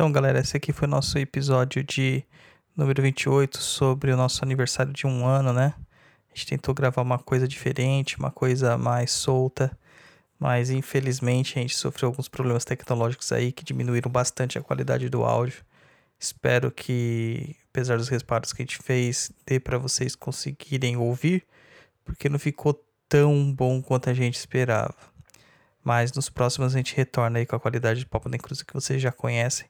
Então, galera, esse aqui foi o nosso episódio de número 28 sobre o nosso aniversário de um ano, né? A gente tentou gravar uma coisa diferente, uma coisa mais solta, mas infelizmente a gente sofreu alguns problemas tecnológicos aí que diminuíram bastante a qualidade do áudio. Espero que, apesar dos reparos que a gente fez, dê para vocês conseguirem ouvir, porque não ficou tão bom quanto a gente esperava. Mas nos próximos a gente retorna aí com a qualidade de Papo da Cruz que vocês já conhecem.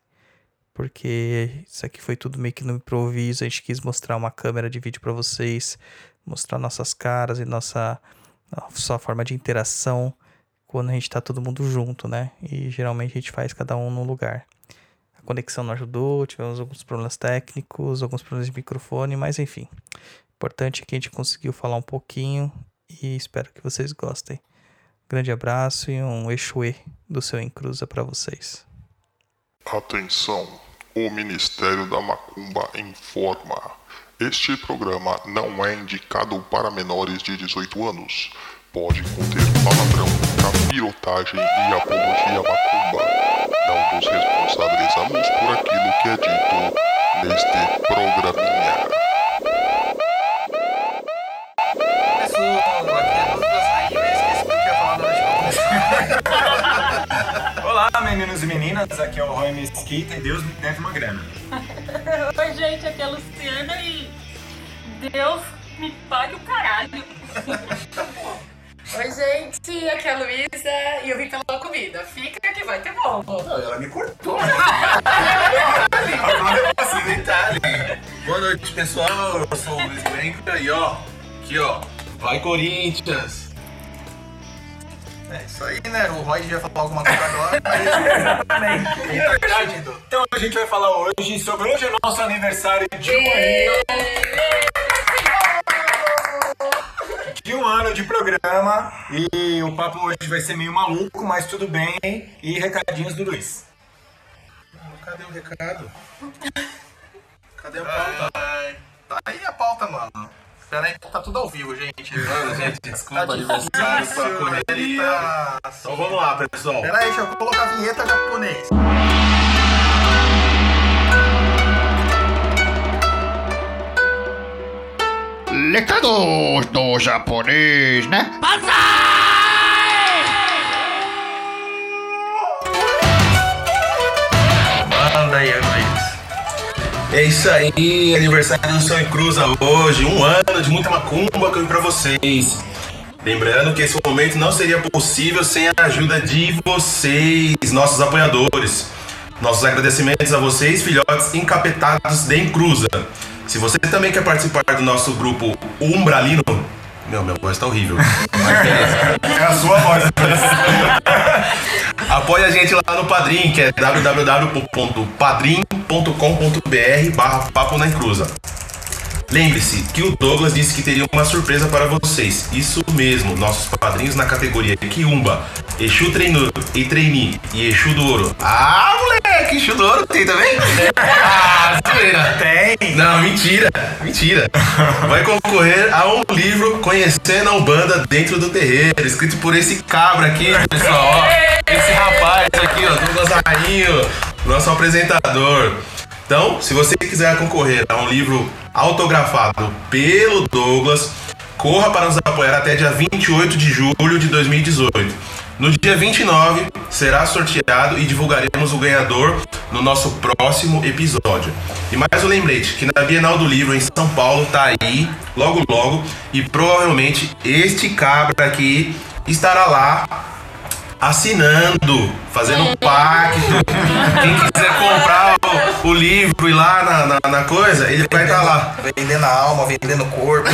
Porque isso aqui foi tudo meio que no improviso. A gente quis mostrar uma câmera de vídeo para vocês, mostrar nossas caras e nossa, nossa forma de interação quando a gente tá todo mundo junto, né? E geralmente a gente faz cada um num lugar a conexão não ajudou, tivemos alguns problemas técnicos, alguns problemas de microfone, mas enfim. Importante é que a gente conseguiu falar um pouquinho e espero que vocês gostem. Grande abraço e um Exuê do seu Encruza para vocês. Atenção, o Ministério da Macumba informa. Este programa não é indicado para menores de 18 anos. Pode conter palavrão, capirotagem e apologia macumba não nos responsabilizamos por aquilo que é dito neste programinha. Meninos e meninas, aqui é o Roy Mesquita e Deus me deve uma grana. Oi, gente, aqui é a Luciana e Deus me pague o caralho. Oi, gente, aqui é a Luísa e eu vim pela comida. Fica que vai ter bom. Não, ela me cortou. Agora eu posso detalhe. Boa noite, pessoal. Eu sou o Luiz Branco e ó, aqui ó, vai Corinthians. É isso aí, né? O Roy já falar alguma coisa agora, mas... É verdade. Então a gente vai falar hoje sobre hoje é nosso aniversário de um aninho. De um ano de programa e o papo hoje vai ser meio maluco, mas tudo bem. E recadinhos do Luiz. Cadê o recado? Cadê a pauta? Ai, Tá aí a pauta, mano. Pera aí, tá tudo ao vivo, gente. Mano, gente, desculpa, Tá aniversário com a difícil, ele correria. tá assim. Então vamos lá, pessoal. Pera aí, deixa eu colocar a vinheta japonês. Recados do japonês, né? Manda aí, Luiz. É isso aí, aniversário do Sonho Cruza hoje, um ano de muita macumba que eu pra vocês. Lembrando que esse momento não seria possível sem a ajuda de vocês, nossos apoiadores. Nossos agradecimentos a vocês, filhotes encapetados de Encruza. Se você também quer participar do nosso grupo Umbralino, meu, minha voz tá horrível. É a sua voz. Apoie a gente lá no Padrim, que é www.padrim.com.br barra Papo na Encruza. Lembre-se que o Douglas disse que teria uma surpresa para vocês. Isso mesmo, nossos padrinhos na categoria Kiumba, Exu Treinador e Trainee e Exu do Ouro. Ah, moleque, Exu do Ouro tem também? Ah, zoeira. Tem. Não, mentira, mentira. Vai concorrer a um livro Conhecendo a Umbanda dentro do terreiro, escrito por esse cabra aqui, pessoal. Ó, esse rapaz aqui, ó, Douglas Rainho, nosso apresentador. Então, se você quiser concorrer a um livro autografado pelo Douglas, corra para nos apoiar até dia 28 de julho de 2018. No dia 29 será sorteado e divulgaremos o ganhador no nosso próximo episódio. E mais um lembrete que na Bienal do Livro em São Paulo tá aí logo logo e provavelmente este cabra aqui estará lá assinando, fazendo um pacto. Quem quiser comprar o, o livro e lá na, na, na coisa, ele vai estar lá. Vendendo a alma, vendendo o corpo.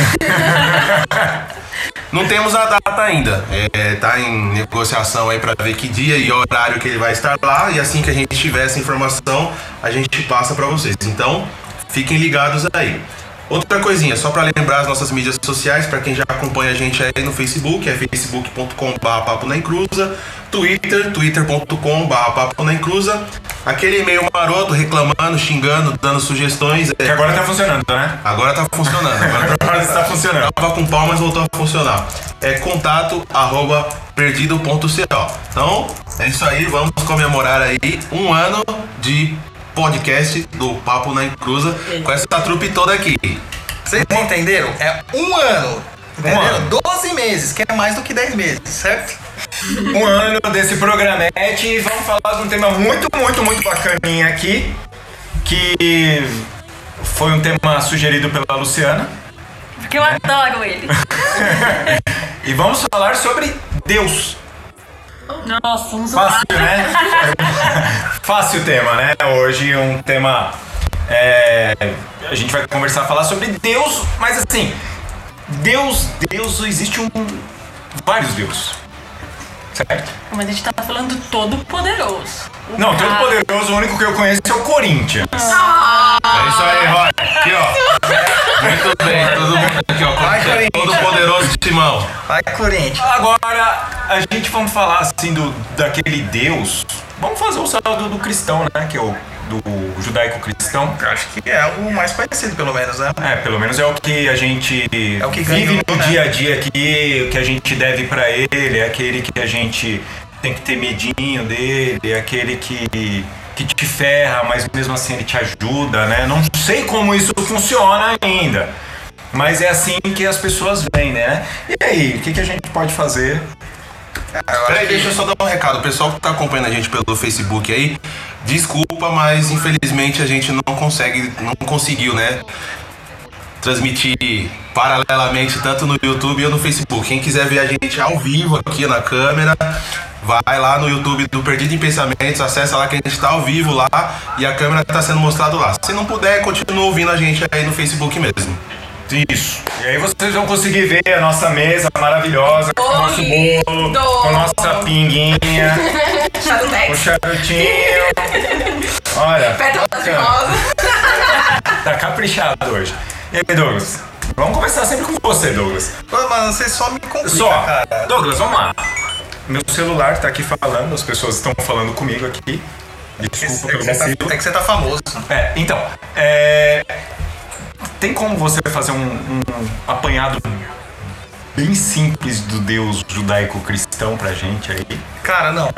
Não temos a data ainda. É, tá em negociação aí para ver que dia e horário que ele vai estar lá. E assim que a gente tiver essa informação, a gente passa para vocês. Então, fiquem ligados aí. Outra coisinha, só para lembrar as nossas mídias sociais, para quem já acompanha a gente aí no Facebook, é facebook.com.br papo na encruza, Twitter, twitter.com.br papo na encruza, aquele e-mail maroto reclamando, xingando, dando sugestões. Que É, agora tá funcionando, né? agora tá funcionando. Agora tá Agora está funcionando. Tava com pau, mas voltou a funcionar. É contato arroba perdido.co. Então, é isso aí, vamos comemorar aí um ano de podcast do Papo na Encruza com essa trupe toda aqui. Vocês entenderam? É um ano. Entenderam? ano. 12 meses, que é mais do que 10 meses, certo? Um ano desse programete e vamos falar de um tema muito, muito, muito bacaninha aqui, que foi um tema sugerido pela Luciana. Porque eu adoro ele. E vamos falar sobre Deus. Nossa, um Fácil, né? Fácil tema, né? Hoje um tema. é, a gente vai conversar, falar sobre Deus, mas assim, Deus, Deus, existe um. vários deuses. Certo? Mas a gente tá falando do Todo-Poderoso. O Não, todo cara- poderoso, o único que eu conheço é o Corinthians. É isso aí, Roy. Aqui, ó. Muito bem, todo mundo aqui, ó. Vai, Corinthians. Todo poderoso Timão. Vai, Corinthians. Agora, a gente vamos falar assim do daquele Deus. Vamos fazer o saldo do cristão, né? Que é o do judaico-cristão. Acho que é algo mais conhecido, pelo menos, né? É, pelo menos é o que a gente É o que vive ganhou, no né? dia a dia aqui, o que a gente deve pra ele, é aquele que a gente tem que ter medinho dele, é aquele que, que te ferra, mas mesmo assim ele te ajuda, né? Não sei como isso funciona ainda. Mas é assim que as pessoas veem, né? E aí, o que, que a gente pode fazer? Peraí, deixa eu só dar um recado. O pessoal que tá acompanhando a gente pelo Facebook aí, desculpa, mas infelizmente a gente não consegue, não conseguiu, né? Transmitir paralelamente tanto no YouTube ou no Facebook. Quem quiser ver a gente ao vivo aqui na câmera, vai lá no YouTube do Perdido em Pensamentos, acessa lá que a gente tá ao vivo lá e a câmera tá sendo mostrado lá. Se não puder, continua ouvindo a gente aí no Facebook mesmo. Isso. E aí vocês vão conseguir ver a nossa mesa maravilhosa, com o nosso bolo, com a nossa pinguinha, o Charutex. charutinho. Olha, Pétalas de rosa. tá caprichado hoje. E aí, Douglas? Vamos começar sempre com você, Douglas. Mano, você só me complica, Só, cara. Douglas, vamos lá. Meu celular tá aqui falando, as pessoas estão falando comigo aqui. Desculpa É pelo que, você tá, é que você tá famoso. É, então, é, tem como você fazer um, um apanhado bem simples do Deus judaico-cristão pra gente aí? Cara, não.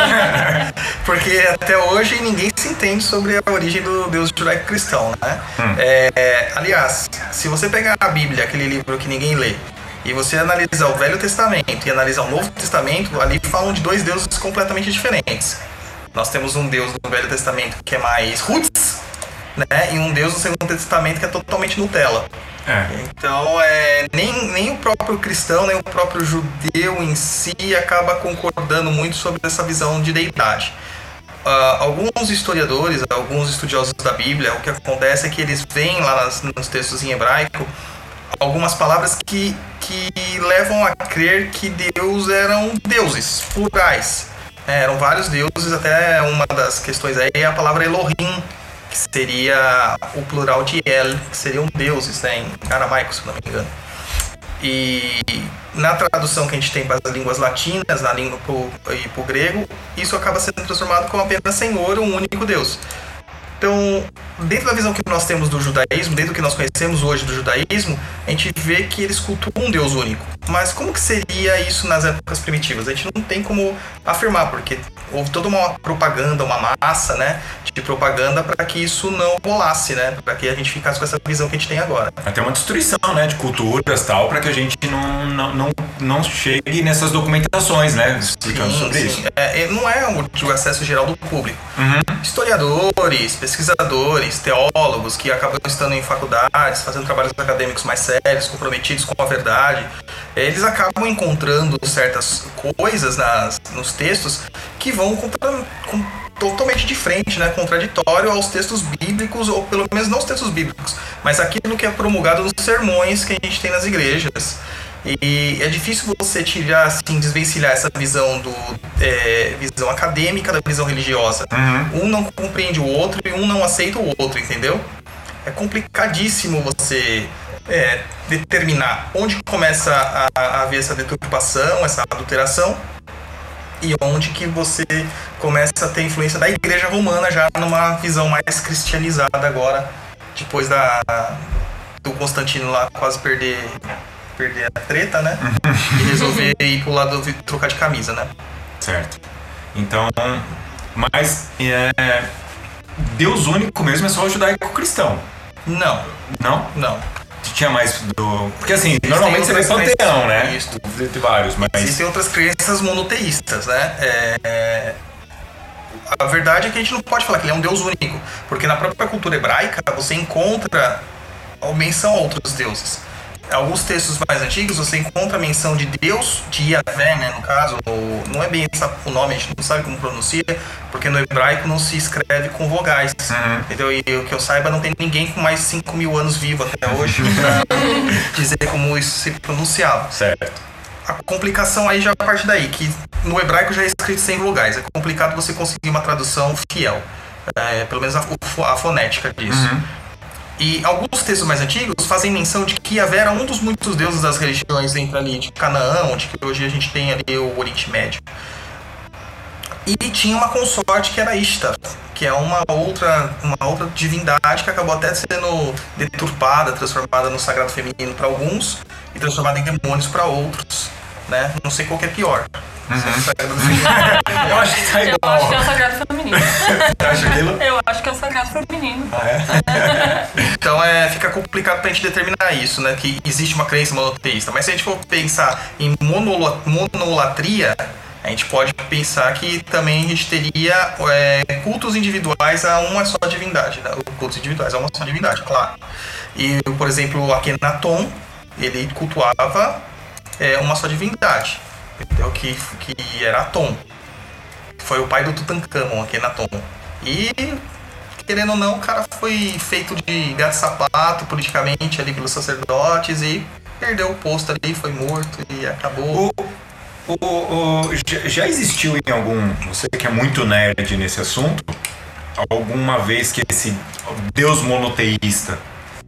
Porque até hoje ninguém se entende sobre a origem do Deus judaico-cristão, né? É, aliás, se você pegar a Bíblia, aquele livro que ninguém lê, e você analisar o Velho Testamento e analisar o Novo Testamento, ali falam de dois deuses completamente diferentes. Nós temos um Deus no Velho Testamento que é mais roots, né? E um Deus no Segundo Testamento que é totalmente Nutella. É. Então, é, nem, nem o próprio cristão, nem o próprio judeu em si acaba concordando muito sobre essa visão de deidade. Ah, alguns historiadores, alguns estudiosos da Bíblia, o que acontece é que eles veem lá nas- nos textos em hebraico algumas palavras que, que levam a crer que Deus eram deuses plurais. É, eram vários deuses, até uma das questões aí é a palavra Elohim, que seria o plural de El, que seriam deuses, né, em aramaico, se não me engano. E na tradução que a gente tem para as línguas latinas, na língua e para o grego, isso acaba sendo transformado como apenas Senhor, um único Deus. Então, dentro da visão que nós temos do judaísmo, dentro do que nós conhecemos hoje do judaísmo, a gente vê que eles cultuam um Deus único. Mas como que seria isso nas épocas primitivas? A gente não tem como afirmar, porque houve toda uma propaganda, uma massa, né, de propaganda para que isso não rolasse, né, para que a gente ficasse com essa visão que a gente tem agora. Até uma destruição, né, de culturas tal, pra que a gente não, não, não, não chegue nessas documentações, né, explicando Sim, sobre sim. isso. É, é, não é o acesso geral do público. Historiadores, pesquisadores, teólogos que acabam estando em faculdades, fazendo trabalhos acadêmicos mais sérios, comprometidos com a verdade, eles acabam encontrando certas coisas nas, nos textos que vão contra, com- totalmente de frente, né, contraditório aos textos bíblicos, ou pelo menos não os textos bíblicos, mas aquilo que é promulgado nos sermões que a gente tem nas igrejas. E é difícil você tirar, assim, desvencilhar essa visão do é, visão acadêmica da visão religiosa. Um não compreende o outro e um não aceita o outro, entendeu? É complicadíssimo você é, determinar onde começa a, a haver essa deturpação, essa adulteração, e onde que você começa a ter influência da igreja romana já numa visão mais cristianizada agora, depois da do Constantino lá quase perder perder a treta, né? e resolver ir pro lado de trocar de camisa, né? Certo. Então, mas é, Deus único mesmo é só o judaico-cristão. Não, Não? não. Tinha mais do. Porque assim, normalmente você vê panteão, né? isso. De vários, mas. Existem outras crenças monoteístas, né? É, A verdade é que a gente não pode falar que ele é um deus único, porque na própria cultura hebraica você encontra menção a outros deuses. Alguns textos mais antigos você encontra a menção de Deus, de Yahvé, né, no caso, ou- não é bem essa- o nome, a gente não sabe como pronuncia, porque no hebraico não se escreve com vogais, entendeu? E o que eu saiba, não tem ninguém com mais de 5 mil anos vivo até hoje pra dizer como isso se pronunciava. Certo. A complicação aí já parte daí, que no hebraico já é escrito sem vogais. É complicado você conseguir uma tradução fiel. É, pelo menos a, a fonética disso. E alguns textos mais antigos fazem menção de que Yahvé era um dos muitos deuses das religiões dentro ali de Canaã, onde hoje a gente tem ali o Oriente Médio. E tinha uma consorte que era Ishtar, que é uma outra, uma outra divindade que acabou até sendo deturpada, transformada no sagrado feminino para alguns e transformada em demônios para outros, né? Não sei qual que é pior. É feminino. Eu acho que tá Eu igual. acho que é o sagrado feminino. Você acha aquilo? Eu acho que é o sagrado feminino. Então é, fica complicado pra gente determinar isso, né? Que existe uma crença monoteísta. Mas se a gente for pensar em monolo- monolatria, a gente pode pensar que também a gente teria é, cultos individuais a uma só divindade, né? Cultos individuais a uma só divindade, claro. E, por exemplo, Akhenaton, ele cultuava é, uma só divindade, entendeu? Que, que era Atom. Foi o pai do Tutankhamon, Akhenaton. E querendo ou não, o cara foi feito de gato-sapato politicamente ali pelos sacerdotes e perdeu o posto ali, foi morto e acabou. O, o, o- já existiu em algum. Você que é muito nerd nesse assunto, alguma vez que esse Deus monoteísta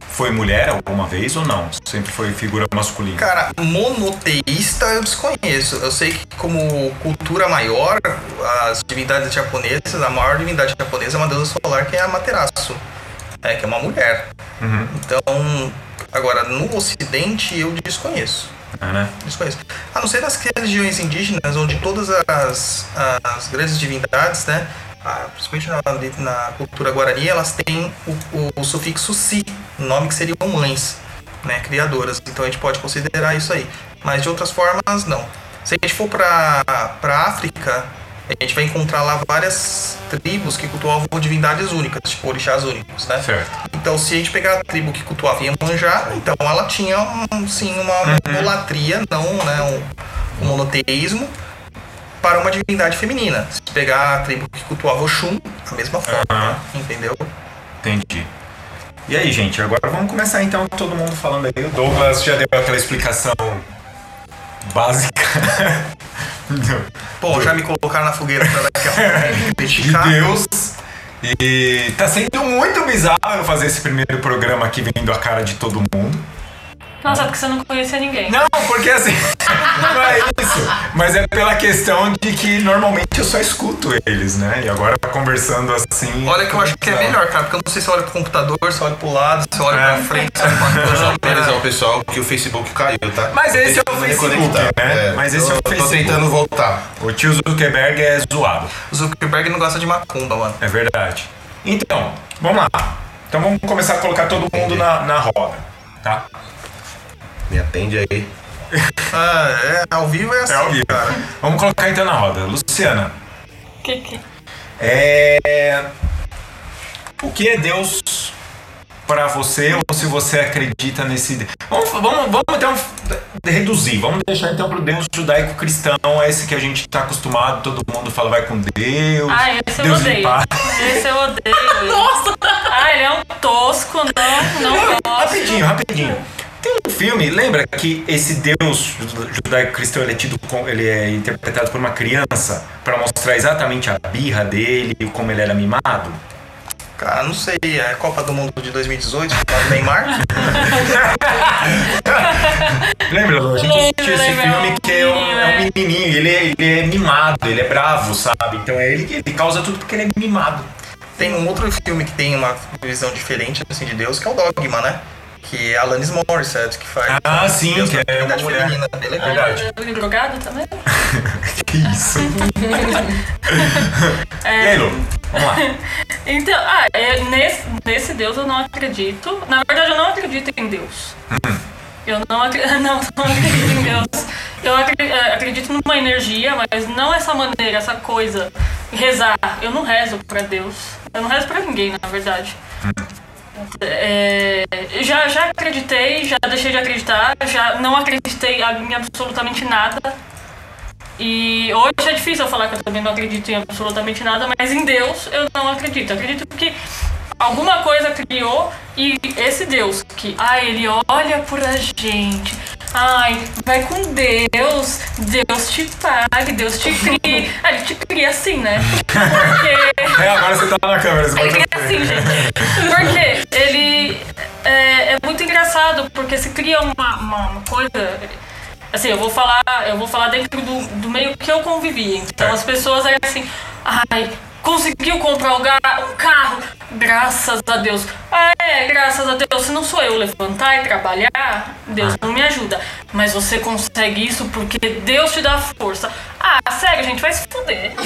foi mulher alguma vez ou não? Sempre foi figura masculina? Cara, monoteísta eu desconheço. Eu sei que como cultura maior, as divindades japonesas, a maior divindade japonesa é uma deusa solar que é a Amaterasu, é, que é uma mulher. Então, agora, no ocidente eu desconheço. É, né? Desconheço. A não ser nas regiões indígenas, onde todas as, as grandes divindades, né, ah, principalmente na, na cultura guarani, elas têm o, o- o sufixo si, nome que seriam mães, né, criadoras. Então a gente pode considerar isso aí. Mas de outras formas, não. Se a gente for para para África, a gente vai encontrar lá várias tribos que cultuavam divindades únicas, tipo orixás únicos, né? Certo. Então, se a gente pegar a tribo que cultuava Iemanjá, então ela tinha, um, sim, uma monolatria, não né, um, um monoteísmo, para uma divindade feminina. Se pegar a tribo que cultuava Oxum, a mesma forma, Aham. entendeu? Entendi. E aí, gente, agora vamos começar então todo mundo falando aí. O Douglas já deu aquela explicação básica Pô, já me colocaram na fogueira pra daqui a pouco de. Deus. E tá sendo muito bizarro eu fazer esse primeiro programa aqui vendo a cara de todo mundo. Nossa, porque você não conhecia ninguém. Não, porque assim, não é isso. Mas é pela questão de que normalmente eu só escuto eles, né? E agora conversando assim. Olha que eu acho que é melhor. cara, porque eu não sei se olha pro computador, se olha pro lado, se olha É. pra frente, se olha pra avisar o pessoal que o Facebook caiu, tá? Mas esse é o Facebook, né? Mas esse é o Facebook. Tô tentando voltar. O tio Zuckerberg é zoado. O Zuckerberg não gosta de macumba, mano. É verdade. Então, vamos lá. Então vamos começar a colocar todo mundo na, na roda, tá? Me atende aí. Ah, é, ao vivo é assim, É ao vivo. cara. Vamos colocar então na roda. Luciana, Que, que... é... o que é Deus para você ou se você acredita nesse vamos, vamos, vamos então reduzir vamos deixar então pro Deus judaico-cristão esse que a gente tá acostumado todo mundo fala vai com Deus Ah, esse eu Deus odeio. limpar Esse eu odeio. Nossa! Ah, ele é um tosco, não, não gosto. rapidinho rapidinho filme lembra que esse Deus judaico-cristão ele é tido com, ele é interpretado por uma criança para mostrar exatamente a birra dele e como ele era mimado Cara, não sei, é Copa do Mundo de 2018, lá do Neymar? Lembra? A gente assistiu esse lembro, filme que é um, é um é. menininho, ele é, ele é mimado, ele é bravo, sabe? Então é ele, ele causa tudo porque ele é mimado. Tem um outro filme que tem uma visão diferente assim, de Deus, que é o Dogma, né? Que é a Alanis Morissette, que faz. Ah, sim, que é uma mulher. feminina, bem legal. Verdade. Ah, drogado também? Que isso? E aí, Lu? Vamos lá. Então, ah, é, nesse, nesse Deus eu não acredito. Na verdade, eu não acredito em Deus. Eu não, acri- não, não acredito em Deus. Eu acri- eh, acredito numa energia, mas não essa maneira, essa coisa. Rezar. Eu não rezo pra Deus. Eu não rezo pra ninguém, na verdade. É, já, já acreditei, já deixei de acreditar, já não acreditei em absolutamente nada. E hoje é difícil eu falar que eu também não acredito em absolutamente nada, mas em Deus eu não acredito. Eu acredito que alguma coisa criou e esse Deus que, ai, ele olha por a gente. Ai, vai com Deus, Deus te pague, Deus te crie. Ah, ele te cria assim, né? Porque. É, agora você tá na câmera. Você Ele cria assim, gente. Porque ele é, é muito engraçado, porque se cria uma, uma, uma coisa. Assim, eu vou falar, eu vou falar dentro do, do meio que eu convivi. Então as pessoas eram assim, ai, conseguiu comprar um carro, graças a Deus. Ah, é, graças a Deus. Se não sou eu levantar e trabalhar, Deus não me ajuda. Mas você consegue isso porque Deus te dá força. Ah, sério, gente, vai se fuder.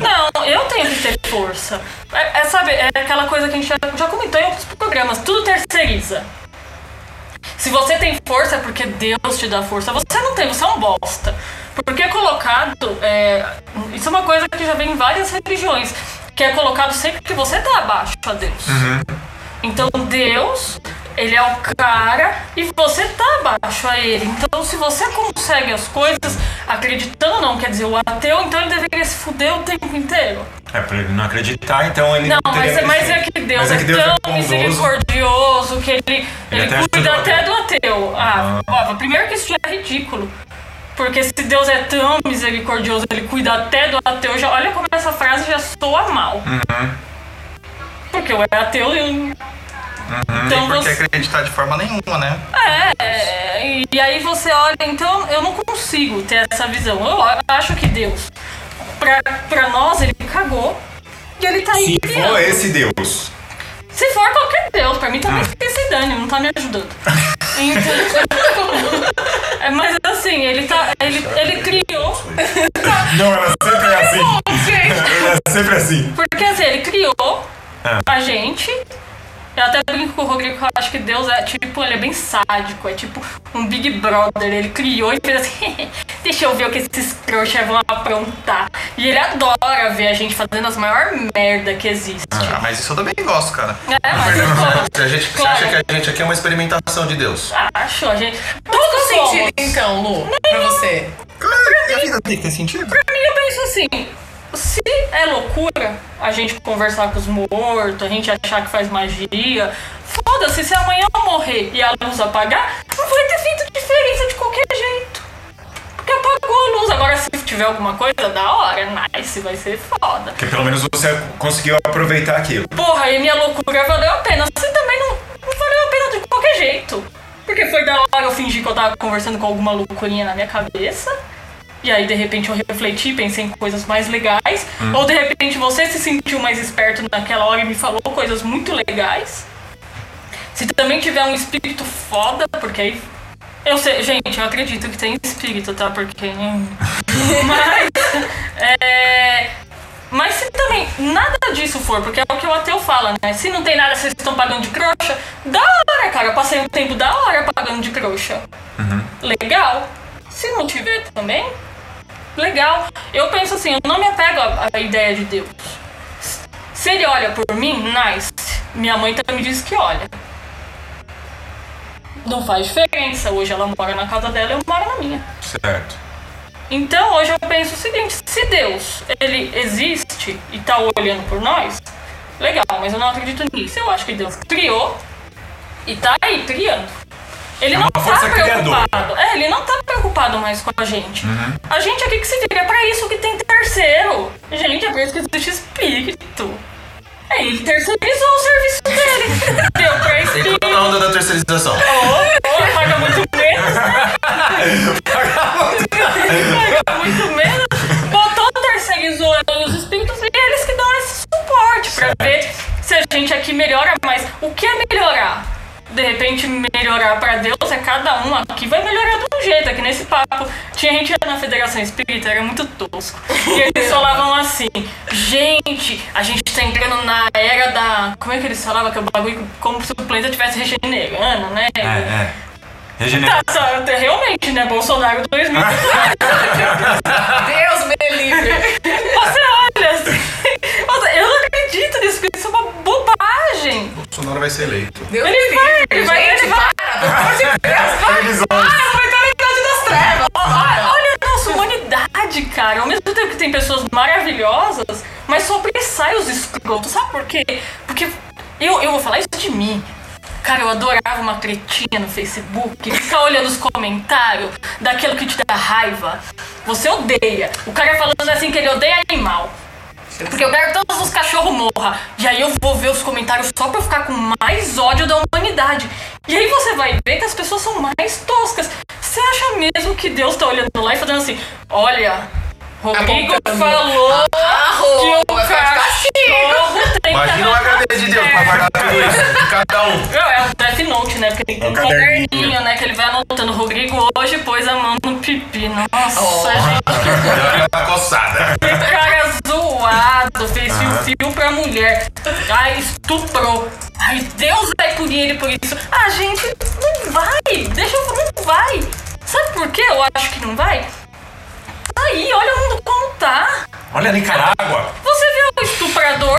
Não, eu tenho que ter força. É, é, sabe, é aquela coisa que a gente já, já comentou em outros programas. Tudo terceiriza. Se você tem força é porque Deus te dá força. Você não tem, você é um bosta. Porque é colocado. é, isso é uma coisa que já vem em várias religiões. Que é colocado sempre que você tá abaixo a Deus. Então Deus, ele é o cara e você tá abaixo a ele. Então se você consegue as coisas acreditando ou não, quer dizer, o ateu, então ele deveria se fuder o tempo inteiro. É pra ele não acreditar, então ele Não, não, mas, é- mas é que Deus Mas é, é que Deus é tão bondoso. misericordioso que ele, ele, até cuida até do ateu. Ah, ó, primeiro que isso já é ridículo. Porque se Deus é tão misericordioso, ele cuida até do ateu, já, olha como essa frase já soa mal. Uhum. Porque o ateu. ele- Então Porque você. acreditar de forma nenhuma, né? É, e, e aí você olha, então eu não consigo ter essa visão. Eu acho que Deus, pra, pra nós, ele cagou. E ele tá aí Se criando. for esse Deus, Se for qualquer Deus, pra mim também que se dane, não tá me ajudando. Então, mas assim, ele tá. Ele, ele criou. Não, ela sempre é assim. Ela é sempre assim. Porque assim, ele criou Ah. a gente. Eu até brinco com o Rodrigo que eu acho que Deus é tipo, ele é bem sádico, é tipo um Big Brother. Ele criou e fez assim, deixa eu ver o que esses trouxas vão aprontar. E ele adora ver a gente fazendo as maiores merda que existe. Ah, mas isso eu também gosto, cara. É, mas A gente, Você Claro. acha que a gente aqui é uma experimentação de Deus? acho, a gente. Qual o Todos somos. sentido, então, Lu, pra você? E a vida tem que sentido? Pra mim, eu penso assim: se é loucura a gente conversar com os mortos, a gente achar que faz magia, foda-se, se amanhã eu morrer e a luz apagar, não vai ter feito diferença de qualquer jeito. Porque apagou a luz. Agora, se tiver alguma coisa, da hora, nice, vai ser foda. Porque pelo menos você conseguiu aproveitar aquilo. Porra, aí minha loucura valeu a pena. Se também não, não valeu a pena de qualquer jeito. Porque foi da hora eu fingir que eu tava conversando com alguma loucurinha na minha cabeça. E aí, de repente, eu refleti, pensei em coisas mais legais. Ou, de repente, você se sentiu mais esperto naquela hora e me falou coisas muito legais. Se também tiver um espírito foda, porque aí... Eu sei, gente, eu acredito que tem espírito, tá? Porque... hum. Mas... É... Mas se também nada disso for, porque é o que o ateu fala, né? Se não tem nada, vocês estão pagando de trouxa, da hora, cara. Eu passei um tempo da hora pagando de trouxa. Legal. Se não tiver também, legal. Eu penso assim, eu não me apego à, à ideia de Deus. Se ele olha por mim, nice. Minha mãe também me disse que olha. Não faz diferença. Hoje ela mora na casa dela, eu moro na minha. Certo. Então hoje eu penso o seguinte, se Deus ele existe e tá olhando por nós, legal, mas eu não acredito nisso. Eu acho que Deus criou e tá aí criando. Ele É não tá força preocupado. É, ele não tá preocupado mais com a gente. Uhum. A gente aqui que se vira, é pra isso que tem terceiro. Gente, é por isso que existe espírito. É, ele terceirizou o serviço dele. Deu pra Entrou espírito. na onda da terceirização. Ô, ô, paga muito menos, né? paga muito menos. Botou, terceirizou os espíritos e eles que dão esse suporte pra ver se a gente aqui melhora mais. O que é melhorar? De repente melhorar pra Deus é cada um aqui vai melhorar de um jeito. Aqui nesse papo tinha gente na Federação Espírita, era muito tosco. E eles falavam assim: gente, a gente tá entrando na era da. Como é que eles falavam? Que o bagulho como se o planeta estivesse regenerando, né? É, é. Regenera. Tá, só- realmente, né? Bolsonaro 2000. Deus me livre. Você olha assim. Nossa, eu não acredito nisso, porque isso é uma bobagem. Bolsonaro vai ser eleito. Deus Ele vai, ele vai, ele vai. para, pelo amor de Deus. Vai. Ah, vai estar na idade das trevas. Olha, olha a nossa humanidade, cara. Ao mesmo tempo que tem pessoas maravilhosas, mas sobressai os escrotos. Sabe por quê? Porque eu, eu vou falar isso de mim. Cara, eu adorava uma tretinha no Facebook, ficar olhando os comentários daquilo que te dá raiva. Você odeia. O cara falando assim que ele odeia animal. Porque eu quero que todos os cachorros morram. E aí eu vou ver os comentários só pra eu ficar com mais ódio da humanidade. E aí você vai ver que as pessoas são mais toscas. Você acha mesmo que Deus tá olhando lá e fazendo assim: olha, Rodrigo Apontando. falou Arro, que o de cachorro tem que Imagina o tá HD de Deus pra guardar tudo isso de cada um. não, é o Death Note, né? Porque tem um caderninho. né? Que ele vai anotando. O Rodrigo hoje pôs a mão no pipi. Nossa, Oh. gente. Deu aquela coçada. Que cara zoado, fez fio-fio pra mulher. Ai, estuprou. Ai, Deus vai punir ele por isso. Ah, gente, não vai. Deixa eu não vai. Sabe por que eu acho que não vai? Aí, olha o mundo como tá. Olha a Nicarágua. Você vê o estuprador?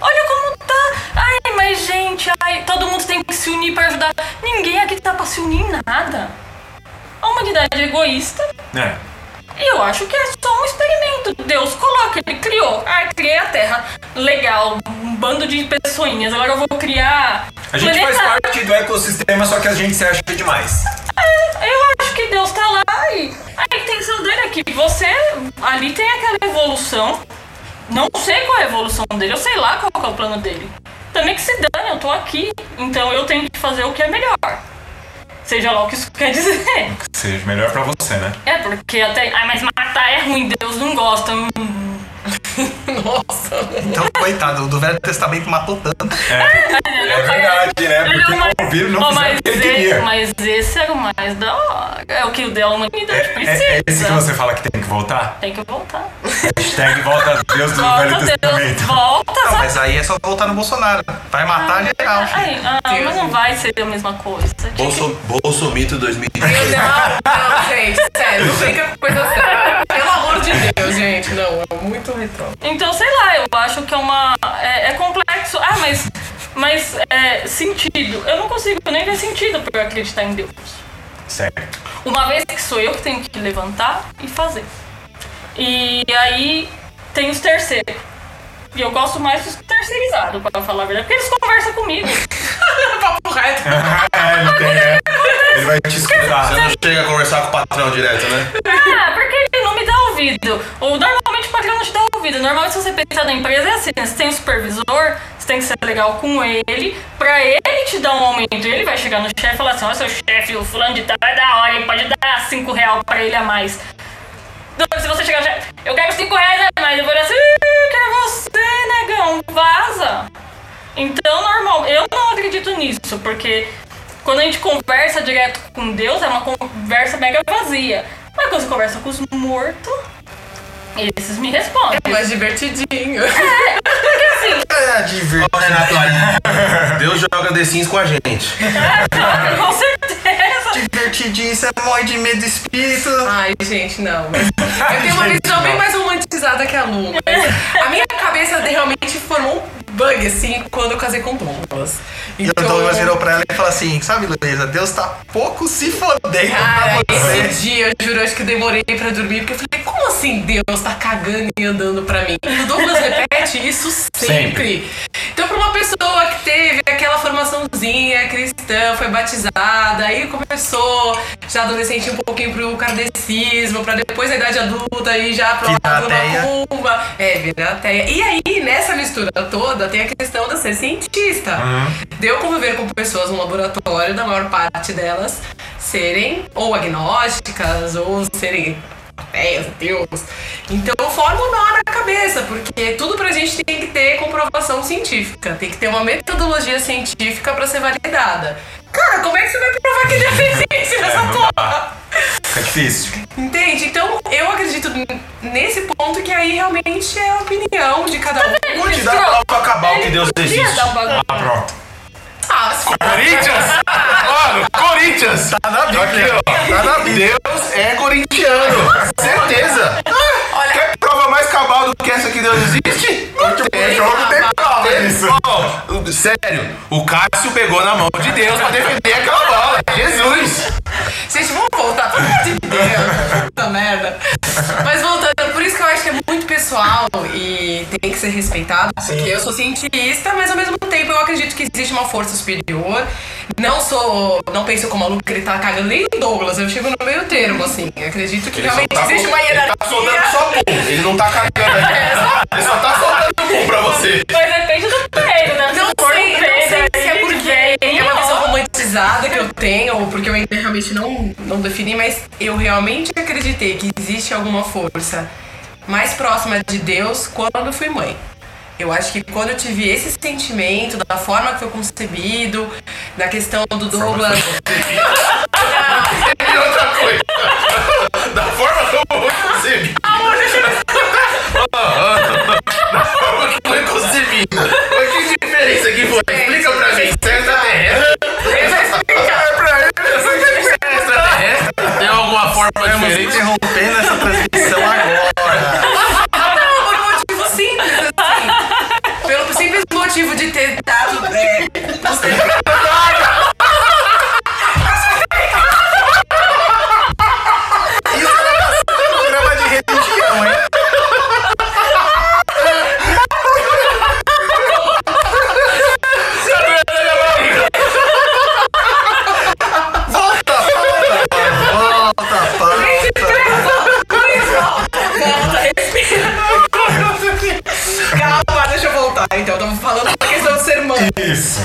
Olha como tá. Ai, mas gente, ai, todo mundo tem que se unir pra ajudar. Ninguém aqui tá pra se unir em nada. A humanidade é egoísta. É. E eu acho que é só um experimento. Deus coloca, ele criou. Ah, criei a Terra. Legal, um bando de pessoinhas. Agora eu vou criar. A gente faz planeta. parte do ecossistema, só que a gente se acha demais. Eu acho que Deus tá lá e a intenção dele é que você ali tem aquela evolução. Não sei qual é a evolução dele, eu sei lá qual é o plano dele. Também que se dane, eu tô aqui, então eu tenho que fazer o que é melhor. Seja lá o que isso quer dizer. Seja melhor pra você, né? É, porque até. Ai, mas matar é ruim, Deus não gosta. Hum. Nossa. Então, coitado, o do Velho Testamento matou tanto. É verdade, né? É Porque não ouviram, não fizeram mas, o que ele esse, queria. mas esse era o mais da hora. É o que o da humanidade precisa. É, é esse que você fala que tem que voltar? Tem que voltar. Hashtag volta a Deus do Volta, Velho Deus. Testamento. Volta, Não, mas aí é só voltar no Bolsonaro. Vai matar geral. filho. Ai, ah, mas não vai ser a mesma coisa. Tinha que- Bolso, Bolsomito 2020. Meu Deus, não, gente, sério, não fica com coisa séria. Pelo amor de Deus, gente, não, é muito retrô. Então, sei lá, eu acho que é uma. É, é complexo. Ah, mas. Mas é, sentido. Eu não consigo nem ver sentido pra eu acreditar em Deus. Certo. Uma vez que sou eu que tenho que levantar e fazer. E aí tem os terceiros. E eu gosto mais dos terceirizados, pra falar a verdade, porque eles conversam comigo. Papo reto. É, ele, tem, ele vai te escutar. Você não chega a conversar com o patrão direto, né? Ah, porque ele não me dá ouvido. Ou normalmente patrão não te dá ouvido. Normalmente se você pensar na empresa é assim, né? Você tem um supervisor, você tem que ser legal com ele, pra ele te dar um aumento. Ele vai chegar no chefe e falar assim, ó, seu chefe, o fulano de tal é da hora, ele pode dar 5 reais pra ele a mais. Então, Se você chegar no chefe, eu quero 5 reais a mais, eu vou assim, "Ih, quero você, negão, vaza. Então, normal, eu não acredito nisso, porque quando a gente conversa direto com Deus, é uma conversa mega vazia. Mas quando você conversa com os mortos, esses me respondem. É mais divertidinho. É, diver- Ô, Renato, aí, Deus joga The Sims com a gente. com certeza. divertidinho, você morre de medo do espírito. Ai, gente, não. Eu tenho uma visão bem mais romantizada que a Lu. mas A minha cabeça realmente formou um bug, assim, quando eu casei com o Douglas. E o Douglas virou pra ela e falou assim: Sabe, Luísa, Deus tá pouco se fodendo Cara, pra você. esse dia, eu juro, acho que eu demorei pra dormir, porque eu falei, como assim Deus tá cagando e andando pra mim? E o Douglas repete isso sempre. Então, pra uma pessoa que teve formaçãozinha cristã, foi batizada, aí começou já adolescente um pouquinho pro kardecismo, pra depois a idade adulta e já da ateia. macumba. É, virar ateia. E aí, nessa mistura toda, tem a questão de ser cientista. De eu conviver com pessoas no laboratório, da maior parte delas serem ou agnósticas ou serem ideias, Deus. Então forma um nó na cabeça, porque tudo pra gente tem que ter comprovação científica, tem que ter uma metodologia científica pra ser validada. Cara, como é que você vai provar que ele fez isso nessa É, não porra? dá. Fica difícil. Entende? Então eu acredito nesse ponto que aí realmente é a opinião de cada um. Vou te dar a prova cabal que Deus existe. dar bagulho. Ah, pronto. For- Corinthians! Mano, Corinthians! Tá na Bíblia. Aqui, ó. Tá na Bíblia. Deus é corintiano. Certeza. Olha- Quer prova mais cabal do que essa que Deus existe? Não tem. jogo tem prova disso. sério, o Cássio pegou na mão de Deus pra defender aquela bola. Jesus! Gente, vamos voltar, pelo amor de Deus. Puta merda. Mas voltando, por isso que eu acho que é muito pessoal e tem que ser respeitado. Porque eu sou cientista, mas ao mesmo tempo eu acredito que existe uma força superior. Não sou. Não penso como maluco que ele tá cagando nem em Douglas. Eu chego no meio termo, assim. Eu acredito que Ele realmente tá existe sol- uma Ele tá soltando hierarquia. só pum. Ele não tá cagando aqui. Ele só tá soltando pum pra você. Mas depende do treino, né? Não é uma visão romantizada que eu tenho, ou porque eu ainda realmente não, não defini, mas eu realmente acreditei que existe alguma força mais próxima de Deus quando eu fui mãe. Eu acho que quando eu tive esse sentimento, da forma que foi concebido, da questão do Douglas. E outra coisa. Da forma como foi concebido. Da forma que foi concebido. Que diferença que foi? Explica pra mim. Você é extraterrestre? É pra ele. Você é extraterrestre? Tem alguma forma Estamos diferente? interrompendo essa transmissão agora. Não, por um motivo simples, assim. Pelo simples motivo de ter dado. É, Isso Volta, respira. Calma, deixa eu voltar. Então, eu tava falando da questão de ser mãe. Isso.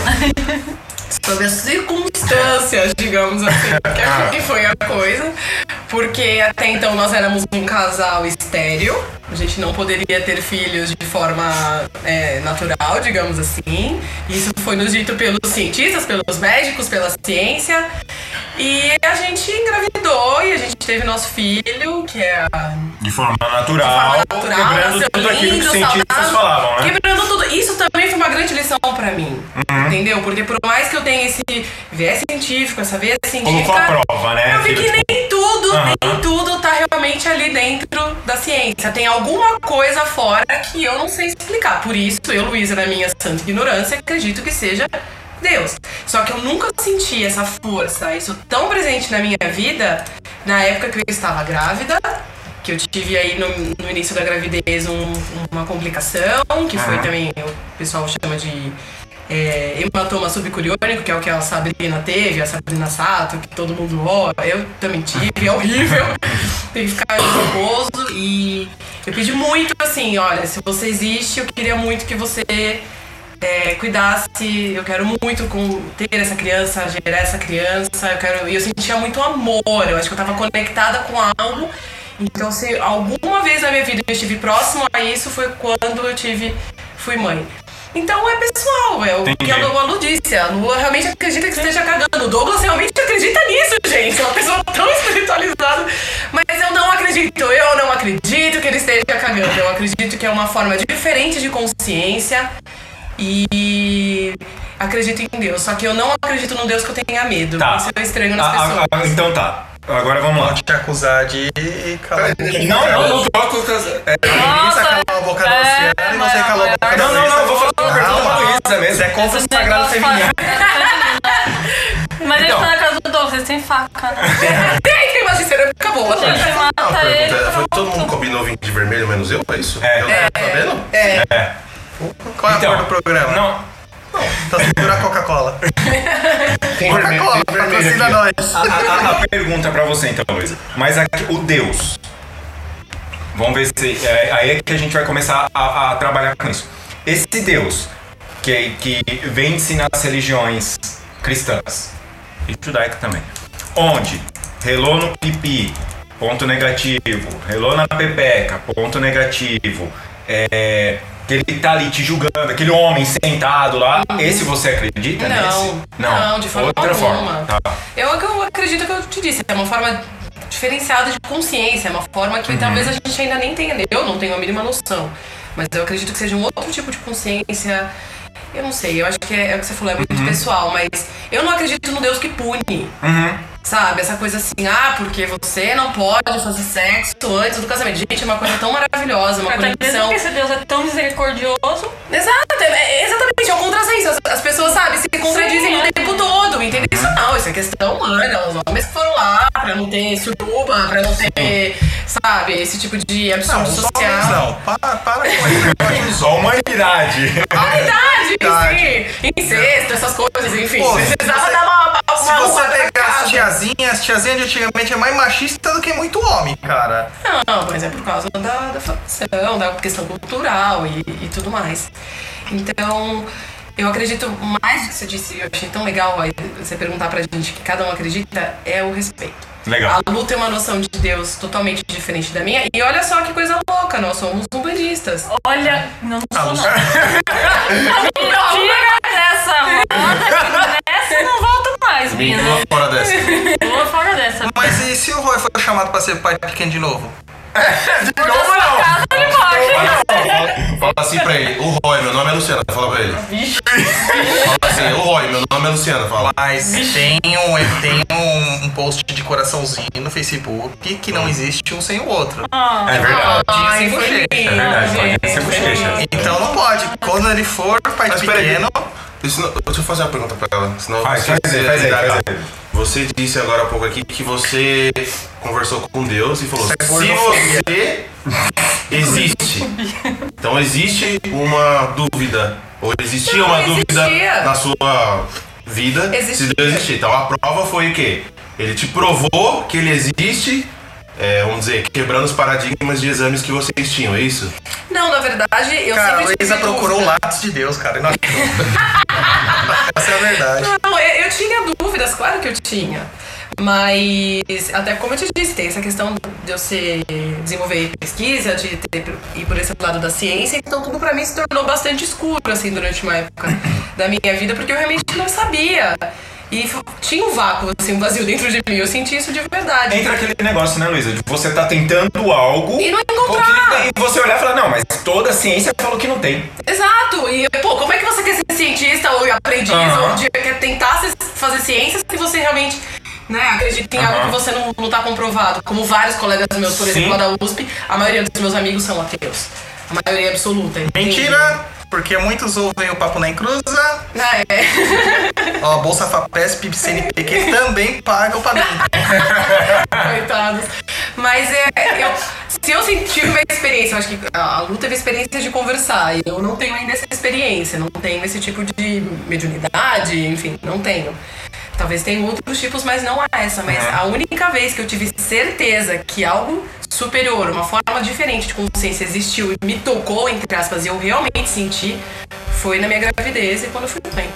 Sobre as circunstâncias, digamos assim, que foi a coisa. Porque até então nós éramos um casal estéreo. A gente não poderia ter filhos de forma é, natural, digamos assim. Isso foi nos dito pelos cientistas, pelos médicos, pela ciência. E a gente engravidou e a gente teve nosso filho, que é a De forma natural, natural, quebrando tudo aquilo que lindo, os cientistas saudável. falavam, né? Quebrando tudo. Isso também foi uma grande lição pra mim. Uhum. Entendeu? Porque por mais que eu tenha esse viés científico, essa veia científica. Colocou a prova, né? Eu vi que nem tudo, Aham. Nem tudo tá realmente ali dentro da ciência. Tem alguma coisa fora que eu não sei explicar. Por isso, eu, Luísa, na minha santa ignorância, acredito que seja Deus. Só que eu nunca senti essa força, isso tão presente na minha vida, na época que eu estava grávida, que eu tive aí no, no início da gravidez um- uma complicação, que foi também, o pessoal chama de é, hematoma subcuriônico, que é o que a Sabrina teve, a Sabrina Sato, que todo mundo ó, eu também tive, é horrível. Tem que ficar repouso e eu pedi muito assim, olha, se você existe, eu queria muito que você é, cuidasse, eu quero muito com, ter essa criança, gerar essa criança, eu quero. E eu sentia muito amor, eu acho que eu tava conectada com algo. Então se alguma vez na minha vida eu estive próximo a isso foi quando eu tive. fui mãe. Então é pessoal, é o que Entendi. a Lu- a Lu disse. A realmente acredita que esteja cagando. O Douglas realmente acredita nisso, gente. É uma pessoa tão espiritualizada. Mas eu não acredito, eu não acredito que ele esteja cagando. Eu acredito que é uma forma diferente de consciência. E acredito em Deus. Só que eu não acredito num Deus que eu tenha medo. Tá. Isso eu estranho nas Ah, pessoas. ah, ah, então tá. Agora vamos lá. Pode te acusar de calar a boca. Não, não, não troco. É, Luísa calou a boca da é, Luciana e você mas- calou a boca da Não, não, não, eu vou fazer uma. Luísa mesmo. Você é contra o Esse sagrado feminino. Mas ele Então. tá na casa do Douglas, vocês têm faca. Tem, tem mais de ser, acabou. A gente Não, mata ele. foi todo mundo combinou vir de vermelho, menos eu? É isso? É. Eu não tô sabendo? É. É. Qual é a Então, cor do programa? Não, Tá segura a Coca-Cola. Tem Coca-Cola, tem patrocina nós. a, a- a pergunta pra você então, Luísa. Mas aqui, o Deus. Vamos ver se. É, aí é que a gente vai começar a, a trabalhar com isso. Esse Deus que, que vence nas religiões cristãs e judaica também. Onde relou no pipi ponto negativo. Relou na pepeca, ponto negativo. É, que ele tá ali te julgando, aquele homem sentado lá. Esse você acredita Não, nesse? não, de forma Outra alguma. forma. Tá. Eu, eu acredito que eu te disse, é uma forma diferenciada de consciência, é uma forma Uhum. que talvez a gente ainda nem tenha. Eu não tenho a mínima noção. Mas eu acredito que seja um outro tipo de consciência. Eu não sei, eu acho que é, é o que você falou, é muito pessoal, mas eu não acredito no Deus que pune. Sabe? Essa coisa assim, ah, porque você não pode fazer sexo antes do casamento. Gente, é uma coisa tão maravilhosa, uma Até mesmo conexão. porque esse Deus é tão misericordioso. Exato, é, é exatamente, é um contrassenso. As, as pessoas, sabe, se contradizem Sim, o é. tempo todo, entendeu? Isso não, isso é questão humana. Os homens que foram lá pra não ter suruba, pra não ter, sabe, esse tipo de Não, absurdo os social. homens não. Para, para com isso. Só a humanidade. Verdade. sim. Incesto, essas coisas, enfim. Pô, se precisava você- dar uma, uma Se você pegar as tiazinhas, as tiazinhas de antigamente é mais machista do que muito homem, cara. Não, mas é por causa da, da facção, da questão cultural e, e tudo mais. Então, eu acredito mais do que você disse, eu achei tão legal você perguntar pra gente que cada um acredita, é o respeito. Legal. A Lu tem uma noção de Deus totalmente diferente da minha. E olha só que coisa louca, nós somos umbandistas. Olha, não sou os- não. Tira dessa roda nessa eu não volto mais, Me menina. pula fora dessa. Vou fora dessa. Mas e se o Roy for chamado pra ser pai pequeno de novo? Casa ele pode. Fala assim pra ele, o Roy, meu nome é Luciana, fala pra ele. Fala assim, o Roy, meu nome é Luciana, fala. Mas tem, um, tem um, um post de coraçãozinho no Facebook que não existe um sem o outro. É verdade. Sem foi bochecha, É verdade, pode ser bochecha. Então não pode. Quando ele for pai Mas pequeno, não- deixa eu fazer uma pergunta pra ela. Senão Faz, você- faz aí, faz aí, faz aí. Você disse agora há pouco aqui que você conversou com Deus e falou: é se gordofobia." você existe, então existe uma dúvida, ou existia Não, uma existia. dúvida na sua vida se Existia. Deus existia. Então a prova foi o quê? Ele te provou que ele existe. É, vamos dizer, quebrando os paradigmas de exames que vocês tinham, é isso? Não, na verdade, eu cara, a sempre tive Luísa procurou o lápis de Deus, cara. E não. Essa é a verdade. Não, eu, eu tinha dúvidas, claro que eu tinha. Mas, até como eu te disse, tem essa questão de eu ser, desenvolver pesquisa, de ter, ir por esse lado da ciência, então tudo pra mim se tornou bastante escuro, assim, durante uma época da minha vida, porque eu realmente não sabia. E tinha um vácuo, assim, um vazio dentro de mim, eu senti isso de verdade. Entra aquele negócio, né, Luísa? De você tá tentando algo. E não encontrar. que- E você olhar e falar, não, mas toda a ciência falou que não tem. Exato! E, pô, como é que você quer ser cientista ou aprendiz Aham. ou de- quer tentar fazer ciências se você realmente né, acredita em algo Aham. que você não, não tá comprovado? Como vários colegas meus, por exemplo, Sim. lá da USP, a maioria dos meus amigos são ateus. A maioria absoluta. entende? Mentira! Porque muitos ouvem o Papo na Encruza. Ah, é. Ó, Bolsa FAPESP CNPq também paga o padrinho. Coitados. Mas é, eu, se eu tive uma experiência, eu acho que a Lu teve experiência de conversar. E eu não tenho ainda essa experiência, não tenho esse tipo de mediunidade, enfim, não tenho. Talvez tenha outros tipos, mas não essa. Mas a única vez que eu tive certeza que algo superior, uma forma diferente de consciência existiu e me tocou, entre aspas, e eu realmente senti, foi na minha gravidez e quando eu fui mãe.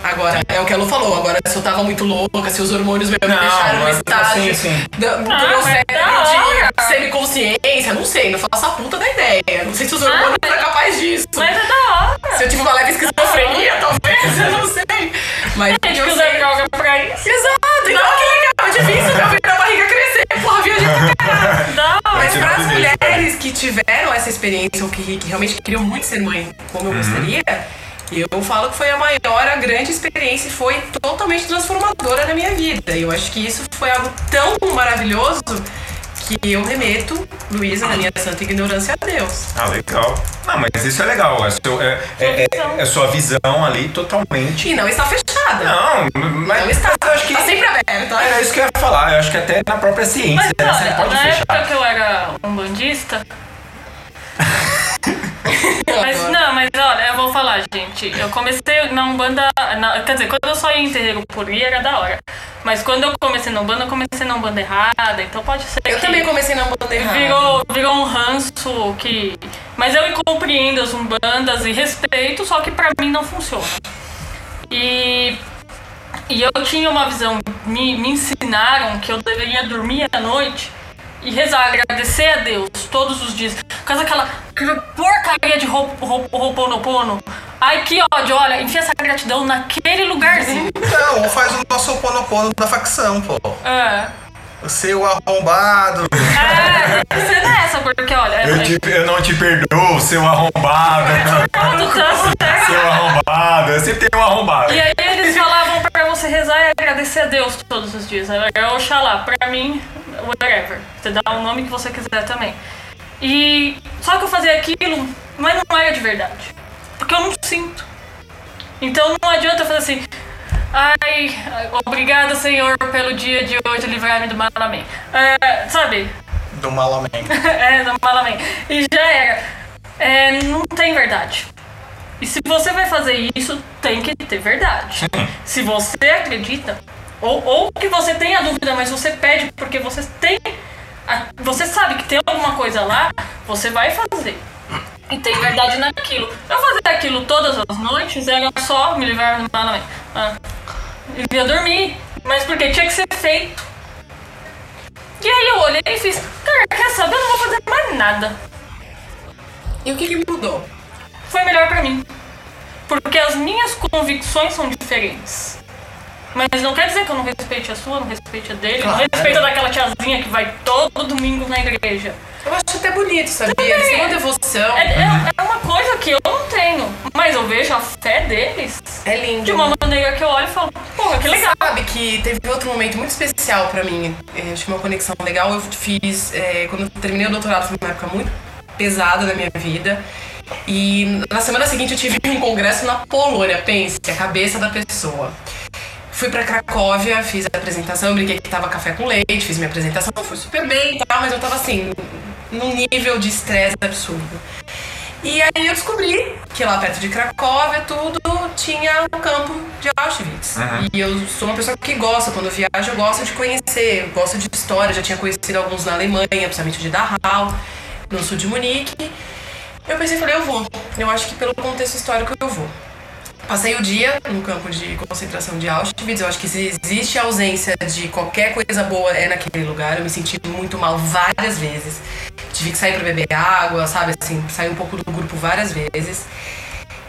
Agora, é o que a Lu falou, agora se eu tava muito louca, se os hormônios me Não, deixaram no mas- estágio sim, sim. do, do Ah, meu cérebro hora. de semiconsciência, não sei, não faço a puta da ideia. Não sei se os hormônios mas- são capazes disso. Mas é da hora. Se eu tive uma leve esquizofrenia, talvez, eu não sei. Mas Gente, eu que sei. usa droga pra isso. Exato, então que legal, é difícil pra ver a barriga crescer, porra, viajei pra caralho. Hora. Mas para as mulheres que tiveram essa experiência ou que, que realmente queriam muito ser mãe, como eu gostaria, eu falo que foi a maior, a grande experiência e foi totalmente transformadora na minha vida. E eu acho que isso foi algo tão maravilhoso que eu remeto, Luísa, na minha santa ignorância, a Deus. Ah, legal. Não, mas isso é legal. É, seu, é, é, é, é sua visão ali totalmente. E não está fechada. Não, mas Não está, eu acho que. está sempre aberta. É isso que eu ia falar. Eu acho que até na própria ciência, Mas né, você olha, pode na fechar. época que eu era um bandista. Mas não, mas olha, eu vou falar, gente. Eu comecei na Umbanda. na- quer dizer, quando eu só ia em terreiro por ir era da hora. Mas quando eu comecei na Umbanda, eu comecei na Umbanda errada, então pode ser. Eu também comecei na banda errada. Virou, virou um ranço que. Mas eu compreendo as umbandas e respeito, só que pra mim não funciona. E E eu tinha uma visão, me, me ensinaram que eu deveria dormir à noite e rezar, agradecer a Deus todos os dias. Por causa daquela aquela porcaria de Ho'oponopono. Ai, que ódio, olha, enfia essa gratidão naquele lugarzinho. Não, faz o nosso ponopono da facção, pô. É. O seu arrombado. É, tem que ser nessa, porque olha. Eu, te- eu não te perdoo, seu arrombado. Certo. seu arrombado. Eu sempre tenho um arrombado. E aí eles falavam pra você rezar e agradecer a Deus todos os dias. É Oxalá, pra mim, whatever. Você dá o nome que você quiser também. E só que eu fazia aquilo, mas não era de verdade. Porque eu não sinto. Então não adianta fazer assim. Ai, obrigada, Senhor, pelo dia de hoje livrar-me do mal. Amém. É, sabe? Do Malamém. é, do mal. Amém. E já era. É, não tem verdade. E se você vai fazer isso, tem que ter verdade. Se você acredita, ou, ou que você tenha dúvida, mas você pede porque você tem. a- Você sabe que tem alguma coisa lá, você vai fazer. E tem verdade naquilo. Eu fazer aquilo todas as noites era só me livrar do mal. Ah, eu ia dormir. Mas porque tinha que ser feito. E aí eu olhei e fiz, cara, quer saber? Eu não vou fazer mais nada. E o que, que mudou? foi melhor pra mim. Porque as minhas convicções são diferentes. Mas não quer dizer que eu não respeite a sua, não respeite a dele, não Claro. respeito a daquela tiazinha que vai todo domingo na igreja. Eu acho até bonito, sabia? Eles têm uma devoção. É, é- é uma coisa que eu não tenho, mas eu vejo a fé deles É lindo. de uma maneira que eu olho e falo, porra, que legal. Sabe que teve outro momento muito especial pra mim, é, acho que uma conexão legal eu fiz é, quando eu terminei o doutorado, foi uma época muito pesada da minha vida. E na semana seguinte eu tive um congresso na Polônia, pense, a cabeça da pessoa. Fui pra Cracóvia, fiz a apresentação, brinquei que tava café com leite, fiz minha apresentação, fui super bem e tal, mas eu tava assim, num nível de estresse absurdo. E aí eu descobri que lá perto de Cracóvia, tudo, tinha um campo de Auschwitz. E eu sou uma pessoa que gosta, quando eu viajo, eu gosto de conhecer, eu gosto de história, já tinha conhecido alguns na Alemanha, principalmente de Dachau, no sul de Munique. Eu pensei, falei, eu vou. Eu acho que pelo contexto histórico eu vou. Passei o dia no campo de concentração de Auschwitz. Eu acho que se existe ausência de qualquer coisa boa é naquele lugar. Eu me senti muito mal várias vezes. Tive que sair pra beber água, sabe? Assim, sair um pouco do grupo várias vezes.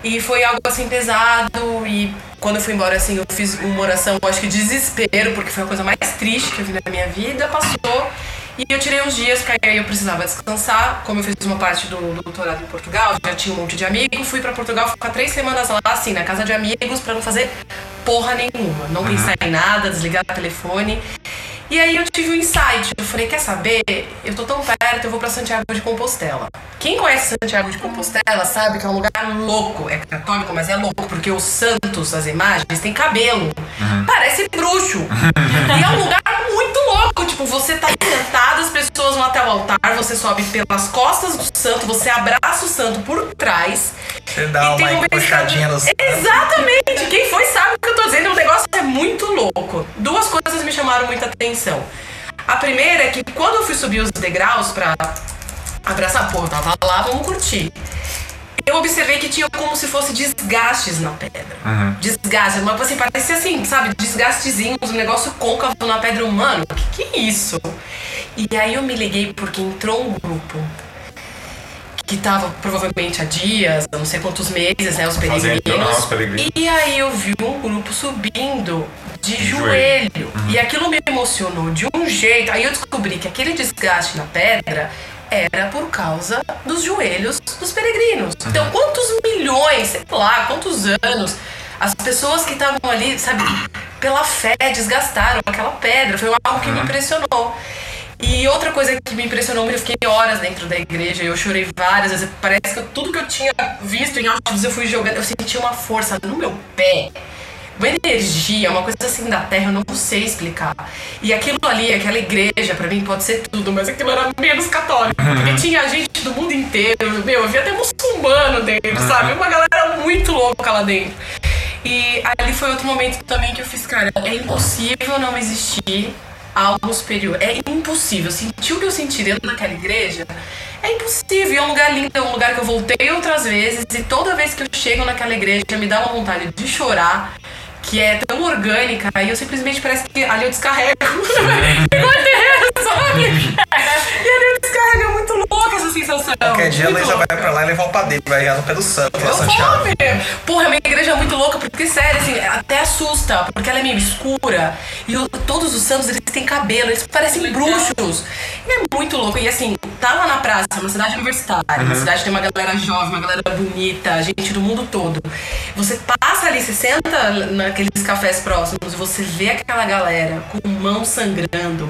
E foi algo assim pesado. E quando eu fui embora, assim, eu fiz uma oração, eu acho que de desespero, porque foi a coisa mais triste que eu vi na minha vida. Passou. E eu tirei uns dias, porque aí eu precisava descansar. Como eu fiz uma parte do, do doutorado em Portugal, já tinha um monte de amigos. Fui pra Portugal ficar três semanas lá, assim, na casa de amigos, pra não fazer porra nenhuma. Não pensar em nada, desligar o telefone. E aí eu tive um insight. Eu falei, quer saber? Eu tô tão perto, eu vou pra Santiago de Compostela. Quem conhece Santiago de Compostela sabe que é um lugar louco. É católico, mas é louco, porque os santos, as imagens, têm cabelo. Parece bruxo. e é um lugar muito louco. Tipo, você tá sentado, as pessoas vão até o altar, você sobe pelas costas do santo, você abraça o santo por trás. Você dá E tem uma um encoxadinha no pescador- Exatamente! Quem foi sabe o que eu tô dizendo. O negócio é muito louco. Duas coisas me chamaram muita atenção. A primeira é que quando eu fui subir os degraus pra abraçar, pô, eu tava lá, vamos curtir. Eu observei que tinha como se fosse desgastes na pedra. Desgastes, mas assim, parecia assim, sabe? Desgastezinhos, um negócio côncavo na pedra humana. Que que é isso? E aí eu me liguei porque entrou um grupo que tava provavelmente há dias, não sei quantos meses, né? Os peregrinos. os peregrinos. E aí eu vi um grupo subindo de De joelho. joelho. E aquilo me emocionou de um jeito. Aí eu descobri que aquele desgaste na pedra era por causa dos joelhos dos peregrinos. Então, quantos milhões, sei lá, quantos anos as pessoas que estavam ali, sabe, pela fé desgastaram aquela pedra. Foi algo que me impressionou. E outra coisa que me impressionou muito, eu fiquei horas dentro da igreja, eu chorei várias vezes. Parece que tudo que eu tinha visto em Auschwitz eu fui jogando, eu senti uma força no meu pé. Uma energia, uma coisa assim da terra, eu não sei explicar. E aquilo ali, aquela igreja, pra mim pode ser tudo, mas aquilo era menos católico. Porque tinha gente do mundo inteiro, meu, eu vi até muçulmano dentro, sabe? Uma galera muito louca lá dentro. E ali foi outro momento também que eu fiz, cara, é impossível não existir algo superior. É impossível. Sentir o que eu senti dentro daquela igreja é impossível. É um lugar lindo, é um lugar que eu voltei outras vezes. E toda vez que eu chego naquela igreja me dá uma vontade de chorar. Que é tão orgânica e eu simplesmente parece que ali eu descarrego. Igual terreiro, sabe? e ali eu descarrego, é muito louca essa sensação. Qualquer dia a muito Luísa vai pra lá e levar o padeiro, vai rezar no pé do santo, lá Eu Santiago. Porra, minha igreja é muito louca, porque sério, assim, até assusta, porque ela é meio escura. E o- todos os santos, eles têm cabelo, eles parecem bruxos. E é muito louco. E assim, tá lá na praça, uma cidade universitária, uma cidade que tem uma galera jovem, uma galera bonita, gente do mundo todo. Você passa ali, você senta naqueles cafés próximos você vê aquela galera com mão sangrando,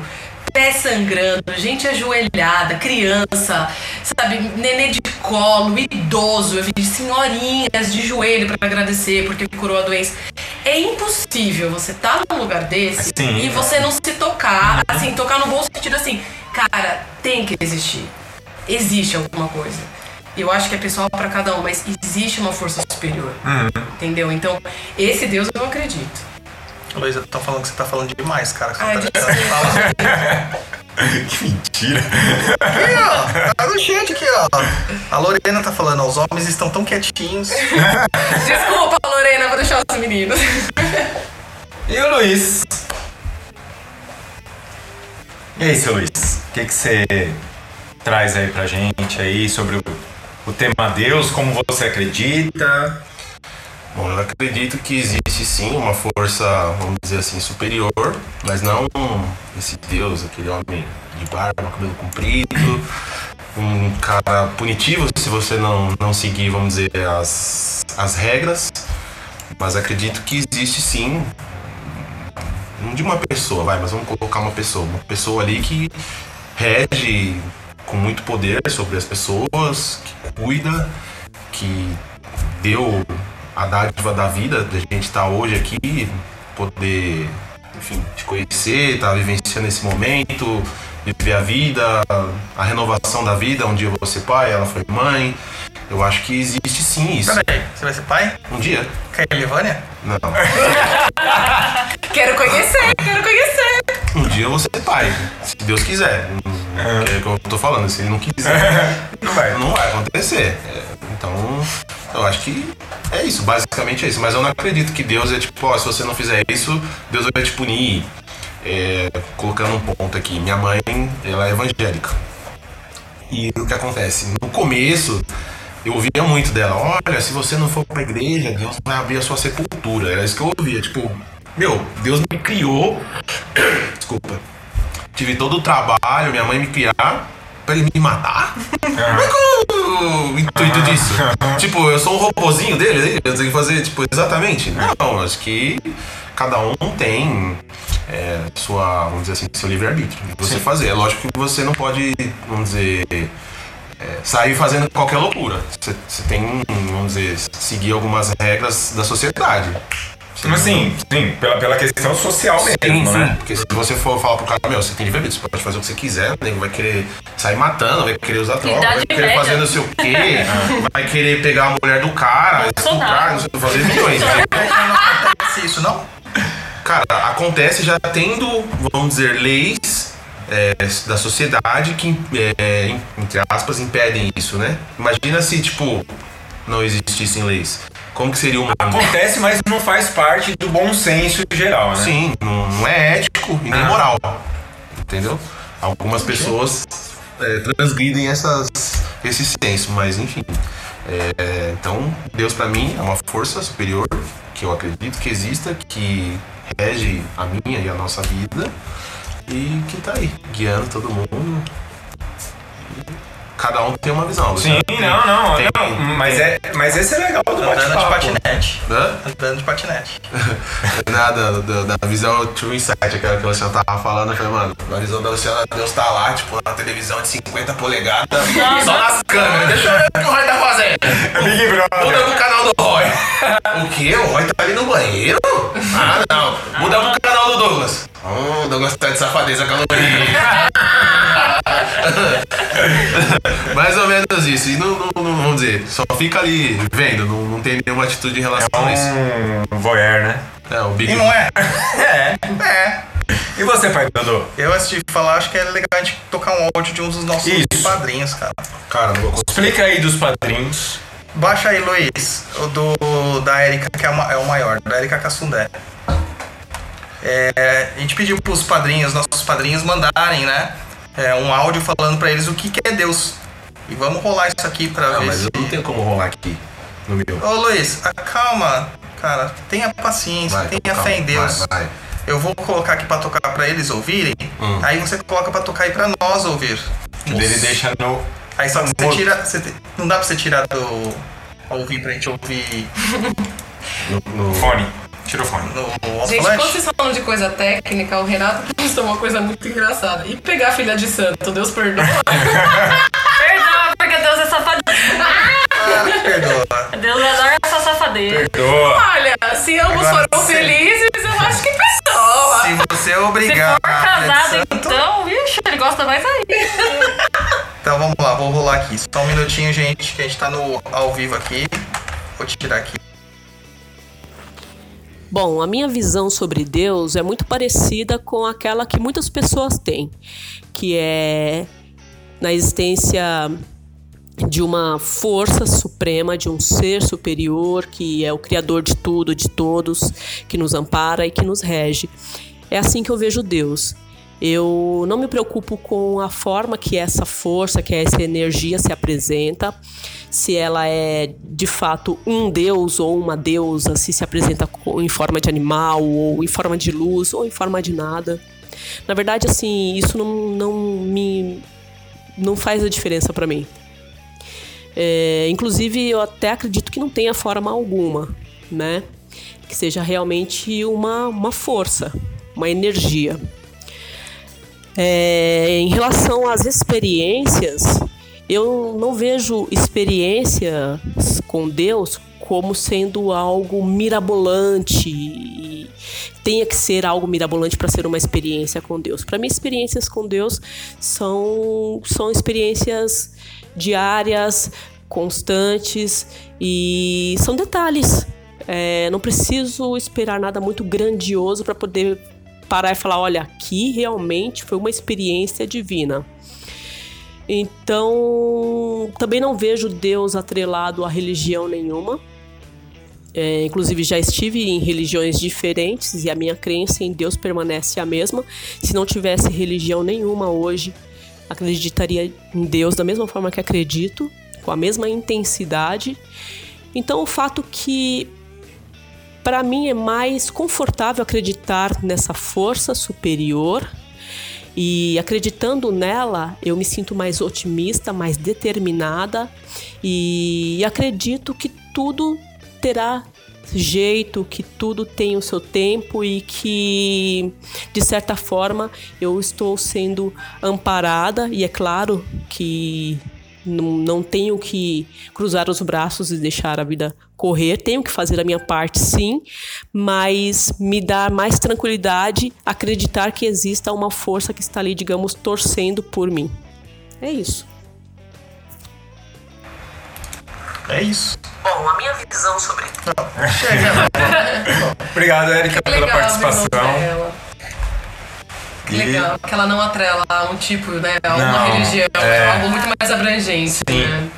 pé sangrando, gente ajoelhada, criança, sabe, nenê de colo, idoso, eu vi senhorinhas de joelho pra agradecer porque curou a doença. É impossível você estar num lugar desse Sim. e você não se tocar, assim, tocar no bom sentido assim, cara, tem que existir. Existe alguma coisa. Eu acho que é pessoal pra cada um, mas existe uma força superior. Entendeu? Então, esse Deus eu acredito. Luísa, estão falando que você tá falando demais, cara. Ai, tá. Fala Que mentira. aqui, ó. Tá no chat aqui, ó. A Lorena tá falando, ó, os homens estão tão quietinhos. Desculpa, Lorena, vou deixar os meninos. E o Luiz? E aí, seu Luiz? O que que você traz aí pra gente aí sobre o, o tema Deus, como você acredita? Bom, eu acredito que existe sim uma força, vamos dizer assim, superior, mas não esse Deus, aquele homem de barba, cabelo comprido, um cara punitivo se você não, não seguir, vamos dizer, as, as regras. Mas acredito que existe sim, não de uma pessoa, vai, mas vamos colocar uma pessoa, uma pessoa ali que rege com muito poder sobre as pessoas, que cuida, que deu a dádiva da vida, da gente estar hoje aqui, poder, enfim, te conhecer, estar vivenciando esse momento, viver a vida, a renovação da vida. Um dia eu vou ser pai, ela foi mãe. Eu acho que existe sim isso. Peraí, você vai ser pai? Um dia? Quer ir, Livânia? Não. Quero conhecer, quero conhecer. Um dia eu vou ser pai, se Deus quiser. Que é o que eu tô falando, se ele não quiser, Não vai. não vai acontecer. É, então, eu acho que é isso, basicamente é isso. Mas eu não acredito que Deus é tipo, ó, se você não fizer isso, Deus vai te punir. É, colocando um ponto aqui, minha mãe, ela é evangélica. E o que acontece? No começo, eu ouvia muito dela, olha, se você não for pra igreja, Deus vai abrir a sua sepultura. Era isso que eu ouvia, tipo, meu, Deus me criou. Desculpa. Tive todo o trabalho, minha mãe me criar pra ele me matar? Qual é que é o intuito disso? tipo, eu sou um robozinho dele, eu tenho que fazer, tipo, exatamente? Não, acho que cada um tem é, sua, vamos dizer assim, seu livre-arbítrio. Você fazer. É lógico que você não pode, vamos dizer, é, sair fazendo qualquer loucura. Você tem, vamos dizer, seguir algumas regras da sociedade. Mas assim, sim, pela, pela questão social mesmo, Sim, sim. né? Porque se você for falar pro cara, meu, você tem livre-arbítrio, você pode fazer o que você quiser, o nego vai querer sair matando, vai querer usar droga, vai querer média. fazer não sei o quê, vai querer pegar a mulher do cara, estuprar, não sei, fazer milhões. né? Não acontece isso, não? Cara, acontece já tendo, vamos dizer, leis é, da sociedade que, é, entre aspas, impedem isso, né? Imagina se, tipo, não existissem leis. Como que seria o mundo? Acontece, mas não faz parte do bom senso geral, né? Sim, não, é ético e nem Ah. moral. Entendeu? Algumas pessoas é, transgridem essas, esse senso, mas enfim. É, então, Deus pra mim é uma força superior que eu acredito que exista, que rege a minha e a nossa vida e que tá aí, guiando todo mundo. Cada um tem uma visão. Sim, Luciano. não, não, Tem- não. Mas, é, mas esse é legal do Andando de patinete. Hã? Andando de patinete. Nada, da, da visão True Insight, aquela que o Luciano tava falando, eu falei, mano, a visão da Luciana, Deus tá lá, tipo, na televisão de 50 polegadas, só nas câmeras, deixa eu ver o que o Roy tá fazendo. Big Brother. Muda pro canal do Roy. O quê? O Roy tá ali no banheiro? Ah, não. Muda pro canal do Douglas. Hum, o Douglas tá de safadeza caloria. Mais ou menos isso. E não, não, não- vamos dizer, só fica ali vendo, não, não tem nenhuma atitude em relação a isso. Um voyeur, né? É, o Big E não é? É. É. E você, pai Dodô? Eu, antes de falar, acho que é legal a gente tocar um áudio de um dos nossos Isso. padrinhos, cara. Cara, não vou conseguir. Explica aí dos padrinhos. Baixa aí, Luiz, o do da Erika, que é, uma- é o maior, da Erika Cassundé. É, a gente pediu pros padrinhos, nossos padrinhos, mandarem, né? É, um áudio falando pra eles o que, que é Deus. E vamos rolar isso aqui pra Não, ver mas se. eu não tenho como rolar aqui no meu. Ô Luiz, calma, cara, tenha paciência, Vai, tenha calma, fé em Deus. vai, vai. Eu vou colocar aqui pra tocar pra eles ouvirem, Hum. aí você coloca pra tocar aí pra nós ouvir. Ele deixa no. Aí só que você tira. você te- não dá pra você tirar do. ouvir pra gente ouvir No, no- Fone. Tira o fone. no Gente, quando vocês falam de coisa técnica, o Renato postou uma coisa muito engraçada. E pegar a filha de santo, Deus perdoa. Perdoa, porque Deus é safadinho. Perdoa. Deus adora essa safadeza. Perdoa. Olha, se ambos Agora, foram se- felizes, eu acho que perdoa. Se você Se obrigar. for a casado, santo- então, vixe, ele gosta mais aí. Então vamos lá, vou rolar aqui. Só um minutinho, gente, que a gente tá no ao vivo aqui. Vou tirar aqui. Bom, a minha visão sobre Deus é muito parecida com aquela que muitas pessoas têm, que é na existência de uma força suprema, de um ser superior que é o criador de tudo, de todos, que nos ampara e que nos rege. É assim que eu vejo Deus. Eu não me preocupo com a forma que essa força, que essa energia se apresenta, se ela é de fato um deus ou uma deusa, se se apresenta em forma de animal, ou em forma de luz, ou em forma de nada. Na verdade, assim, isso não, não me não faz a diferença para mim. É, inclusive, eu até acredito que não tenha forma alguma, né? Que seja realmente uma, uma força, uma energia. É, em relação às experiências, eu não vejo experiências com Deus como sendo algo mirabolante. e Tenha que ser algo mirabolante para ser uma experiência com Deus. Para mim, experiências com Deus são, são experiências diárias, constantes e são detalhes. É, não preciso esperar nada muito grandioso para poder parar e falar: olha, aqui realmente foi uma experiência divina. Então, também não vejo Deus atrelado a religião nenhuma. É, inclusive, já estive em religiões diferentes e a minha crença em Deus permanece a mesma. Se não tivesse religião nenhuma hoje, acreditaria em Deus da mesma forma que acredito, com a mesma intensidade. Então, o fato que para mim é mais confortável acreditar nessa força superior e acreditando nela, eu me sinto mais otimista, mais determinada e acredito que tudo terá jeito, que tudo tem o seu tempo e que de certa forma eu estou sendo amparada e é claro que não, não tenho que cruzar os braços e deixar a vida correr, tenho que fazer a minha parte sim, mas me dá mais tranquilidade acreditar que exista uma força que está ali, digamos, torcendo por mim. É isso. É isso. Bom, a minha visão sobre Obrigado, Erika, pela participação. Que legal. Que ela não atrela a um tipo, né? A uma Não, religião. é. É algo muito mais abrangente. Sim. Né?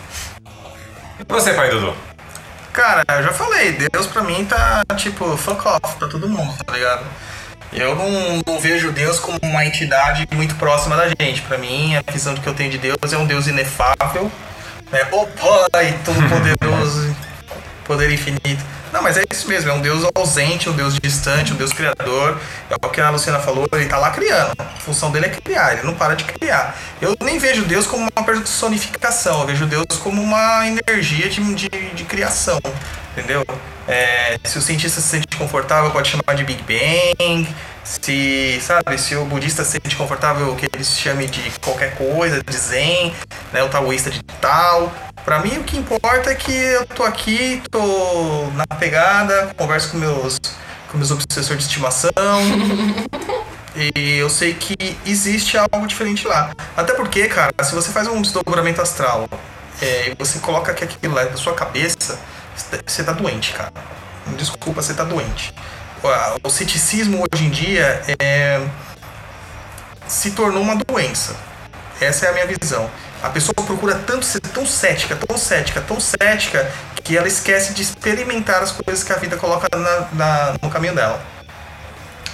E você, pai Dudu? Cara, eu já falei, Deus pra mim tá tipo fuck off pra todo mundo, tá ligado? Eu não, não vejo Deus como uma entidade muito próxima da gente. Pra mim, a visão que eu tenho de Deus é um Deus inefável, né? O Pai Todo-Poderoso, poder infinito. Não, mas é isso mesmo, é um Deus ausente, um Deus distante, um Deus criador. É o que a Luciana falou, ele tá lá criando. A função dele é criar, ele não para de criar. Eu nem vejo Deus como uma personificação, eu vejo Deus como uma energia de, de, de criação, entendeu? É, se o cientista se sente confortável, pode chamar de Big Bang. Se, sabe, se o budista se sente confortável, que ele se chame de qualquer coisa, de Zen, né, o taoísta de tal. Pra mim, o que importa é que eu tô aqui, tô na pegada, converso com meus, com meus obsessores de estimação. e eu sei que existe algo diferente lá. Até porque, cara, se você faz um desdobramento astral é, e você coloca que aquilo lá é da sua cabeça, você tá doente, cara. Desculpa, você tá doente. O ceticismo hoje em dia é, se tornou uma doença. Essa é a minha visão. A pessoa procura tanto ser tão cética, tão cética, tão cética, que ela esquece de experimentar as coisas que a vida coloca na- na- no caminho dela.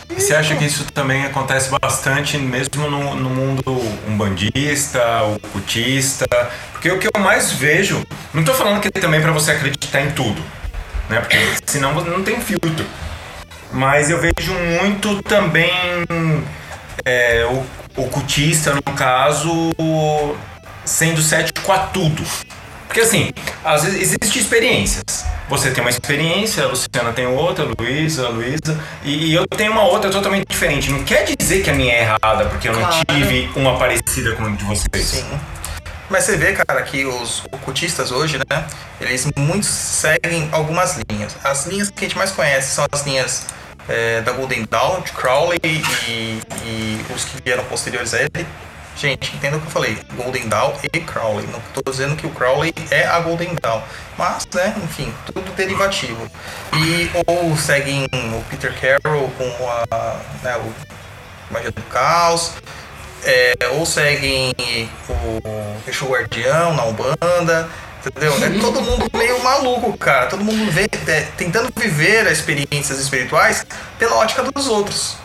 E Você acha que isso também acontece bastante mesmo no, no mundo umbandista, ocultista? Porque o que eu mais vejo, não tô falando que também para você acreditar em tudo, né? Porque senão não tem filtro. Mas eu vejo muito também é, o ocultista, no caso, sendo cético a tudo. Porque assim, às vezes existem experiências. Você tem uma experiência, a Luciana tem outra, a Luísa, a Luísa, e, e eu tenho uma outra totalmente diferente. Não quer dizer que a minha é errada, porque eu não Claro. tive uma parecida com a de vocês. Sim. Mas você vê, cara, que os ocultistas hoje, né? Eles muitos seguem algumas linhas. As linhas que a gente mais conhece são as linhas é, da Golden Dawn, de Crowley e, e os que vieram posteriores a ele. Gente, entenda o que eu falei. Golden Dawn e Crowley. Não tô dizendo que o Crowley é a Golden Dawn. Mas, né, enfim, tudo derivativo. E ou seguem o Peter Carroll com a, né, o Magia do Caos. É, ou seguem o Exu Guardião na Umbanda, entendeu? É todo mundo meio maluco, cara. Todo mundo vê, é, tentando viver as experiências espirituais pela ótica dos outros.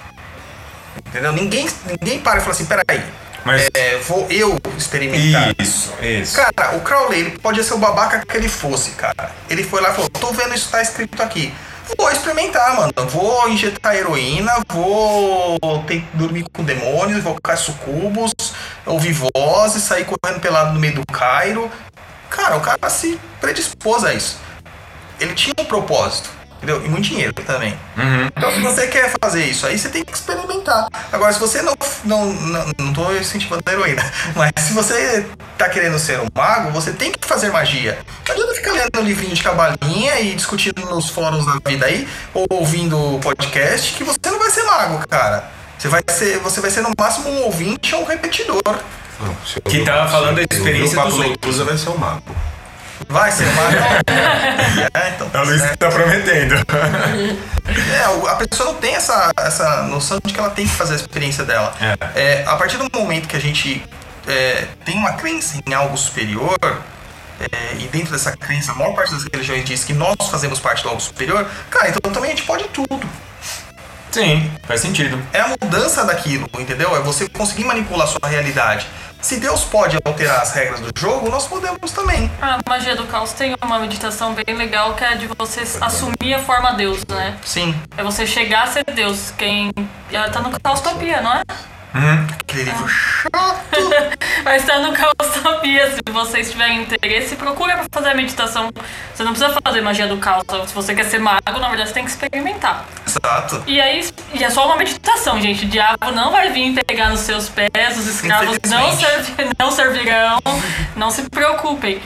Entendeu? Ninguém, ninguém para e fala assim, peraí, Mas é, vou eu experimentar. isso, isso. Cara, o Crowley ele podia ser o babaca que ele fosse, cara. Ele foi lá e falou: tô vendo isso tá escrito aqui. Vou experimentar, mano. Vou injetar heroína, vou ter, dormir com demônios, invocar sucubos, ouvir vozes, sair correndo pelado no meio do Cairo. Cara, o cara se predispôs a isso. Ele tinha um propósito, entendeu? E muito dinheiro também. Então, se você quer fazer isso aí, você tem que experimentar. Agora, se você não. Não, não, não tô incentivando a heroína, mas se você tá querendo ser um mago, você tem que fazer magia. Não adianta ficar lendo um livrinho de cabalinha e discutindo nos fóruns da vida aí, ou ouvindo podcast, que você não vai ser mago, cara. Você vai ser, você vai ser no máximo um ouvinte ou um repetidor. Não, Que tava falando da experiência dos outros. Vai ser o mago. Vai ser mago. é, então. A Luísa tá prometendo. É, o- a pessoa não tem essa, essa noção de que ela tem que fazer a experiência dela. É, a partir do momento que a gente é, tem uma crença em algo superior, é, e dentro dessa crença, a maior parte das religiões diz que nós fazemos parte do algo superior, cara, então também a gente pode tudo. Sim, faz sentido. É a mudança daquilo, entendeu? É você conseguir manipular a sua realidade. Se Deus pode alterar as regras do jogo, nós podemos também. A magia do caos tem uma meditação bem legal que é de você assumir a forma Deus, né? Sim. É você chegar a ser Deus. Quem. Ela tá no Caostopia, não é? Aquele livro Mas tá no Caostopia. Se vocês tiverem interesse, procura pra fazer a meditação. Você não precisa fazer magia do caos. Se você quer ser mago, na verdade você tem que experimentar. Exato. E aí, e é só uma meditação, gente. O diabo não vai vir pegar nos seus pés, os escravos não, servi- não servirão. Não se preocupem.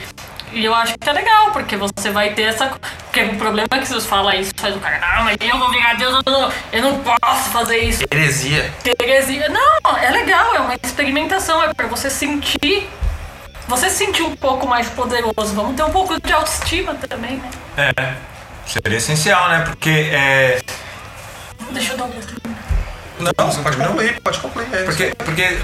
E eu acho que é legal, porque você vai ter essa. Porque o problema é que vocês falam isso, faz o cara, não, mas eu vou virar Deus, eu não, eu não posso fazer isso. heresia. Heresia. Não, é legal, é uma experimentação, é pra você sentir. Você se sentir um pouco mais poderoso. Vamos ter um pouco de autoestima também, né? É. Seria essencial, né? Porque é. Deixa eu dar um outro. Não, você pode concluir, pode concluir. É. Porque, porque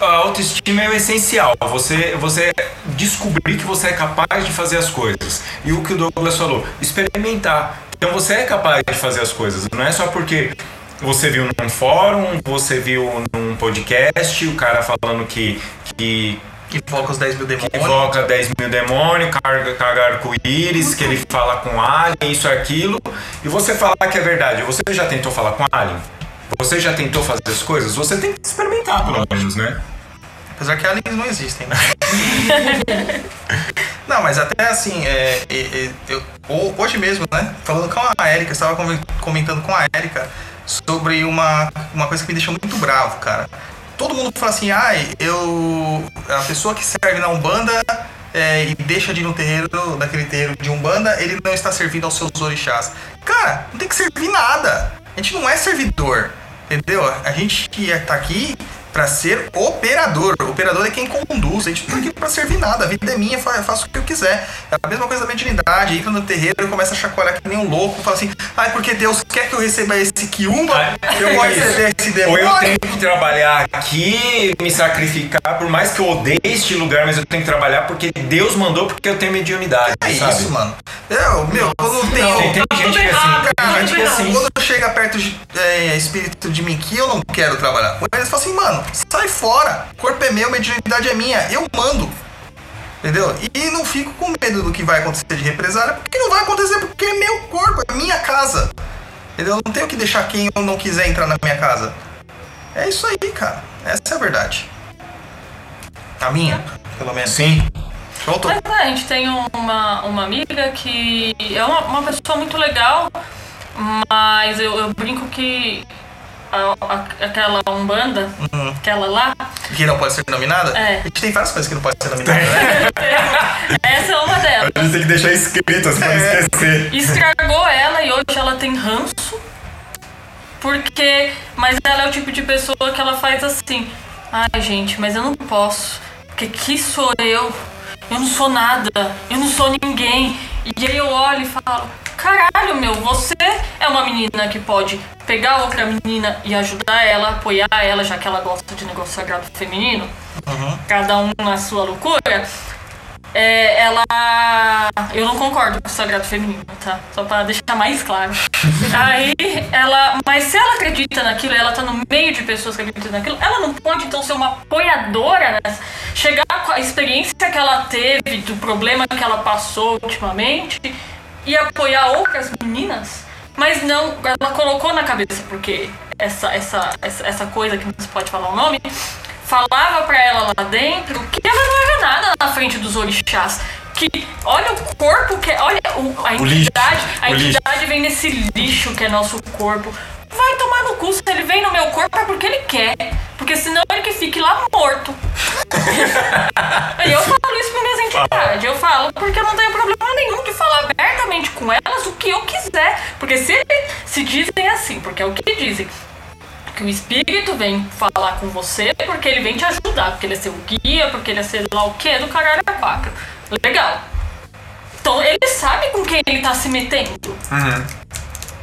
a autoestima é o essencial. Você, você descobrir que você é capaz de fazer as coisas. E o que o Douglas falou, experimentar. Então você é capaz de fazer as coisas. Não é só porque você viu num fórum, você viu num podcast, o cara falando que, que Invoca os 10 mil demônios. invoca 10 mil demônios, carga, carga arco-íris, que ele fala com alien, isso, aquilo, e você falar que é verdade. Você já tentou falar com alien? Você já tentou fazer as coisas? Você tem que experimentar, pelo menos, né? Apesar que aliens não existem, né? não, mas até assim, é, é, é, eu- ho- hoje mesmo, né? Falando com a Erika, eu estava comentando com a Erika sobre uma, uma coisa que me deixou muito bravo, cara. Todo mundo fala assim, ai, eu. A pessoa que serve na Umbanda é, e deixa de ir no terreiro, daquele terreiro de Umbanda, ele não está servindo aos seus orixás. Cara, não tem que servir nada. A gente não é servidor, entendeu? A gente que tá aqui pra ser operador. Operador é quem conduz. A gente não tá aqui pra servir nada. A vida é minha, eu faço o que eu quiser. É a mesma coisa da mediunidade. Entra no terreiro e começa a chacoalhar que nem um louco. Fala assim, ai, porque Deus quer que eu receba esse quiumba, eu vou receber esse Ou eu demônio. tenho que trabalhar aqui, me sacrificar, por mais que eu odeie este lugar, mas eu tenho que trabalhar porque Deus mandou, porque eu tenho mediunidade, É sabe? isso, mano. Eu, meu, quando tem. Tem, tem gente que é assim, Cara, gente que é assim. quando chega perto de é, espírito de mim que eu não quero trabalhar eles, falam assim, mano, sai fora. Corpo é meu, mediunidade é minha. Eu mando. Entendeu? E não fico com medo do que vai acontecer de represália, porque não vai acontecer, porque é meu corpo, é minha casa. Entendeu? Eu não tenho que deixar quem eu não quiser entrar na minha casa. É isso aí, cara. Essa é a verdade. A minha, pelo menos. Sim. Pronto. Mas é, a gente tem uma, uma amiga que é uma, uma pessoa muito legal, mas eu, eu brinco que a- a- aquela Umbanda, aquela lá, Que não pode ser nominada? É. A gente tem várias coisas que não pode ser nominada, né? essa é uma delas. A gente tem que deixar escrito assim pra não esquecer. Estragou ela e hoje ela tem ranço. Porque. Mas ela é o tipo de pessoa que ela faz assim. Ai, gente, mas eu não posso. Porque que sou eu? Eu não sou nada. Eu não sou ninguém. E aí eu olho e falo: Caralho, meu, você é uma menina que pode pegar outra menina e ajudar ela, apoiar ela, já que ela gosta de negócio sagrado feminino. Cada um na sua loucura. É, ela. Eu não concordo com o sagrado feminino, tá? Só pra deixar mais claro. Aí ela. Mas se ela acredita naquilo, ela tá no meio de pessoas que acreditam naquilo, ela não pode então ser uma apoiadora nessa. Chegar com a experiência que ela teve, do problema que ela passou ultimamente, e apoiar outras meninas. Mas não, ela colocou na cabeça, porque essa, essa, essa, essa coisa que não se pode falar o nome, falava pra ela lá dentro que ela não era nada na frente dos orixás. Que olha o corpo que. Olha o, a O lixo, entidade. A o lixo. entidade vem nesse lixo que é nosso corpo. Vai tomar no cu, se ele vem no meu corpo é porque ele quer. Porque senão ele que fique lá morto. E eu falo isso pra minhas entidades. Eu falo porque eu não tenho problema nenhum de falar abertamente com elas o que eu quiser. Porque se se dizem assim, porque é o que dizem. Que o espírito vem falar com você porque ele vem te ajudar, porque ele é seu guia, porque ele é sei lá o que do caralho a quatro. Legal. Então ele sabe com quem ele tá se metendo.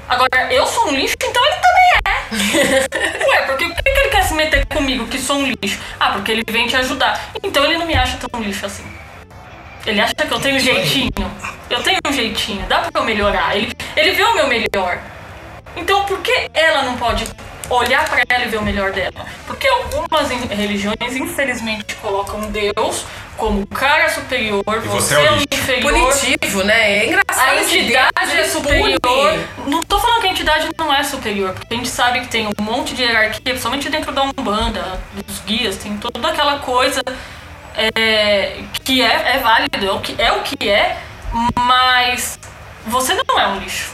Agora, eu sou um lixo, então ele também é. Ué, porque por que que ele quer se meter comigo que sou um lixo? Ah, porque ele vem te ajudar. Então ele não me acha tão lixo assim. Ele acha que eu tenho um jeitinho. Eu tenho um jeitinho, dá pra eu melhorar. Ele, ele vê o meu melhor. Então por que ela não pode olhar pra ela e ver o melhor dela? Porque algumas in- religiões, infelizmente, colocam Deus como cara superior, você você, é o é o inferior. Punitivo, né? É engraçado. A entidade é superior. pune. Não tô falando que a entidade não é superior, porque a gente sabe que tem um monte de hierarquia, principalmente dentro da Umbanda, dos guias, tem toda aquela coisa é, que é, é válido, é o que é, o que é, mas você não é um lixo.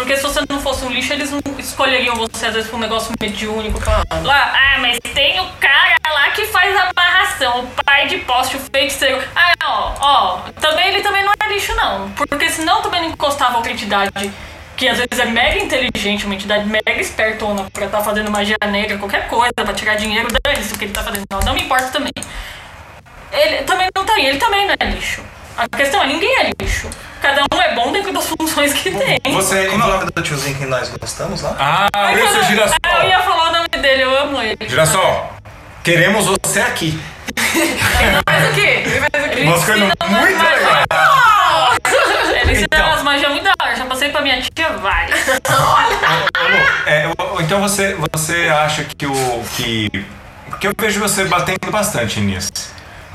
Porque se você não fosse um lixo, eles não escolheriam você às vezes pra um negócio mediúnico. Lá, ah, mas tem o cara lá que faz a amarração, o pai de poste, o feiticeiro. Ah, ó, ó, também ele também não é lixo, não. Porque senão também não encostava outra entidade que às vezes é mega inteligente, uma entidade mega espertona pra estar fazendo magia negra, qualquer coisa, pra tirar dinheiro, dane-se o que ele tá fazendo. Não, não me importa também. Ele também não tem, ele também não é lixo. A questão é, ninguém é lixo. Cada um é bom dentro das funções que tem. Você. Como é o nome do tiozinho que nós gostamos lá? Ah, esse é o Ah, eu girassol. ia falar o nome dele, eu amo ele. Girassol, queremos você aqui. Ele faz o quê? Ele faz o quê? Ensina umas muito legais. Ele ensina Então. umas magias muito da hora. Já passei pra minha tia, vai. É, então você, você acha que o. Que, que eu vejo você batendo bastante nisso.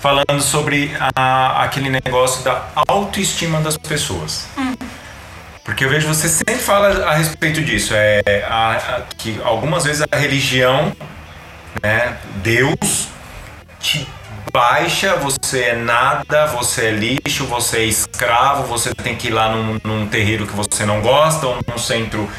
Falando sobre a- aquele negócio da autoestima das pessoas. Porque eu vejo você sempre fala a respeito disso. É a- a- que algumas vezes a religião, né, Deus, te baixa, você é nada, você é lixo, você é escravo, você tem que ir lá num, num terreiro que você não gosta, ou num centro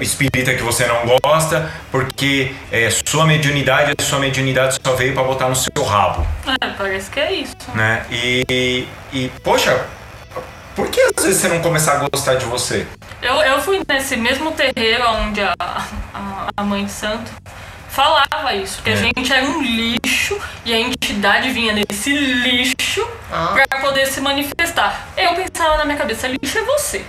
espírita que você não gosta, porque é, sua mediunidade, sua mediunidade só veio para botar no seu rabo, É, parece que é isso. né? E, e, poxa, por que às vezes você não começar a gostar de você? Eu, eu fui nesse mesmo terreiro onde a, a, a mãe de santo falava isso, que a gente era um lixo e a entidade vinha nesse lixo pra poder se manifestar. Eu pensava na minha cabeça, lixo é você.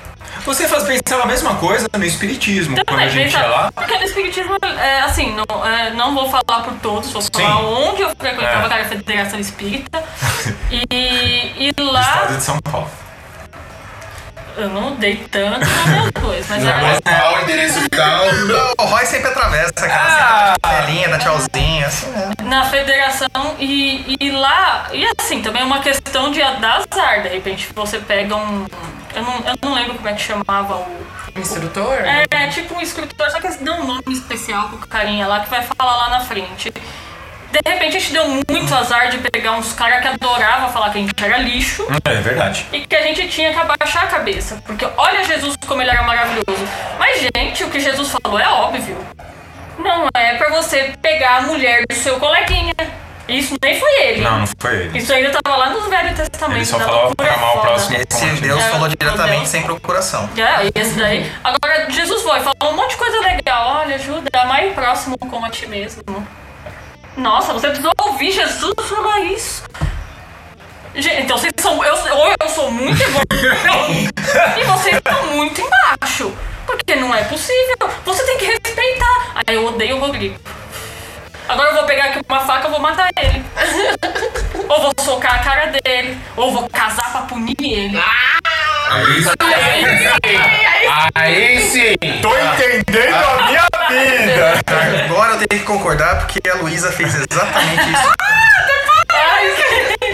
Você faz pensar a mesma coisa no espiritismo, quando a Também, gente ia pensa- lá. Porque no Espiritismo, é, assim, não, é, não vou falar por todos, vou falar Sim. onde eu frequentava, É. a Federação Espírita. e, e lá, Estado de São Paulo. Eu não dei tanto nas duas, mas era, Qual o endereço tal? O Roy sempre atravessa aquela ah. janelinha, dá tchauzinho, assim, né? na federação e, e lá, e assim, também é uma questão de dar azar, de repente você pega um. Eu não, eu não lembro como é que chamava o. Instrutor? É, é tipo um escritor, só que dão um nome especial pro carinha lá que vai falar lá na frente. De repente a gente deu muito azar de pegar uns caras que adoravam falar que a gente era lixo É verdade. e que a gente tinha que abaixar a cabeça. Porque olha Jesus como ele era maravilhoso. Mas, gente, o que Jesus falou é óbvio. Não é pra você pegar a mulher do seu coleguinha. Isso nem foi ele. Não, não foi ele. Isso ainda tava lá no Velho Testamento. Ele só falava pra amar o próximo. Esse Deus É, falou diretamente Deus. sem procuração. É, e esse daí. Agora, Jesus foi, falou um monte de coisa legal. Olha, ajuda, amar o próximo como a ti mesmo. Nossa, você precisou ouvir Jesus falar isso. Gente, então vocês são. Eu, ou eu sou muito evoluído e vocês estão muito embaixo. Porque não é possível. Você tem que respeitar. Aí eu odeio o Rodrigo. Agora eu vou pegar aqui uma faca e vou matar ele. ou vou socar a cara dele. Ou vou casar pra punir ele. Aí sim. Aí sim. Tô entendendo a minha vida! Agora eu tenho que concordar porque a Luísa fez exatamente isso.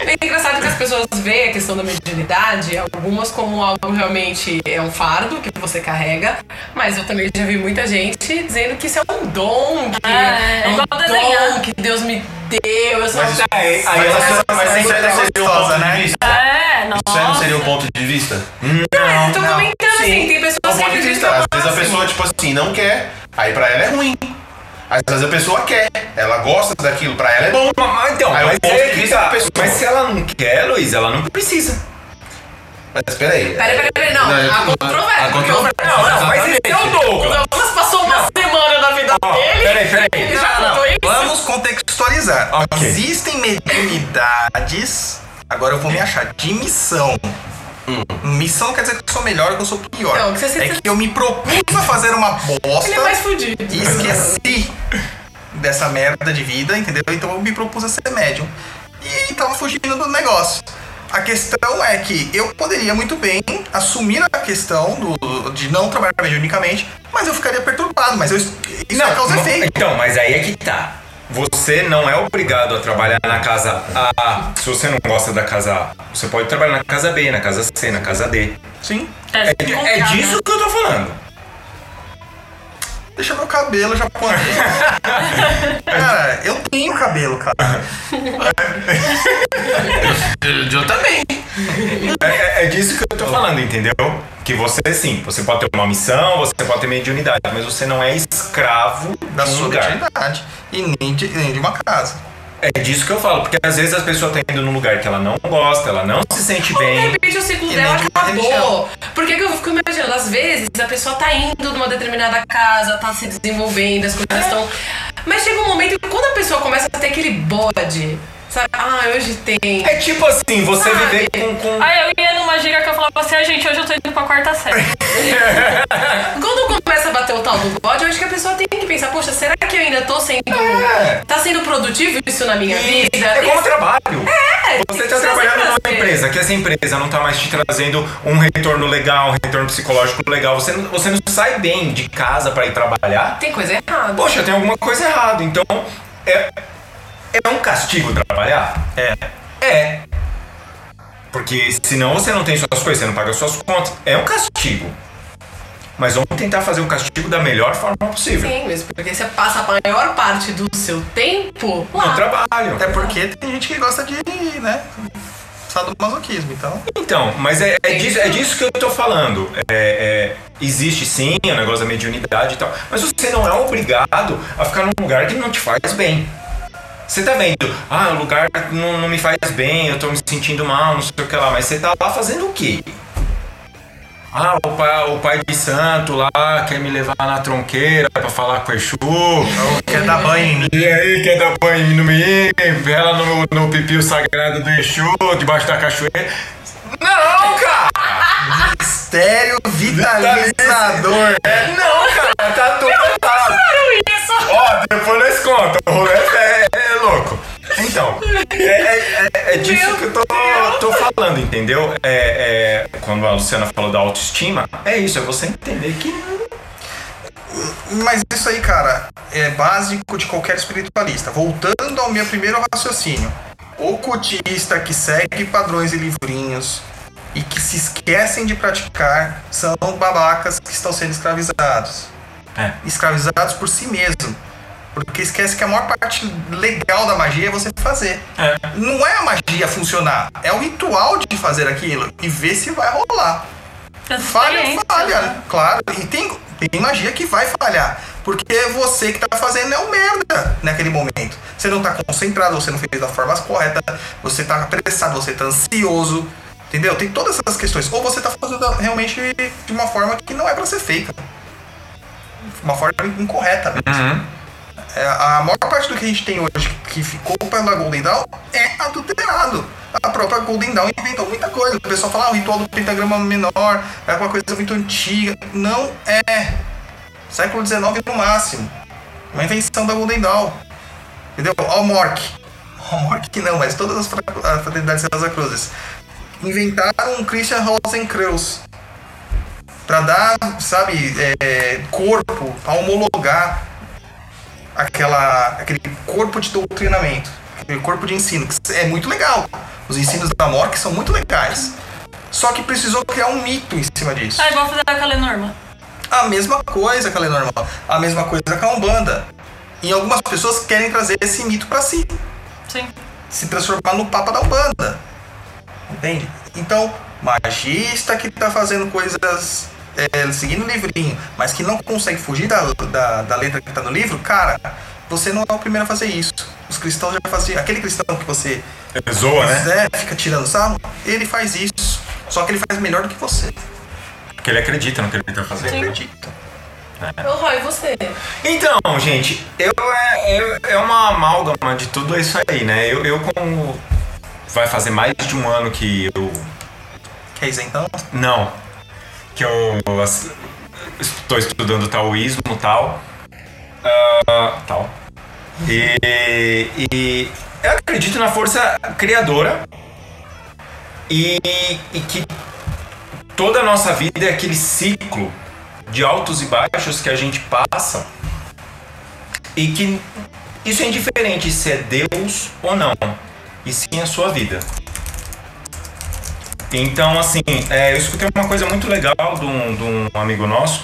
É engraçado que as pessoas veem a questão da mediunidade, algumas como algo realmente é um fardo que você carrega, mas eu também já vi muita gente dizendo que isso é um dom, que É, é um igual desenhar. dom que Deus me deu. Eu sou Mas uma aí, aí, essa- mas isso aí não é seria gostosa, ponto né? de vista? É, Isso aí não nossa. seria um ponto de vista? Eu tô comentando assim, tem pessoas que acreditam Às vezes a pessoa, tipo assim, não quer, aí pra ela é ruim. Às vezes a pessoa quer, ela gosta daquilo, pra ela é bom. Mas, então, Aí mas, é que tá. mas se ela não quer, Luiz, ela não precisa. Mas peraí. Peraí, peraí, peraí, não. Não, eu- Há controvérsia. Não, não, mas esse é o Douglas. O Douglas passou uma semana na vida dele. peraí, peraí. Ele já Não, contou isso? vamos contextualizar. Ok. Existem mediunidades, agora eu vou me achar, de missão. Missão não quer dizer que eu sou melhor ou que eu sou pior. Não, que você- é que eu me propus a fazer uma bosta Ele é mais fudido. e esqueci dessa merda de vida, entendeu? Então eu me propus a ser médium. E tava fugindo do negócio. A questão é que eu poderia muito bem assumir a questão do, de não trabalhar mediunicamente, mas eu ficaria perturbado. Mas eu, isso é causa não, efeito. Então, mas aí é que tá. Você não é obrigado a trabalhar na casa A. Se você não gosta da casa A, você pode trabalhar na casa B, na casa C, na casa D. Sim. É, É, é disso que eu tô falando. Deixa meu cabelo japonês. cara, eu tenho cabelo, cara. Eu também. É, é- é disso que eu tô falando, entendeu? Que você sim, você pode ter uma missão, você pode ter mediunidade, mas você não é escravo Da sua lugar. mediunidade. E nem de, nem de uma casa. É disso que eu falo, porque às vezes as pessoas estão indo num lugar que ela não gosta, ela não se sente De bem. repente o ciclo dela de acabou. Por que, que eu fico imaginando? Às vezes a pessoa tá indo numa determinada casa, tá se desenvolvendo, as coisas estão. Mas chega um momento que quando a pessoa começa a ter aquele bode, sabe? Ah, hoje tem. É tipo assim, você Sabe? viver com. com... Aí eu ia numa gira que eu falava assim, ah, gente, hoje eu tô indo pra quarta série. Quando começa a bater o tal do bode, eu acho que a pessoa tem que pensar, poxa, será que eu ainda tô sendo. É. Tá sendo produtivo isso na minha vida? É como trabalho. É, Você está precisa trabalhando numa fazer. empresa, que essa empresa não está mais te trazendo um retorno legal, um retorno psicológico legal. Você não, você não sai bem de casa para ir trabalhar. Tem coisa errada. Poxa, tem alguma coisa errada. Então, é, é um castigo trabalhar? É. É. Porque senão você não tem suas coisas, você não paga suas contas. É um castigo. Mas vamos tentar fazer um castigo da melhor forma possível. Sim, mesmo, porque você passa a maior parte do seu tempo No lá. trabalho. Até porque tem gente que gosta de, né? Sadomasoquismo, então. Então, mas é, é, disso, é disso que eu tô falando. É, é, existe sim o negócio da mediunidade e tal, mas você não é obrigado a ficar num lugar que não te faz bem. Você tá vendo, ah, o lugar não, não me faz bem, eu tô me sentindo mal, não sei o que lá, mas você tá lá fazendo o quê? Ah, o pai, o pai de santo lá quer me levar na tronqueira pra falar com o Exu. Quer dar banho em mim. E aí, quer dar banho no mim? Vela no, no pipio sagrado do Exu, debaixo da cachoeira. Não, cara! Mistério vitalizador. É, não, cara, tá tudo errado. isso! Ó, depois nós conta. O rolê é, é louco. Então, é, é- é- é disso que eu tô, tô falando, entendeu? É, é, quando a Luciana falou da autoestima, é isso, é você entender que. Mas isso aí, cara, é básico de qualquer espiritualista. Voltando ao meu primeiro raciocínio. O cultista que segue padrões e livrinhos e que se esquecem de praticar são babacas que estão sendo escravizados. É. Escravizados por si mesmo. Porque esquece que a maior parte legal da magia é você fazer. É. Não é a magia funcionar, é o ritual de fazer aquilo e ver se vai rolar. Falha, falha, né? claro. E tem, tem magia que vai falhar. Porque você que tá fazendo é um merda naquele momento. Você não tá concentrado, você não fez da forma correta, você tá apressado, você tá ansioso. Entendeu? Tem todas essas questões. Ou você tá fazendo realmente de uma forma que não é pra ser feita. Uma forma incorreta mesmo. É, a maior parte do que a gente tem hoje que ficou pela Golden Dawn é adulterado. A própria Golden Dawn inventou muita coisa. O pessoal fala, ah, o ritual do pentagrama menor é uma coisa muito antiga. Não é. Século XIX no máximo. Uma invenção da Golden Dawn. Entendeu? Mork. O Mork não, mas todas as fra- as fraternidades Rosa Cruzes inventaram um Christian Rosenkreuz para dar, sabe, é, corpo, homologar aquela, aquele corpo de doutrinamento, aquele corpo de ensino, que é muito legal. Os ensinos da Mork são muito legais. Só que precisou criar um mito em cima disso. Ah, igual fazer aquela norma. A mesma coisa que a lei normal, a mesma coisa que a Umbanda. E algumas pessoas querem trazer esse mito para si, Sim. se transformar no papa da Umbanda. Entende? Então, magista que tá fazendo coisas é, seguindo o livrinho, mas que não consegue fugir da, da, da letra que tá no livro, cara, você não é o primeiro a fazer isso. Os cristãos já faziam. Aquele cristão que você Zoa, né? é, fica tirando sarro, ele faz isso. Só que ele faz melhor do que você. Porque ele acredita no que ele tá Você fazendo. acredita. Ô, Roy, você? Então, gente, eu é, é, é uma amálgama de tudo isso aí, né? Eu, eu como vai fazer mais de um ano que eu Quer isentão? não que eu estou estudando taoísmo tal, ah, tal. E, e eu acredito na força criadora e, e que toda a nossa vida é aquele ciclo de altos e baixos que a gente passa e que isso é indiferente se é Deus ou não, e sim a sua vida. Então, assim, é, eu escutei uma coisa muito legal de um, de um amigo nosso,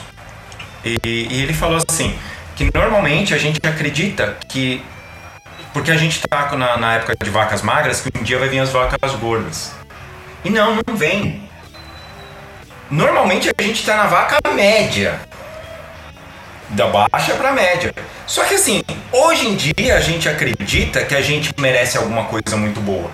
e, e ele falou assim, que normalmente a gente acredita que, porque a gente tá na, na época de vacas magras, que um dia vai vir as vacas gordas. E não, não vem. Normalmente a gente tá na vaca média. Da baixa pra média. Só que assim, hoje em dia a gente acredita que a gente merece alguma coisa muito boa.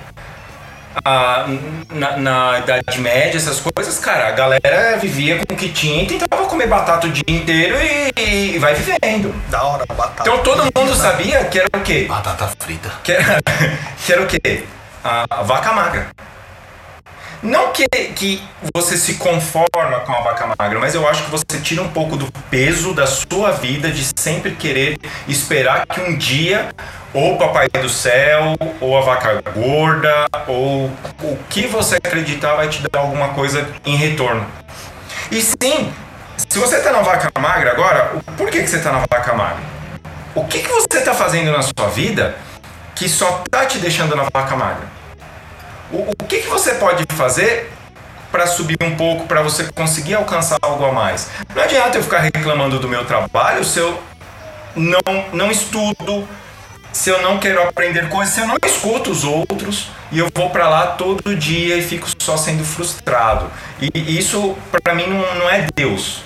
Ah, na, na Idade Média, essas coisas, cara, a galera vivia com o que tinha e tentava comer batata o dia inteiro e, e vai vivendo. Da hora, batata. Então todo mundo sabia que era o quê? Batata frita. Que era, que era o quê? A, a vaca magra. Não que, que você se conforma com a vaca magra, mas eu acho que você tira um pouco do peso da sua vida de sempre querer esperar que um dia ou o papai do céu, ou a vaca gorda, ou o que você acreditar vai te dar alguma coisa em retorno. E sim, se você tá na vaca magra agora, por que, que você tá na vaca magra? O que, que você tá fazendo na sua vida que só tá te deixando na vaca magra? O, o que, que você pode fazer para subir um pouco, para você conseguir alcançar algo a mais? Não adianta eu ficar reclamando do meu trabalho se eu não, não estudo, se eu não quero aprender coisas, se eu não escuto os outros e eu vou para lá todo dia e fico só sendo frustrado. E isso para mim não, não é Deus.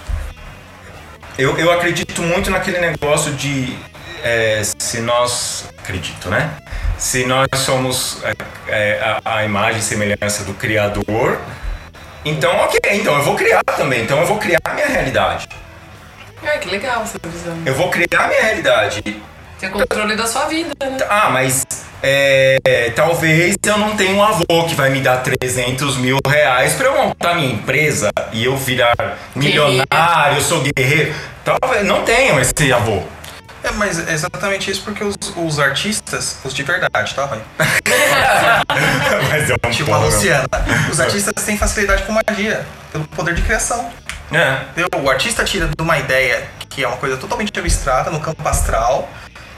Eu, eu acredito muito naquele negócio de é, se nós. Acredito, né? Se nós somos é, é, a, a imagem e semelhança do Criador, Então, ok, então eu vou criar também. Então eu vou criar a minha realidade. Ai, que legal essa visão. Eu vou criar a minha realidade. Ter controle da sua vida, né? Ah, mas é, talvez eu não tenha um avô que vai me dar 300 mil reais pra eu montar minha empresa e eu virar milionário, eu sou guerreiro. Talvez não tenham esse avô. É, mas é exatamente isso porque os, os artistas, os de verdade, tá, Roy? mas é um Tipo a porra. Luciana. Os artistas têm facilidade com magia, pelo poder de criação. É. Entendeu? O artista tira de uma ideia que é uma coisa totalmente abstrata, no campo astral,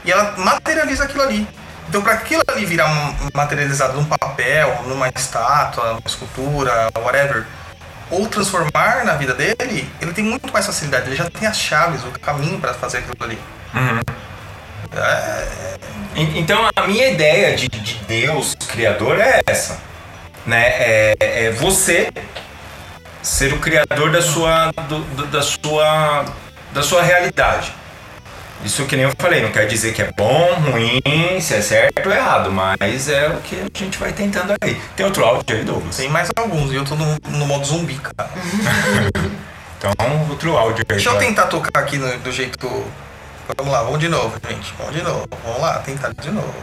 e ela materializa aquilo ali. Então, para aquilo ali virar um- materializado num papel, numa estátua, numa escultura, whatever, ou transformar na vida dele, ele tem muito mais facilidade. Ele já tem as chaves, o caminho para fazer aquilo ali. En- Então a minha ideia de, de Deus criador é essa, né? É, é você ser o criador da sua, do- do- da sua, da sua realidade. Isso que nem eu falei, não quer dizer que é bom, ruim, se é certo ou errado, mas é o que a gente vai tentando aí. Tem outro áudio aí, Douglas? Tem mais alguns, e eu tô no, no modo zumbi, cara. Então, outro áudio aí. Deixa eu tentar tocar aqui no- do jeito. Vamos lá, vamos de novo, gente. Vamos de novo. Vamos lá, tentar de novo.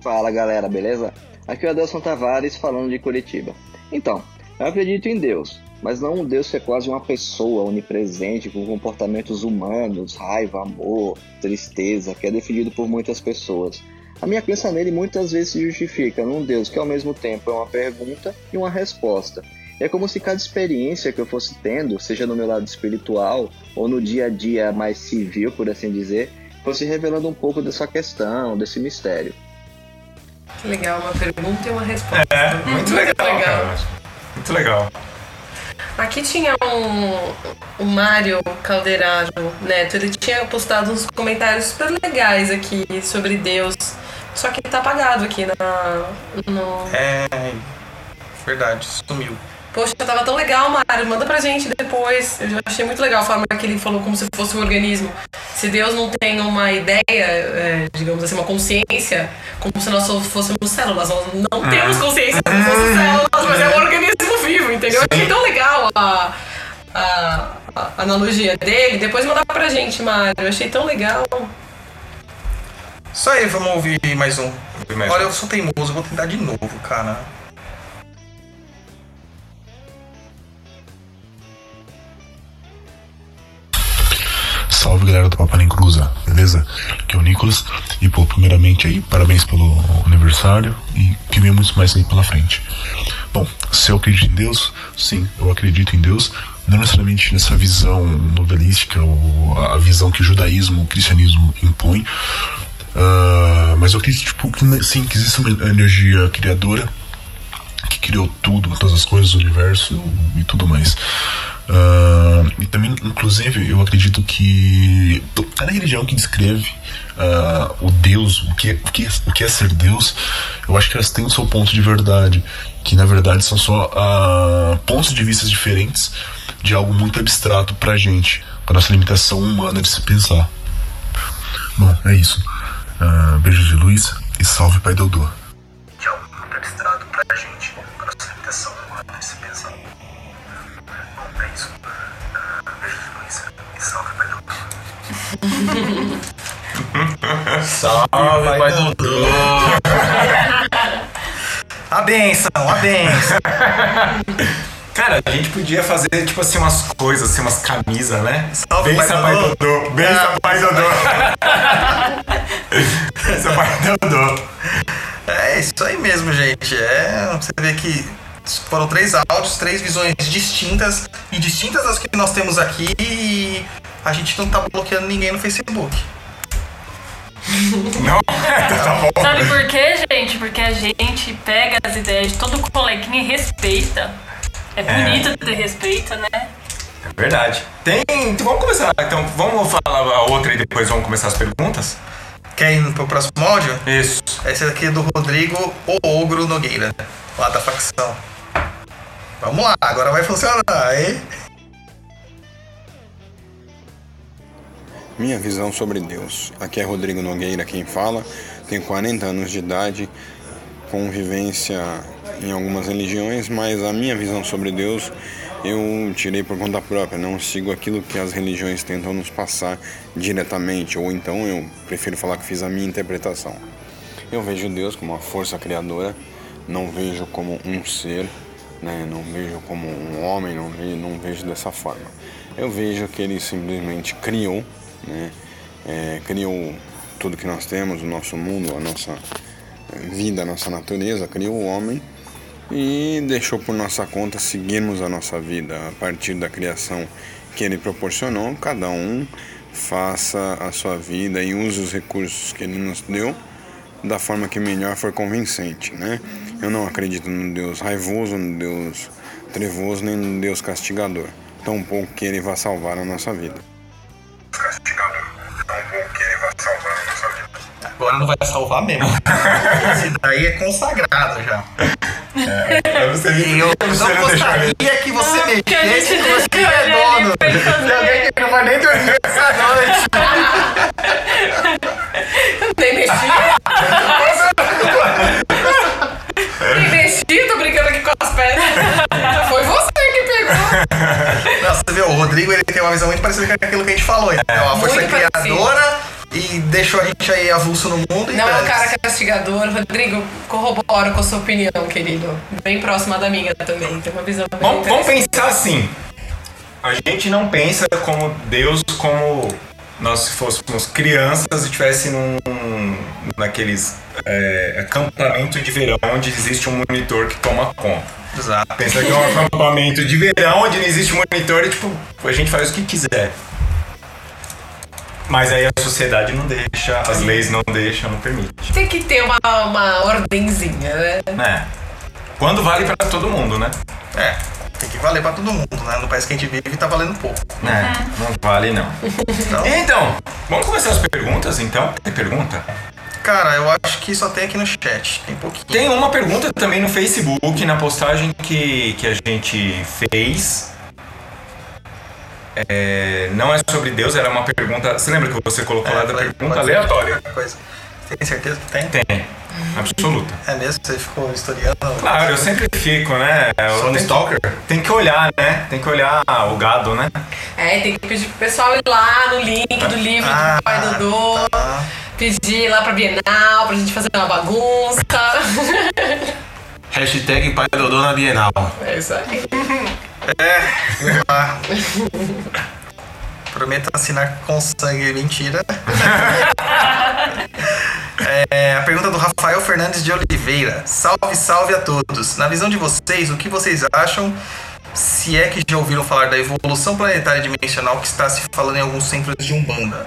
Fala galera, beleza? Aqui é o Adelson Tavares falando de Curitiba. Então, eu acredito em Deus, mas não um Deus que é quase uma pessoa onipresente com comportamentos humanos, raiva, amor, tristeza, que é definido por muitas pessoas. A minha crença nele muitas vezes se justifica num Deus que ao mesmo tempo é uma pergunta e uma resposta. É como se cada experiência que eu fosse tendo, seja no meu lado espiritual ou no dia a dia mais civil, por assim dizer, fosse revelando um pouco dessa questão, desse mistério. Que legal, uma pergunta e uma resposta. É, muito legal, cara. Muito legal. Aqui tinha um, o Mário Calderaro Neto, ele tinha postado uns comentários super legais aqui sobre Deus. Só que tá apagado aqui na, no. É. Verdade, sumiu. Poxa, tava tão legal, Mário. Manda pra gente depois. Eu já achei muito legal a forma que ele falou como se fosse um organismo. Se Deus não tem uma ideia, é, digamos assim, uma consciência, como se nós só fôssemos células. Nós não temos consciência como se fossemos células, mas é um organismo vivo, entendeu? Eu achei tão legal a, a, a analogia dele. Depois manda pra gente, Mário. Eu achei tão legal. Isso aí, vamos ouvir mais um. mais Olha, um. eu sou teimoso, vou tentar de novo, cara. Salve galera do Papo na Inclusa, beleza? Aqui é o Nicolas. E pô, primeiramente aí, parabéns pelo aniversário e que venha muito mais aí pela frente. Bom, se eu acredito em Deus, sim, eu acredito em Deus. Não necessariamente nessa visão novelística ou a visão que o judaísmo, o cristianismo impõe. Ah, mas eu acredito tipo, que sim, que existe uma energia criadora que criou tudo, todas as coisas, o universo e tudo mais. Ah, e também, inclusive, eu acredito que cada religião que descreve ah, o Deus, o que, é- o, que, é- o que é ser Deus, eu acho que elas têm o seu ponto de verdade, que na verdade são só ah, pontos de vista diferentes de algo muito abstrato pra gente, pra nossa limitação humana de se pensar. Bom, é isso. Beijos de luz e salve Pai Dodô. Que é algo muito abstrato pra gente, pra nossa limitação salve Pai Dodô. Salve, Pai. A benção, a benção. Cara, a gente podia fazer, tipo assim, umas coisas, assim, umas camisas, né? Salve, Bença, Pai Pai Dodô. Dodô. Bença, Ah, Pai Pai Dodô. É isso aí mesmo, gente. É, você vê que foram três áudios, três visões distintas e distintas das que nós temos aqui e a gente não tá bloqueando ninguém no Facebook. Não? tá bom. Sabe por quê, gente? Porque a gente pega as ideias de todo coleguinha e respeita. É bonito ter respeito, né? É verdade. Tem. Então vamos começar. Então vamos falar a outra e depois vamos começar as perguntas? Quer ir pro próximo áudio? Isso. Esse aqui é do Rodrigo O Ogro Nogueira, lá da facção. Vamos lá, agora vai funcionar, hein? Minha visão sobre Deus. Aqui é Rodrigo Nogueira quem fala. Tenho 40 anos de idade, convivência em algumas religiões, mas a minha visão sobre Deus eu tirei por conta própria, não sigo aquilo que as religiões tentam nos passar diretamente, ou então eu prefiro falar que fiz a minha interpretação. Eu vejo Deus como uma força criadora, não vejo como um ser, né? não vejo como um homem, não vejo, não vejo dessa forma. Eu vejo que ele simplesmente criou, né? É, criou tudo que nós temos, o nosso mundo, a nossa vida, a nossa natureza, criou o homem e deixou por nossa conta seguirmos a nossa vida a partir da criação que ele proporcionou. Cada um faça a sua vida e use os recursos que ele nos deu da forma que melhor for convincente, né? Eu não acredito no Deus raivoso, no Deus trevoso, nem no Deus castigador. Tampouco que ele vá salvar a nossa vida. Castigador. Tampouco que ele vá salvar a nossa vida. Agora não vai salvar mesmo. Esse daí é consagrado já. É, você E eu você não gostaria que você Não, que a mexesse gente que você é dono. Tem alguém que não vai nem dormir essa noite. Nem mexi. Nem mexi, tô brincando aqui com as pernas. Foi você que pegou. Não, você vê, o Rodrigo ele tem uma visão muito parecida com aquilo que a gente falou. Então, é uma força Muito criadora e deixou a gente aí avulso no mundo. Não é um cara castigador. Rodrigo, corroboro com a sua opinião, querido. Bem próxima da minha também. Tem uma visão bem Vamos, vamos pensar assim. A gente não pensa como Deus como nós se fôssemos crianças e estivesse num naqueles é, acampamento de verão onde existe um monitor que toma conta. Exato. Pensa que é um acampamento de verão onde não existe monitor e tipo, a gente faz o que quiser. Mas aí a sociedade não deixa, as leis não deixam, não permite. Tem que ter uma, uma ordenzinha, né? né? Quando vale pra todo mundo, né? É, tem que valer pra todo mundo, né? No país que a gente vive tá valendo pouco. É, não vale não. Então, Então, vamos começar as perguntas então? Tem pergunta? cara, eu acho que só tem aqui no chat. Tem pouquinho. Tem uma pergunta também no Facebook, na postagem que, que a gente fez. É, não é sobre Deus, era uma pergunta. Você lembra que você colocou lá da pode- pergunta aleatória? Coisa. Tem certeza que tem? Tem, absoluta. É mesmo? Você ficou historiando? Claro, eu sempre fico, né? Só um tem- stalker? Tem que olhar, né? Tem que olhar o gado, né? É, tem que pedir pro pessoal ir lá no link do livro Ah, do Pai Dodô. tá. Pedir lá pra Bienal, pra gente fazer uma bagunça. Hashtag Pai Dodô na Bienal. É isso aí. É. Prometo assinar com sangue, mentira. É, a pergunta do Rafael Fernandes de Oliveira. Salve, salve a todos. Na visão de vocês, o que vocês acham, se é que já ouviram falar da evolução planetária dimensional que está se falando em alguns centros de Umbanda?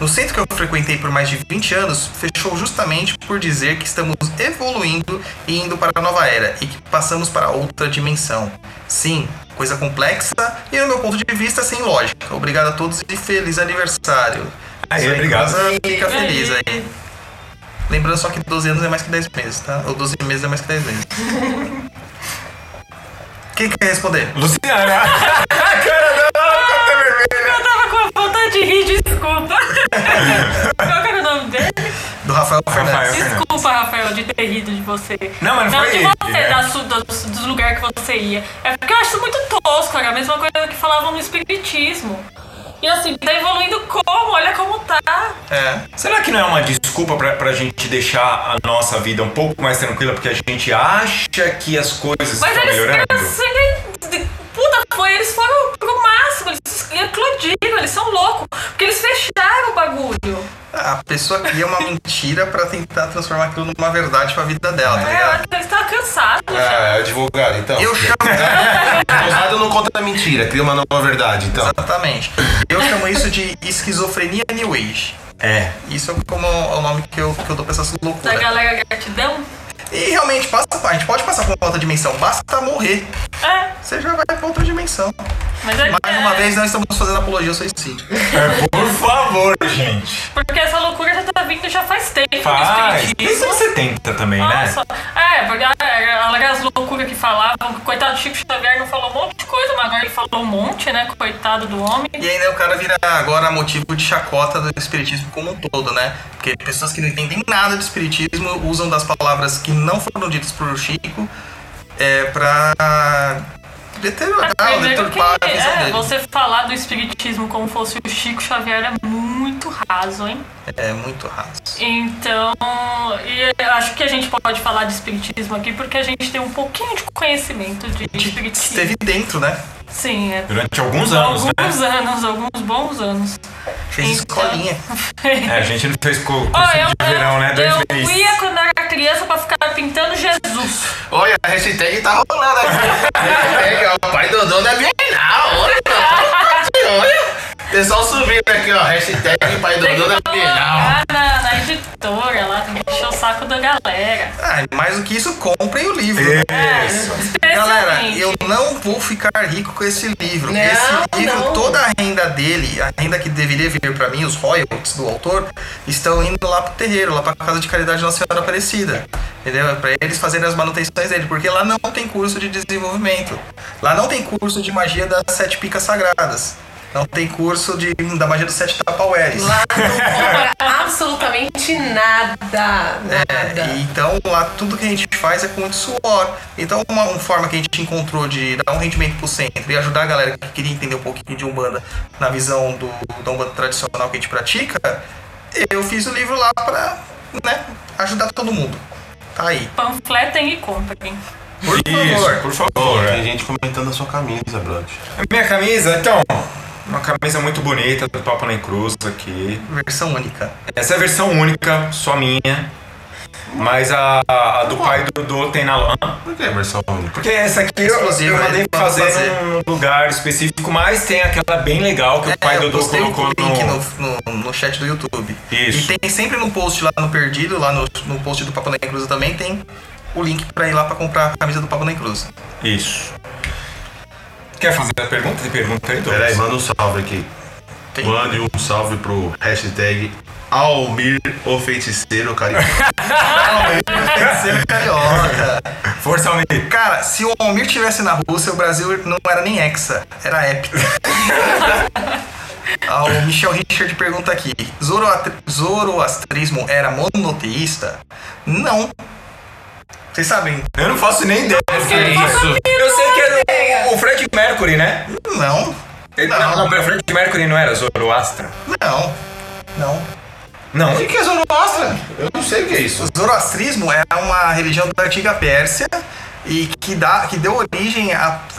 No centro que eu frequentei por mais de 20 anos, fechou justamente por dizer que estamos evoluindo e indo para a nova era e que passamos para outra dimensão. Sim, coisa complexa e, no meu ponto de vista, sem lógica. Obrigado a todos e feliz aniversário. Aí, obrigado. Casa Fica feliz aí. Lembrando só que 12 anos é mais que 10 meses, tá? Ou 12 meses é mais que 10 meses. Quem quer responder? Luciana! Cara, não, tá vermelha! Eu tava com vontade de rir, desculpa. Qual que era o nome dele? Do Rafael Fernandes. Rafael Fernandes. Desculpa, Rafael, de ter rido de você. Não, mas não foi de ele, você, né? da dos, dos lugares que você ia. É porque eu acho isso muito tosco, era a mesma coisa que falavam no espiritismo. E assim, tá evoluindo como? Olha como tá. É. Será que não é uma desculpa pra, pra gente deixar a nossa vida um pouco mais tranquila porque a gente acha que as coisas Mas estão melhorando? eles, puta foi, eles foram pro máximo, eles eclodiram, eles são loucos. Porque eles fecharam o bagulho. A pessoa cria uma mentira pra tentar transformar aquilo numa verdade pra vida dela, tá ligado? É, eles estavam cansados já. Ah, é advogado, então. Eu chamo. Advogado não conta mentira, cria uma nova verdade, então. Exatamente. Eu chamo isso de esquizofrenia New Age. É. Isso é como é o nome que eu, que eu dou pra essas Da loucuras. galera gratidão. E realmente, passa, a gente pode passar pra outra dimensão, basta morrer. É, Você já vai pra outra dimensão. mas é, Mais uma vez, nós estamos fazendo apologia ao suicídio. É, por favor, gente. Porque essa loucura já tá vindo já faz tempo. no Faz. espiritismo. Isso você tenta também, né? Nossa, é, porque além as loucuras que falavam, coitado do Chico Xavier não falou um monte de coisa, mas agora ele falou um monte, né? Coitado do homem. E aí, né, o cara vira agora motivo de chacota do espiritismo como um todo, né? Porque pessoas que não entendem nada de espiritismo usam das palavras que não foram ditas por Chico é pra deteriorar, que deturpar a visão é, dele. você falar do espiritismo como fosse o Chico Xavier é muito raso, hein? É muito raso. Então, e acho que a gente pode falar de espiritismo aqui porque a gente tem um pouquinho de conhecimento de espiritismo. Esteve dentro, né? Sim, é. Durante alguns anos, né? Alguns anos, alguns bons anos. Fez escolinha. É, a gente não fez co- curso eu, de verão, né? Dois eu meses. ia quando era criança pra ficar pintando Jesus. Olha, a hashtag tá rolando aqui. hashtag, ó, o pai Dodô da Bienal. Olha. Pessoal subindo aqui, ó. Hashtag pai Dodô da que Bienal. na, na editora lá, tem que encher o saco da galera. Ah, mais do que isso, comprem o livro. né? Isso. Galera, Especialmente. eu não vou ficar rico com esse livro. Não, esse livro, não. toda a renda dele, a renda que deveria vir pra mim, os royalties do autor, estão indo lá pro terreiro, lá pra casa de caridade Nossa Senhora Aparecida. Entendeu? Pra eles fazerem as manutenções dele, porque lá não tem curso de desenvolvimento. Lá não tem curso de magia das sete picas sagradas. Não tem curso de, da magia dos sete tapaueres. Lá não cobra absolutamente nada. É, Nada. e então lá tudo que a gente faz é com muito suor. Então uma, uma forma que a gente encontrou de dar um rendimento pro centro e ajudar a galera que queria entender um pouquinho de Umbanda na visão do, da Umbanda tradicional que a gente pratica, eu fiz o livro lá pra né, ajudar todo mundo. Tá aí. Panfletem e comprem. Por Isso, favor. por favor. Tem é. gente comentando a sua camisa, brother. Minha camisa, então, uma camisa muito bonita do Papa Nem Cruz aqui. Versão única. Essa é a versão única, só minha. Mas a, a do pai do Dodô tem na lã. Por que a versão única? Porque essa aqui eu, eu mandei pode fazer, fazer. num lugar específico, mas tem aquela bem legal que o pai É, do Dodô colocou link no. no, no, chat do YouTube. Isso. E tem sempre no post lá no Perdido, lá no, no post do Papo Nem Cruz também, tem o link pra ir lá pra comprar a camisa do Papo Nem Cruz. Isso. Quer fazer a pergunta? Tem pergunta aí, Douglas? Pera aí, manda um salve aqui. Tem. Mande um salve pro hashtag Almir o Feiticeiro Carioca. Ser carioca. Força, Almir. Cara, se o Almir tivesse na Rússia, o Brasil não era nem hexa, era hepta. Ah, o Michel Richard pergunta aqui: Zoroastrismo era monoteísta? Não. Vocês sabem? Eu não faço nem ideia. do que é isso? Eu sei que era o, o Fred Mercury, né? Não. Ele- Não, não, o Fred Mercury não era Zoroastra? Não. Não. Não. O que que é Zoroastra? Eu não sei o que é isso. O zoroastrismo é uma religião da antiga Pérsia e que, dá, que deu origem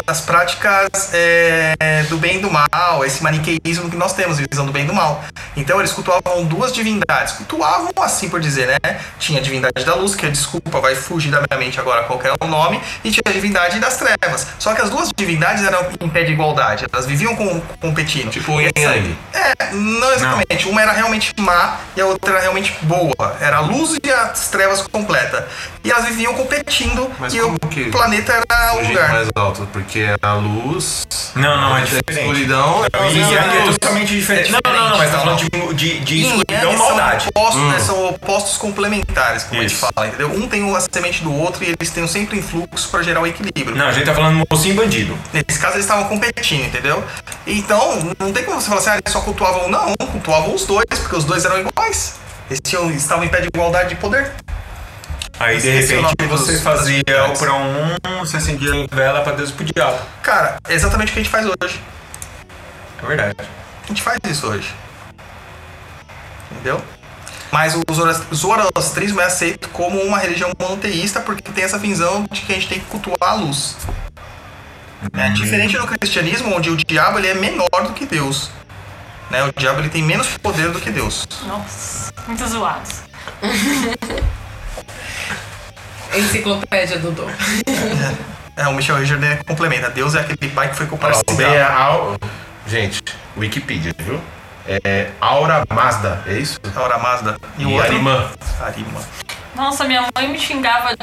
às práticas é, do bem e do mal, esse maniqueísmo que nós temos, visão do bem e do mal. Então eles cultuavam duas divindades, cultuavam assim por dizer, né? Tinha a divindade da luz, que desculpa, vai fugir da minha mente agora qual que é o nome, e tinha a divindade das trevas. Só que as duas divindades eram em pé de igualdade, elas viviam com, competindo. Tipo Yin Yang. É, não exatamente. Uma era realmente má e a outra era realmente boa. Era a luz e as trevas completa. E elas viviam competindo Mas e como o que planeta era o o lugar. mais alto? Porque é a luz. Não, não, é a diferente. escuridão. Não, é Yin e Yang é luz. totalmente diferente. Não, não, não, mas tá falando de, de, de e escuridão Yang maldade. São opostos, né, são opostos complementares, como a Isso. gente fala, entendeu? Um tem a semente do outro e eles têm sempre influxo para gerar o equilíbrio. Não, a gente tá falando mocinho bandido. Nesse caso, eles estavam competindo, entendeu? Então, não tem como você falar assim, ah, eles só cultuavam um. Não, cultuavam os dois, porque os dois eram iguais. Eles tinham, estavam em pé de igualdade de poder. Aí de o repente você dos- fazia o pra um, você acendia a vela pra Deus e pro diabo. Cara, é exatamente o que a gente faz hoje. É verdade. A gente faz isso hoje. Entendeu? Mas o zoroastrismo é aceito como uma religião monoteísta porque tem essa visão de que a gente tem que cultuar a luz. É diferente do cristianismo, onde o diabo ele é menor do que Deus. Né? O diabo ele tem menos poder do que Deus. Nossa, muito zoados. Enciclopédia do Dom. É, o Michel Richard né, complementa. Deus é aquele pai que foi comparado bem é Au- Gente, Wikipedia, viu? É Aura Mazda, é isso? Aura Mazda. E, o outro? Arimã. Arimã. Nossa, minha mãe me xingava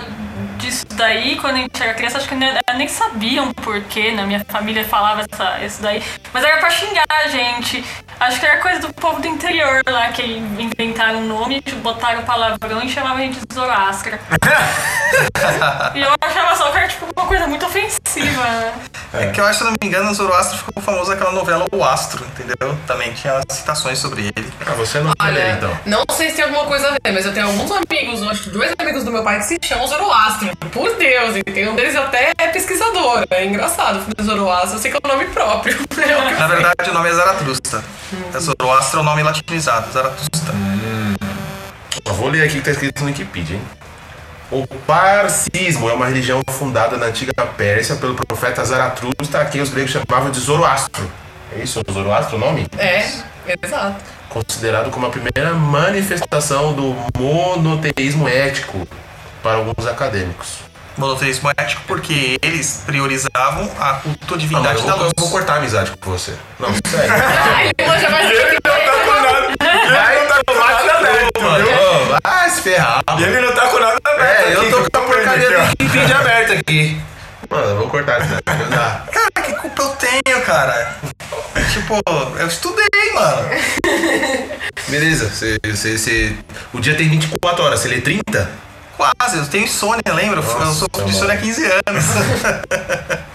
disso daí quando a gente era criança. Acho que nem, nem sabiam porquê, né? Minha família falava essa, isso daí. Mas era pra xingar a gente. Acho que era coisa do povo do interior lá que inventaram um nome, botaram palavrão e chamavam a gente de Zoroastra. e eu achava só que era tipo uma coisa muito ofensiva, né? É. que eu acho, se não me engano, o Zoroastro ficou famoso aquela novela O Astro, entendeu? Também tinha citações sobre ele. Ah, você não Olha, não sei se tem alguma coisa a ver, mas eu tenho alguns amigos, acho que dois amigos do meu pai que se chamam Zoroastro. Por Deus, e tem um deles até é pesquisador. É engraçado, filho do Zoroastro, eu sei que é o nome próprio. Na verdade, o nome é Zaratrusta. É Zoroastro é o nome latinizado, Zaratrusta. Eu vou ler aqui o que tá escrito no Wikipedia, hein? O Parcismo é uma religião fundada na antiga Pérsia pelo profeta Zaratrusta, a quem os gregos chamavam de Zoroastro. É isso, Zoroastro o nome? É, exato. Considerado como a primeira manifestação do monoteísmo ético para alguns acadêmicos. Monoteísmo ético porque eles priorizavam a culto Não, divindade eu da vou, luz. eu vou cortar a amizade com você. Não, sério. Ai, ele manja mais do que Vai tomar aberto, viu? Vai se ferrar. E ele não tá com nada aberto. É, eu tô com a porcaria do Wikipedia aberta aqui. Mano, eu vou cortar isso daí. Não. Cara, que culpa eu tenho, cara? tipo, eu estudei, mano. Beleza, você, você, você- o dia tem 24 horas, você lê 30? Quase, eu tenho insônia, lembra? Eu sou de insônia há 15 anos.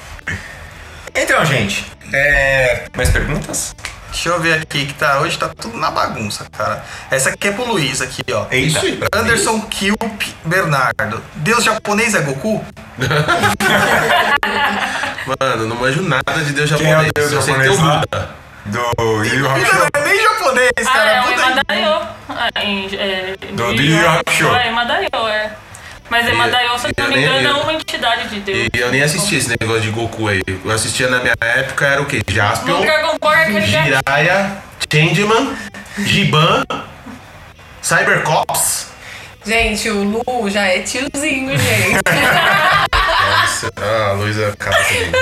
Então, gente, é... mais perguntas? Deixa eu ver aqui que tá. Hoje tá tudo na bagunça, cara. Essa aqui é pro Luiz aqui, ó. Eita. Anderson Kilp Bernardo. Deus japonês é Goku? Mano, não manjo nada de Deus Quem é o japonês. Deus eu sei japonês ter o lá? Buda. Do Yu Hakusho. não é nem japonês, Ah, cara. é o Buda Emadayo. Ah, em- é, Do Yu Yu Hakusho. É, Emadayo, é. Mas E- Emadayo, se eu e não me engano, é uma entidade de Deus. E eu nem assisti esse negócio de Goku aí. Eu assistia na minha época, era o quê? Jaspion, é. Jiraiya, Changeman, Giban, Cybercops. Gente, o Lu já é tiozinho, gente. Nossa, ah, a Luísa acaba comigo.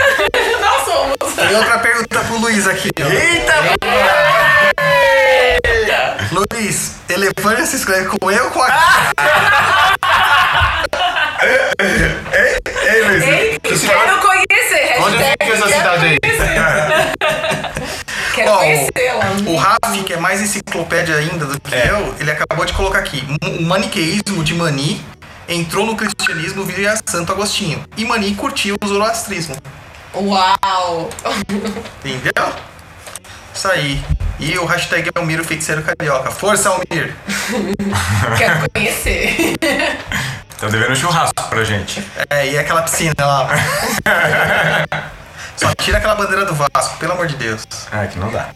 Nós somos. E outra pergunta pro Luiz aqui, ó. Eita! Luiz, elefante se escreve com E ou com A? Ei, Luiz. Ei, quero conhecer. Onde hashtag fica essa cidade aí? Quero Ó, conhecê-la. O Rafi, que é mais enciclopédia ainda do que eu, ele acabou de colocar aqui. O maniqueísmo de Mani entrou no cristianismo via Santo Agostinho. E Mani curtiu o zoroastrismo. Uau! Entendeu? Isso aí. E o hashtag é Almir, o feiticeiro carioca. Força, Almir! Quero conhecer. Tá devendo um churrasco pra gente. É, e aquela piscina lá. Só tira aquela bandeira do Vasco, pelo amor de Deus. Ah, que não dá.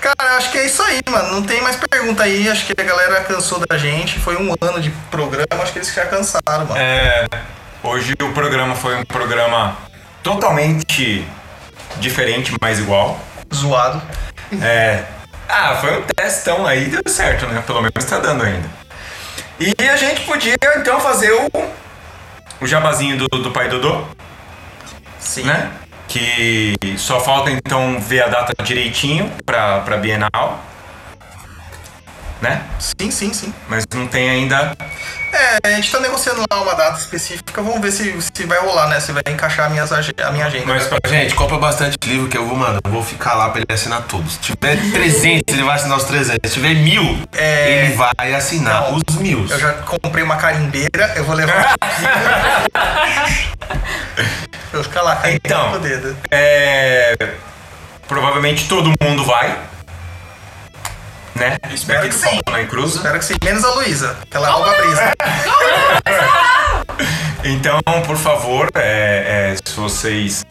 Cara, acho que é isso aí, mano. Não tem mais pergunta aí. Acho que a galera cansou da gente. Foi um ano de programa. Acho que eles já cansaram, mano. É, hoje o programa foi um programa totalmente diferente, mas igual. Zoado. É. Ah, foi um testão aí, deu certo, né? Pelo menos tá dando ainda. E a gente podia então fazer o, o jabazinho do, do pai Dodô, Sim. né? Que só falta então ver a data direitinho pra, pra Bienal. Né? Sim, sim, sim. Mas não tem ainda. É, a gente tá negociando lá uma data específica. Vamos ver se, se vai rolar, né? Se vai encaixar a minha, a minha agenda. Mas pra Gente, compra bastante livro que eu vou, mano, eu vou ficar lá pra ele assinar todos. Se tiver 300, ele vai assinar os 300. Se tiver mil, É. ele vai assinar Não, os mil. Eu já comprei uma carimbeira, eu vou levar. eu ficar lá, Então. o dedo. É. Provavelmente todo mundo vai. Né? Espero que do sim. Cruz. Espero que sim. Menos a Luísa, que ela rouba a brisa. Então, por favor, é, é, se vocês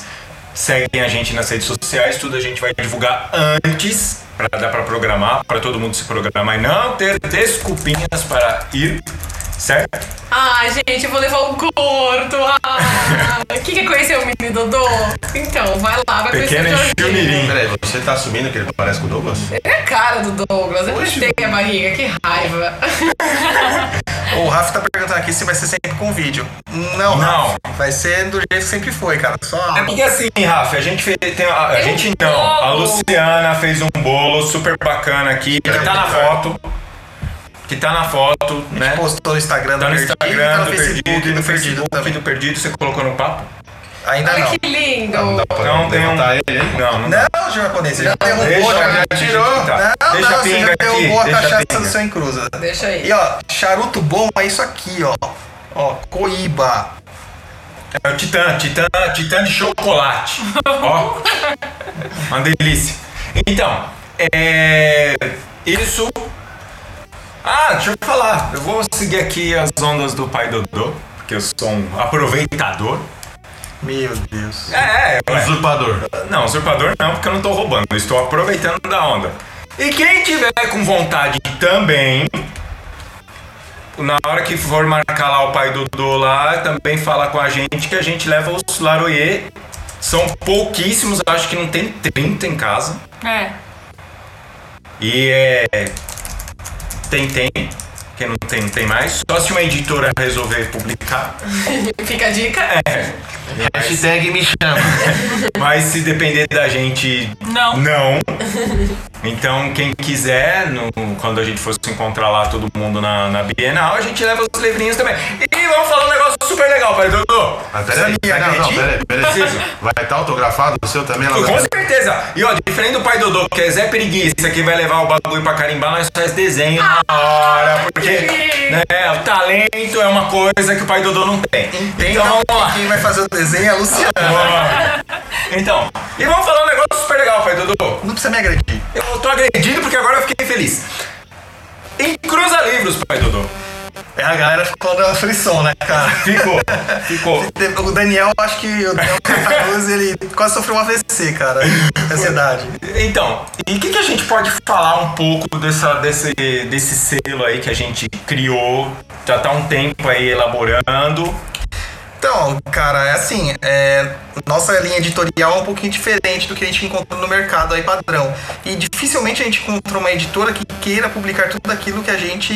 seguem a gente nas redes sociais, tudo a gente vai divulgar antes, para dar para programar, para todo mundo se programar e não ter desculpinhas para ir, certo? Ai, gente, eu vou levar o gordo. Ah, quem quer conhecer o mini Dodô? Então, vai lá, vai Pequeno conhecer o Jorginho. Peraí, você tá assumindo que ele parece com o Douglas? Ele é a cara do Douglas, eu gostei a barriga, que raiva. O Rafa tá perguntando aqui se vai ser sempre com vídeo. Não, Não. Rafa, vai ser do jeito que sempre foi, cara. Só É porque assim, Rafa, a gente fez. Tem, a, a gente não. A. Luciana fez um bolo super bacana aqui, que tá na foto. Que tá na foto, né? postou no Instagram Tá do no Perdido, Instagram tá no do Facebook Perdido, do no Perdido Facebook também. do Perdido, você colocou no papo? Ainda Olha não. que lindo. Não Não, tem um. ele? Não, não. Não, japonês, você já derrubou, Deixa, já, já tirou. Não, Deixa não, você já aqui, derrubou a cachaça pinga. do seu encruza. Deixa aí. E ó, charuto bom é isso aqui, ó. Ó, coíba. É o Titã, Titã, Titã de chocolate. Ó, uma delícia. Então, é. Isso. Ah, deixa eu falar. Eu vou seguir aqui as ondas do pai Dodô, porque eu sou um aproveitador. Meu Deus. É, é. Usurpador. Não, usurpador não, porque eu não tô roubando. Eu estou aproveitando da onda. E quem tiver com vontade também, na hora que for marcar lá o pai Dodô lá, também fala com a gente que a gente leva os Laroyer. São pouquíssimos, acho que não tem 30 em casa. É. E é. Tem, tem. Quem não tem, não tem mais. Só se uma editora resolver publicar. Fica a dica. É. Hashtag me chama. Mas se depender da gente. Não. Não. Então, quem quiser, no- quando a gente for se encontrar lá, todo mundo na, na Bienal, a gente leva os livrinhos também. E vamos falar um negócio super legal, pai Dodô. Ah, peraí, não, não, peraí, peraí. Preciso. Vai estar autografado o seu também lá Com na certeza. E ó, diferente do pai Dodô, que é Zé Preguiça, que vai levar o bagulho pra carimbar, nós faz desenho na hora. Porque né, o talento é uma coisa que o pai Dodô não tem. Então vamos lá. Quem vai fazer o desenho é a Luciana. Ó. Então, e vamos falar um negócio super legal, pai Dodô. Não precisa me agredir. Eu tô agredido porque agora eu fiquei feliz. Em Cruza Livros, pai Dodô. É, a galera ficou na frição, né, cara? Ficou, ficou. O Daniel, acho que o Daniel Cardoso, ele quase sofreu um AVC, cara. Ansiedade. Então, e o que, que a gente pode falar um pouco dessa, desse, desse selo aí que a gente criou? Já tá um tempo aí elaborando. Então, cara, é assim, é, nossa linha editorial é um pouquinho diferente do que a gente encontra no mercado aí padrão. E dificilmente a gente encontra uma editora que queira publicar tudo aquilo que a gente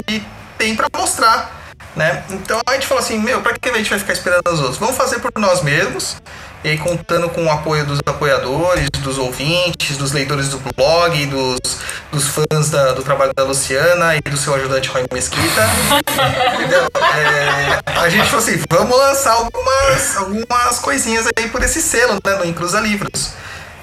tem pra mostrar, né? Então a gente falou assim, meu, pra que a gente vai ficar esperando os outros? Vamos fazer por nós mesmos. E aí, contando com o apoio dos apoiadores, dos ouvintes, dos leitores do blog, dos, dos fãs da- do trabalho da Luciana e do seu ajudante Roy Mesquita. Entendeu? É, a gente falou assim, vamos lançar algumas, algumas coisinhas aí por esse selo, né, no Inclusa Livros.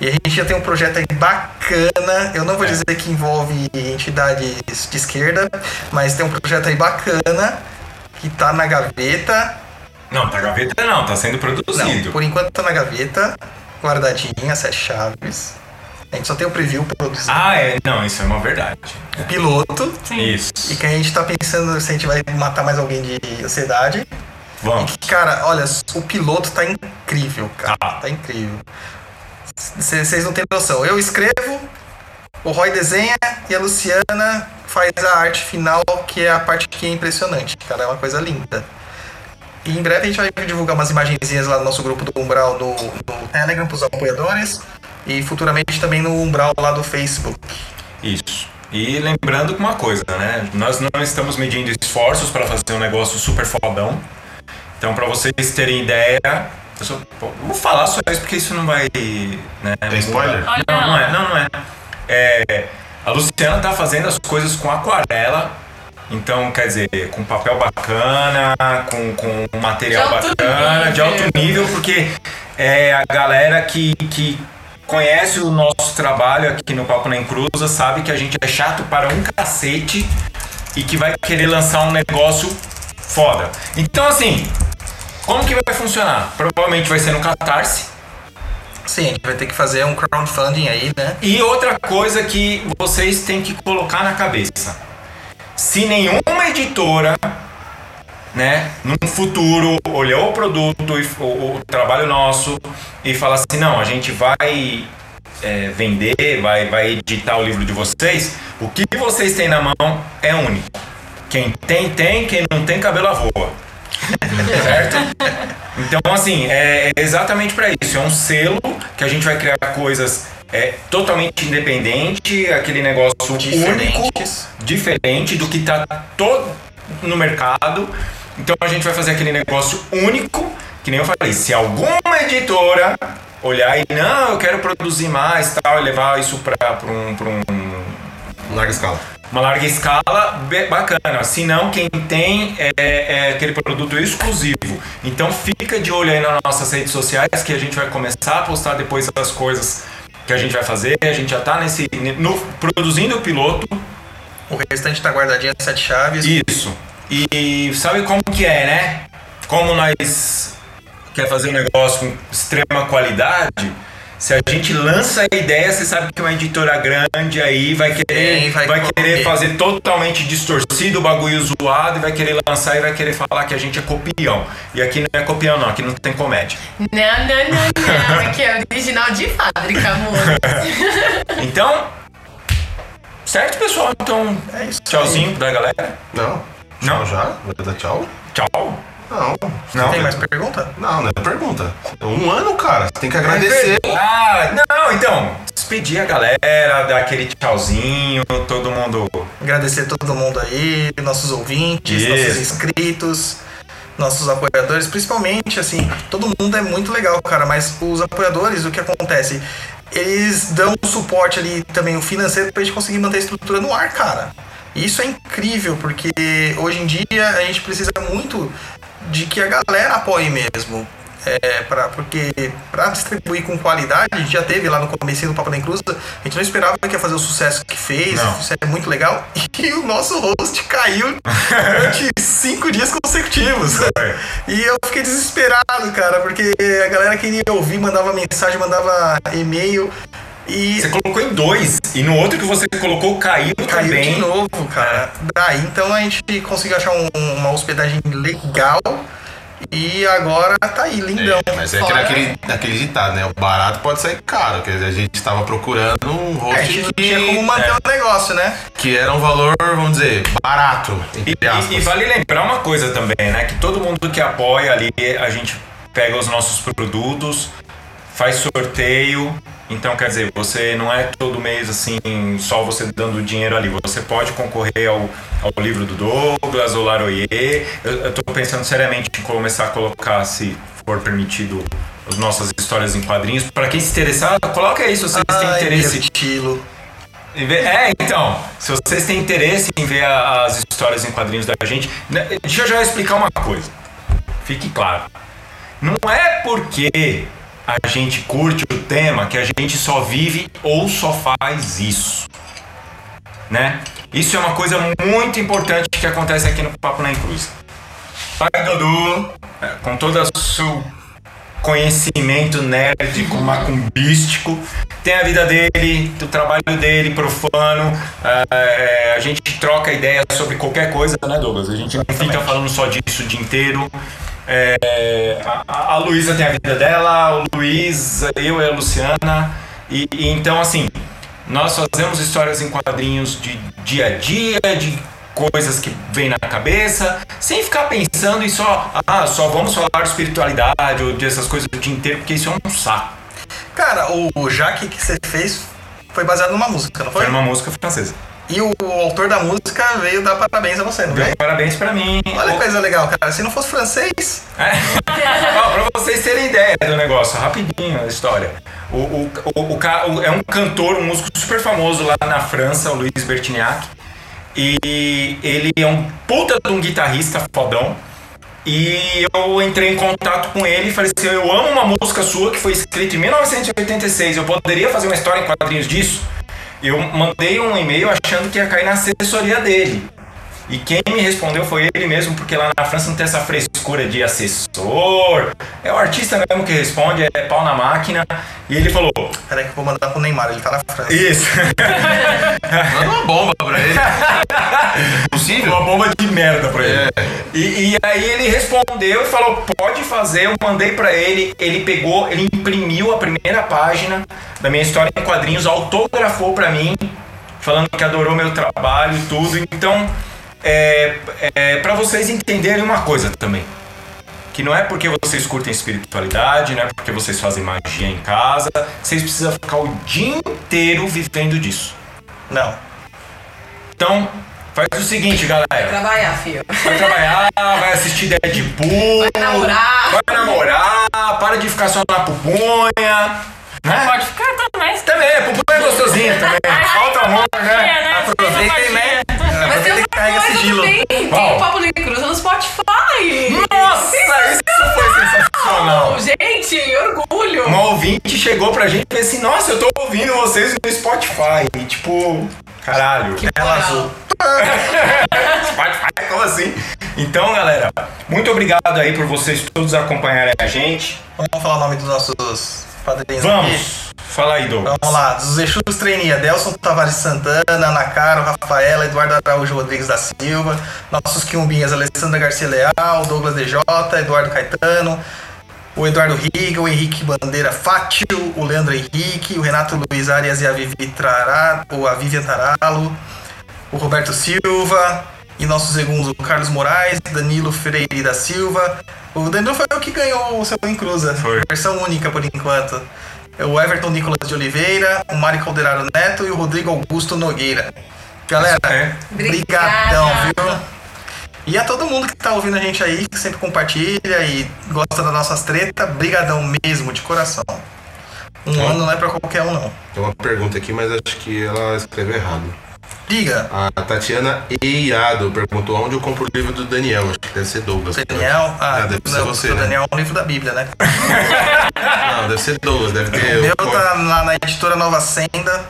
E a gente já tem um projeto aí bacana, eu não vou dizer que envolve entidades de esquerda, mas tem um projeto aí bacana, que tá na gaveta. Não, tá gaveta não, tá sendo produzido. Não, por enquanto tá na gaveta, guardadinha, sete chaves. A gente só tem o preview produzido. Ah, é, não, isso é uma verdade. O piloto. Isso. E que a gente tá pensando se a gente vai matar mais alguém de ansiedade. Vamos. E que, cara, olha, o piloto tá incrível, cara. Tá incrível. Vocês não têm noção. Eu escrevo, o Roy desenha e a Luciana faz a arte final, que é a parte que é impressionante. Cara, é uma coisa linda. E em breve a gente vai divulgar umas imagenzinhas lá no nosso grupo do Umbral no, no Telegram pros apoiadores. E futuramente também no Umbral lá do Facebook. Isso. E lembrando que uma coisa, né? Nós não estamos medindo esforços para fazer um negócio super fodão. Então, para vocês terem ideia, eu só vou falar só isso porque isso não vai. Né, Tem spoiler? Não, não é, não, não é. É, A Luciana tá fazendo as coisas com aquarela. Então, quer dizer, com papel bacana, com, com material De bacana, de alto nível. nível, porque é a galera que, que conhece o nosso trabalho aqui no Papo na Encruza sabe que a gente é chato para um cacete e que vai querer lançar um negócio foda. Então, assim, como que vai funcionar? Provavelmente vai ser no Catarse. Sim, a gente vai ter que fazer um crowdfunding aí, né? E outra coisa que vocês têm que colocar na cabeça. Se nenhuma editora, né, num futuro olhou o produto, e, o, o trabalho nosso e falar assim, não, a gente vai é, vender, vai, vai editar o livro de vocês, o que vocês têm na mão é único. Quem tem, tem, quem não tem, cabelo à voa. Certo? Então, assim, é exatamente para isso. É um selo que a gente vai criar coisas é, totalmente independente, aquele negócio único, diferente do que tá todo no mercado. Então a gente vai fazer aquele negócio único, que nem eu falei, se alguma editora olhar e não, eu quero produzir mais, tal, e levar isso para um, pra um larga escala. Uma larga escala, bacana. Se não, quem tem é, é aquele produto exclusivo. Então fica de olho aí nas nossas redes sociais que a gente vai começar a postar depois as coisas que a gente vai fazer. A gente já tá nesse. No, produzindo o piloto. O restante tá guardadinho sete chaves. Isso. E sabe como que é, né? Como nós quer fazer um negócio com extrema qualidade, se a gente lança a ideia, você sabe que uma editora grande aí vai querer, Sim, vai vai, querer fazer totalmente distorcido o bagulho zoado e vai querer lançar e vai querer falar que a gente é copião. E aqui não é copião, não, aqui não tem comédia. Não, não, não, não. Aqui é original de fábrica, amor. Então, certo, pessoal? Então, é isso. Tchauzinho pra galera. Não. Não? Já? Vai dar tchau? Tchau. Não. Não? Tem mais pergunta? Não, não é pergunta. Um ano, cara. Você tem que agradecer. Ah, não, então, despedir a galera, dar aquele tchauzinho, todo mundo. Agradecer todo mundo aí, nossos ouvintes, Isso. nossos inscritos, nossos apoiadores, principalmente, assim, todo mundo é muito legal, cara, mas os apoiadores, o que acontece? Eles dão suporte ali também, o financeiro, pra gente conseguir manter a estrutura no ar, cara. Isso é incrível, porque hoje em dia a gente precisa muito de que a galera apoie mesmo. É, pra, porque para distribuir com qualidade, a gente já teve lá no começo do Papo da Inclusa, a gente não esperava que ia fazer o sucesso que fez, Não. isso é muito legal, e o nosso host caiu durante cinco dias consecutivos. E eu fiquei desesperado, cara, porque a galera queria ouvir, mandava mensagem, mandava e-mail, e Você colocou em dois, e no outro que você colocou caiu, caiu também. de novo, cara. Daí então a gente conseguiu achar um- uma hospedagem legal, e agora tá aí, lindão. É, mas é Fora- naquele, naquele ditado, né? O barato pode sair caro. Quer dizer, a gente tava procurando um É, host a gente não que, tinha como manter é. o negócio, né? que era um valor, vamos dizer, barato. E, e- e vale lembrar uma coisa também, né? Que todo mundo que apoia ali, a gente pega os nossos produtos, faz sorteio. Então, quer dizer, você não é todo mês assim, só você dando dinheiro ali. Você pode concorrer ao, ao livro do Douglas, ou Laroyer. Eu, tô pensando seriamente em começar a colocar, se for permitido, as nossas histórias em quadrinhos. Para quem se interessar, coloca aí se vocês têm Ai, interesse. meu estilo. É, então, se vocês têm interesse em ver as histórias em quadrinhos da gente, né, deixa eu já explicar uma coisa. Fique claro. Não é porque a gente curte o tema que a gente só vive ou só faz isso. Né? Isso é uma coisa muito importante que acontece aqui no Papo na Cruz. Pai Dudu, é, com todo o seu conhecimento nerd, com macumbístico, tem a vida dele, o trabalho dele profano, é, a gente troca ideias sobre qualquer coisa, né, Douglas? A gente não fica falando só disso o dia inteiro. É, a, a Luísa tem a vida dela, o Luiz, eu e a Luciana. E, e então, assim, nós fazemos histórias em quadrinhos de dia a dia, de coisas que vêm na cabeça, sem ficar pensando em só, ah, só vamos falar de espiritualidade ou dessas coisas o dia inteiro, porque isso é um saco. Cara, o Jaque que você fez foi baseado numa música, não foi? Foi uma música francesa. E o autor da música veio dar parabéns a você, não veio? parabéns pra mim. Olha que coisa legal, cara. Se não fosse francês, É. Ó, pra vocês terem ideia do negócio, rapidinho a história. O, o, o, o- é um cantor, um músico super famoso lá na França, o Luiz Bertignac. E ele é um puta de um guitarrista fodão. E eu entrei em contato com ele e falei assim: Eu amo uma música sua que foi escrita em 1986. Eu poderia fazer uma história em quadrinhos disso? Eu mandei um e-mail achando que ia cair na assessoria dele. E quem me respondeu foi ele mesmo, porque lá na França não tem essa frescura de assessor. É o artista mesmo que responde, é pau na máquina. E ele falou: peraí que eu vou mandar pro Neymar, ele tá na França. Isso. Manda uma bomba pra ele. Possível? Uma bomba de merda pra ele. E, e aí ele respondeu e falou: pode fazer. Eu mandei pra ele. Ele pegou, ele imprimiu a primeira página da minha história em quadrinhos, autografou pra mim, falando que adorou meu trabalho e tudo. Então, é, é para vocês entenderem uma coisa também. Que não é porque vocês curtem espiritualidade, não é porque vocês fazem magia em casa, que vocês precisam ficar o dia inteiro vivendo disso. Não. Então, faz o seguinte, galera. Trabalhar, filho. Vai trabalhar, vai assistir Deadpool. Vai namorar. Vai namorar, para de ficar só na pupunha. Né? Pode ficar também. Também, pupunha é gostosinho também. Falta amor, né? Aproveitem, né? Mas tem Aproveita e carrega uma coisa sigilo. também. Tem o Papo Negro Cruz no Spotify. Nossa, isso foi sensacional. Gente, orgulho. Um ouvinte chegou pra gente e falou assim: Nossa, eu tô ouvindo vocês no Spotify. E tipo, caralho. Que moral. azul. Spotify, como assim? Então, galera, muito obrigado aí por vocês todos acompanharem a gente. Vamos falar o nome dos nossos padrinhos aqui? Vamos! Fala aí, Douglas. Vamos lá, dos Exus Trainee, Adelson Tavares Santana, Ana Caro, Rafaela, Eduardo Araújo Rodrigues da Silva, nossos quiumbinhas, Alessandra Garcia Leal, Douglas DJ, Eduardo Caetano, o Eduardo Riga, o Henrique Bandeira Fátio, o Leandro Henrique, o Renato Luiz Arias e a Vivi Trará, ou a Vivian Taralo, o Roberto Silva, e nossos segundos, o Carlos Moraes, Danilo Freire da Silva. O Danilo foi o que ganhou o seu Encruza. Foi. Versão única por enquanto. O Everton Nicolas de Oliveira, o Mário Calderaro Neto e o Rodrigo Augusto Nogueira. Galera, brigadão, viu? E a todo mundo que tá ouvindo a gente aí, que sempre compartilha e gosta das nossas tretas, brigadão mesmo, de coração. Um Sim. ano não é pra qualquer um, não. Tem uma pergunta aqui, mas acho que ela escreveu errado. Diga. A Tatiana Eirado perguntou onde eu compro o livro do Daniel. Acho que deve ser Douglas. Daniel, ah, deve ser não, você, o né? Daniel é um livro da Bíblia, né? Não, deve ser Douglas, deve ter. O meu tá lá na editora Nova Senda.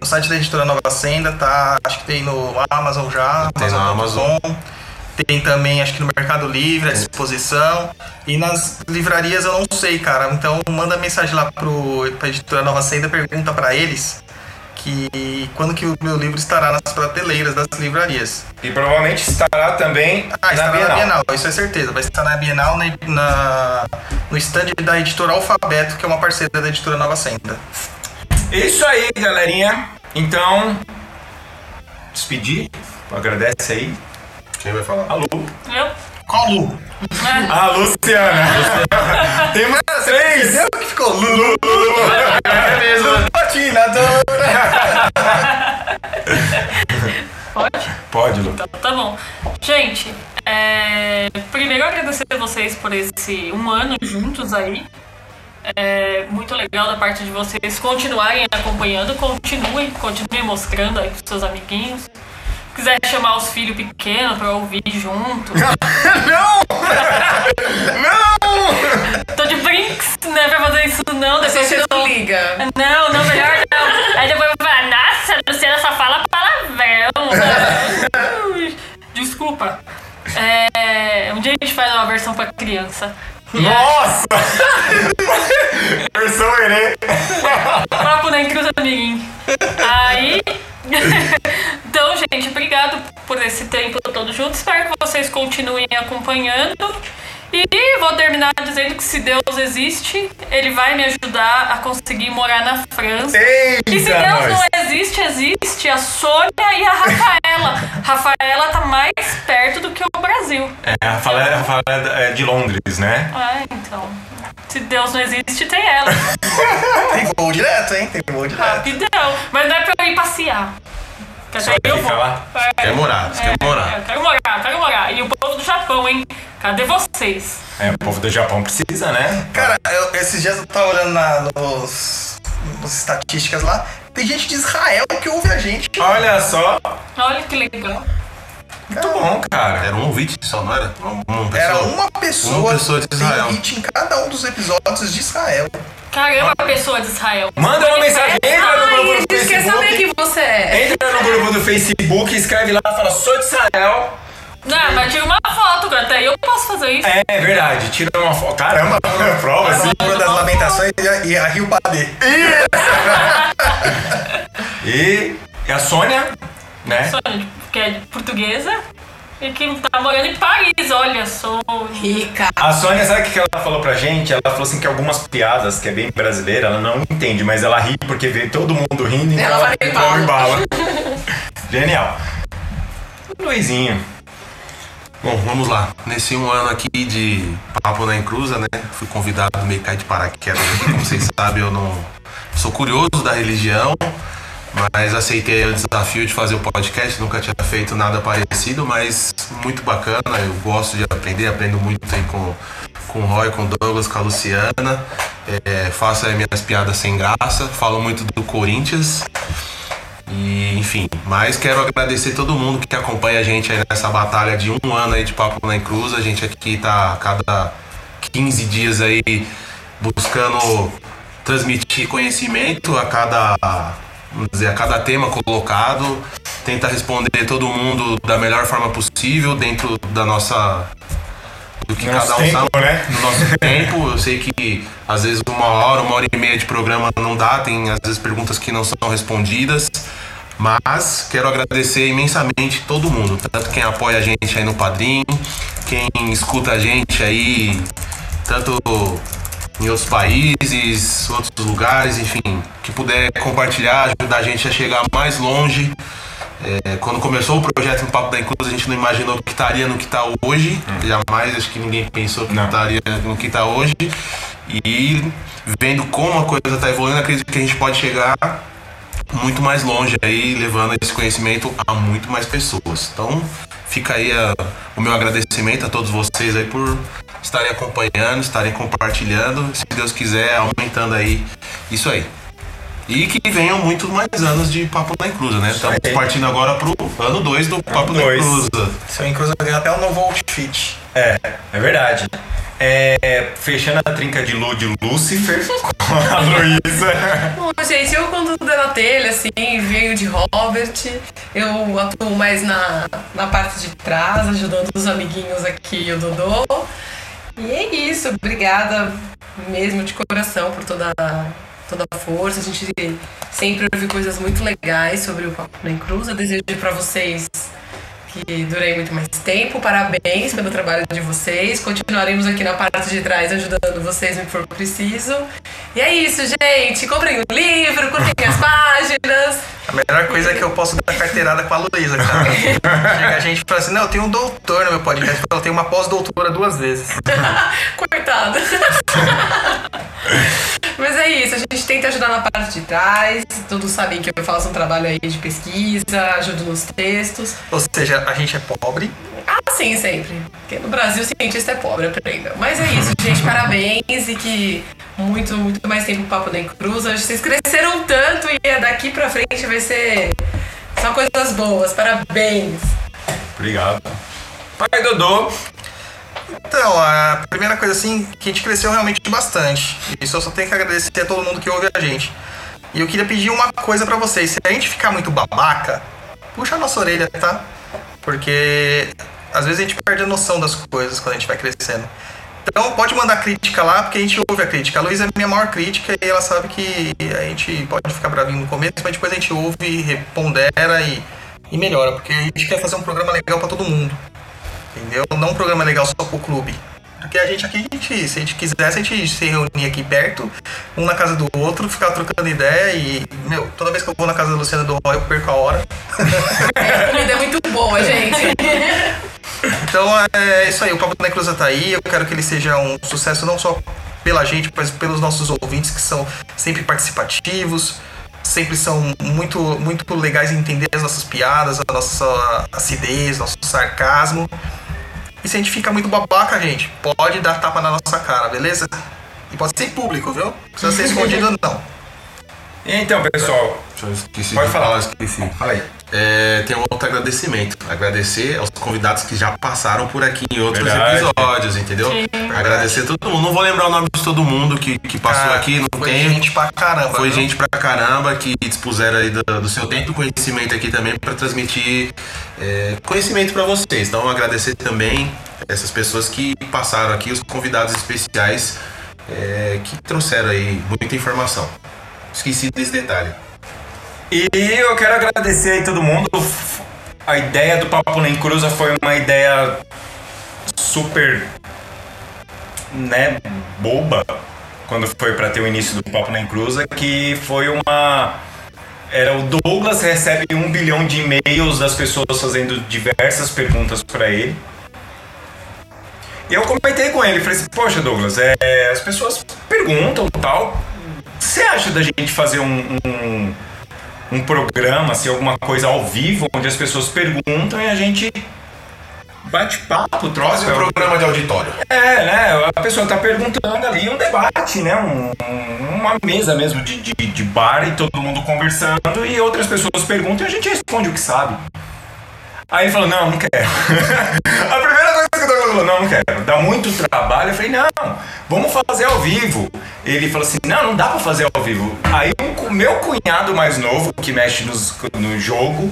No site da editora Nova Senda, tá? Acho que tem no Amazon já. Tem na Amazon.com. Tem também, acho que no Mercado Livre, à disposição. E nas livrarias eu não sei, cara. Então manda mensagem lá pro, pra editora Nova Senda, pergunta pra eles que quando que o meu livro estará nas prateleiras das livrarias. E provavelmente estará também Ah, na estará Bienal. na Bienal, isso é certeza. Vai estar na Bienal na, na- no stand da editora Alfabeto, que é uma parceira da editora Nova Senda. Isso aí, galerinha. Então, despedir. Agradece aí. Quem vai falar? Alô. Eu? Qual Lu? A Luciana. Tem mais três. Entendeu que ficou Lulu? É mesmo. Patinadora. Pode? Pode, Lu. Então, tá bom. Gente, é, primeiro agradecer a vocês por esse um ano juntos aí. É muito legal da parte de vocês continuarem acompanhando, continuem, continuem mostrando aí pros seus amiguinhos. Quiser chamar os filhos pequenos pra ouvir junto. não! Não! Tô de brinks, não é pra fazer isso não. Depois Você não liga. Não, não, melhor não. Aí depois vai falar, nossa, a Luciana só fala palavrão. Desculpa. É, um dia a gente faz uma versão pra criança. Nossa! Versão Herê. Papo na encruza amiguinho. Aí. então, gente, obrigado por esse tempo todo junto. Espero que vocês continuem acompanhando. E vou terminar dizendo que se Deus existe, ele vai me ajudar a conseguir morar na França. Eita, e se Deus nós. não existe, existe a Sônia e a Rafaela. Rafaela tá mais perto do que o Brasil. É, a Rafaela a Rafaela é de Londres, né? Ah, então. Se Deus não existe, tem ela. Tem voo direto, hein? Tem voo direto. Rapidão. Mas não é pra eu ir passear. Quer eu ficar vou. É. Quer morar, você quer É, morar. Eu quero morar, quero morar. E o povo do Japão, hein? Cadê vocês? É, o povo do Japão precisa, né? Cara, eu- esses dias eu tava olhando na, nos, nos estatísticas lá. Tem gente de Israel que ouve a gente. Olha só. Olha que legal. Muito bom, cara. Era um ouvinte só, não era? Uma pessoa. Era uma pessoa, Uma pessoa de Israel. tem hit em cada um dos episódios de Israel. Caramba, pessoa de Israel. Manda uma mensagem, entra no grupo do Ai, quer saber Facebook. quem você é. Entra no grupo do Facebook, escreve lá, fala, sou de Israel. Não, mas tira uma foto. Até eu posso fazer isso. É verdade, tira uma foto. Caramba, prova assim. Uma das lamentações e a, e a Rio Padê. E a Sônia, né? Sônia, que é portuguesa. E que tá morando em Paris, olha só. Rica. A Sônia, sabe o que ela falou pra gente? Ela falou assim que algumas piadas, que é bem brasileira, ela não entende, mas ela ri porque vê todo mundo rindo, então Ela ela, embala. embala. Genial. Luizinho. Bom, vamos lá. Nesse um ano aqui de Papo na Encruza, né? Fui convidado meio cair de paraquedas aqui. Como vocês sabem, eu não sou curioso da religião, mas aceitei o desafio de fazer o podcast. Nunca tinha feito nada parecido, mas muito bacana. Eu gosto de aprender, aprendo muito aí com, com o Roy, com o Douglas, com a Luciana. É, faço aí minhas piadas sem graça, falo muito do Corinthians. E, enfim, mas quero agradecer todo mundo que acompanha a gente aí nessa batalha de um ano aí de Papo na Cruz. A gente aqui tá a cada 15 dias aí buscando transmitir conhecimento a cada, dizer, a cada tema colocado. tenta responder todo mundo da melhor forma possível, dentro da nossa. do que Nosso cada um tempo, sabe. né? No nosso tempo. Eu sei que às vezes uma hora, uma hora e meia de programa não dá, tem às vezes perguntas que não são respondidas. Mas quero agradecer imensamente todo mundo, tanto quem apoia a gente aí no Padrim, quem escuta a gente aí, tanto em outros países, outros lugares, enfim, que puder compartilhar, ajudar a gente a chegar mais longe. É, quando começou o projeto no Papo da Inclusa, a gente não imaginou que estaria no que está hoje. Jamais, acho que ninguém pensou que estaria no que está hoje. E vendo como a coisa está evoluindo, acredito que a gente pode chegar muito mais longe aí, levando esse conhecimento a muito mais pessoas. Então, fica aí a- o meu agradecimento a todos vocês aí por estarem acompanhando, estarem compartilhando, se Deus quiser, aumentando aí isso aí. E que venham muito mais anos de Papo na Inclusa, né? Estamos partindo agora pro ano 2 do Papo na dois. Inclusa. Seu Inclusa ganhou até um novo outfit. É, é verdade. É, fechando a trinca de Lu de Lúcifer com a Luísa. Bom, gente, eu quando na telha, assim, venho de Robert, eu atuo mais na, na parte de trás, ajudando os amiguinhos aqui e o Dodô. E é isso, obrigada mesmo de coração por toda, toda a força. A gente sempre ouve coisas muito legais sobre o Papo na Cruz. Eu desejo pra vocês que durei muito mais tempo. Parabéns pelo trabalho de vocês. Continuaremos aqui na parte de trás ajudando vocês no que for preciso. E é isso, gente. Comprem o livro, curtem as páginas. A melhor coisa é que eu posso dar carteirada com a Luísa, cara. Chega a gente e fala assim, não, eu tenho um doutor no meu podcast. Eu tenho uma pós-doutora duas vezes. Coitado. É isso, a gente tenta ajudar na parte de trás. Todos sabem que eu faço um trabalho aí de pesquisa, ajudo nos textos. Ou seja, a gente é pobre. Ah, sim, sempre. Porque no Brasil, cientista é pobre, aprenda. Mas é isso, gente. Parabéns e que muito, muito mais tempo o Papo da Cruz. Hoje vocês cresceram tanto e daqui pra frente vai ser só coisas boas. Parabéns. Obrigado. Pai Dodô. Então, a primeira coisa assim, que a gente cresceu realmente bastante. Isso eu só tenho que agradecer a todo mundo que ouve a gente. E eu queria pedir uma coisa pra vocês. Se a gente ficar muito babaca, puxa a nossa orelha, tá? Porque às vezes a gente perde a noção das coisas quando a gente vai crescendo. Então pode mandar crítica lá, porque a gente ouve a crítica. A Luísa é minha maior crítica e ela sabe que a gente pode ficar bravinho no começo, mas depois a gente ouve, repondera e, e melhora, porque a gente quer fazer um programa legal pra todo mundo. Entendeu? Não um programa legal só pro clube. Porque a gente aqui, a gente, se a gente quisesse, a gente se reunir aqui perto, um na casa do outro, ficar trocando ideia e, meu, toda vez que eu vou na casa da Luciana do Roy, eu perco a hora. A comida é muito boa, gente. Então é isso aí, o Papo da Cruza tá aí. Eu quero que ele seja um sucesso não só pela gente, mas pelos nossos ouvintes que são sempre participativos, sempre são muito, muito legais em entender as nossas piadas, a nossa acidez, nosso sarcasmo. E se a gente fica muito babaca, gente, pode dar tapa na nossa cara, beleza? E pode ser em público, viu? Não precisa ser escondido, não. Então, pessoal. Esqueci Pode de falar. esqueci. Fala aí. É, tem um outro agradecimento. Agradecer aos convidados que já passaram por aqui em outros Verdade. episódios, entendeu? Agradecer todo mundo. Não vou lembrar o nome de todo mundo que, que passou Ah, aqui, não foi tem. gente pra caramba. Foi gente pra caramba que dispuseram aí do, do seu tempo e conhecimento aqui também para transmitir é, conhecimento para vocês. Então, agradecer também essas pessoas que passaram aqui, os convidados especiais é, que trouxeram aí muita informação. Esqueci desse detalhe. E eu quero agradecer aí todo mundo. A ideia do Papo Nem Cruza foi uma ideia super, né, boba quando foi para ter o início do Papo Nem Cruza, que foi uma era o Douglas recebe um bilhão de e-mails das pessoas fazendo diversas perguntas para ele. E eu comentei com ele, falei assim, poxa Douglas, é, as pessoas perguntam tal. Você acha da gente fazer um, um, um programa, assim, alguma coisa ao vivo, onde as pessoas perguntam e a gente bate papo, troca. Quase um programa de auditório. É, né? A pessoa tá perguntando ali um debate, né? Um- uma mesa mesmo de, de, de bar e todo mundo conversando e outras pessoas perguntam e a gente responde o que sabe. Aí ele falou, não, não quero. a primeira coisa que o Douglas falou, não, não quero. Dá muito trabalho. Eu falei, não, vamos fazer ao vivo. Ele falou assim, não, não dá pra fazer ao vivo. Aí o meu cunhado mais novo, que mexe nos- no jogo,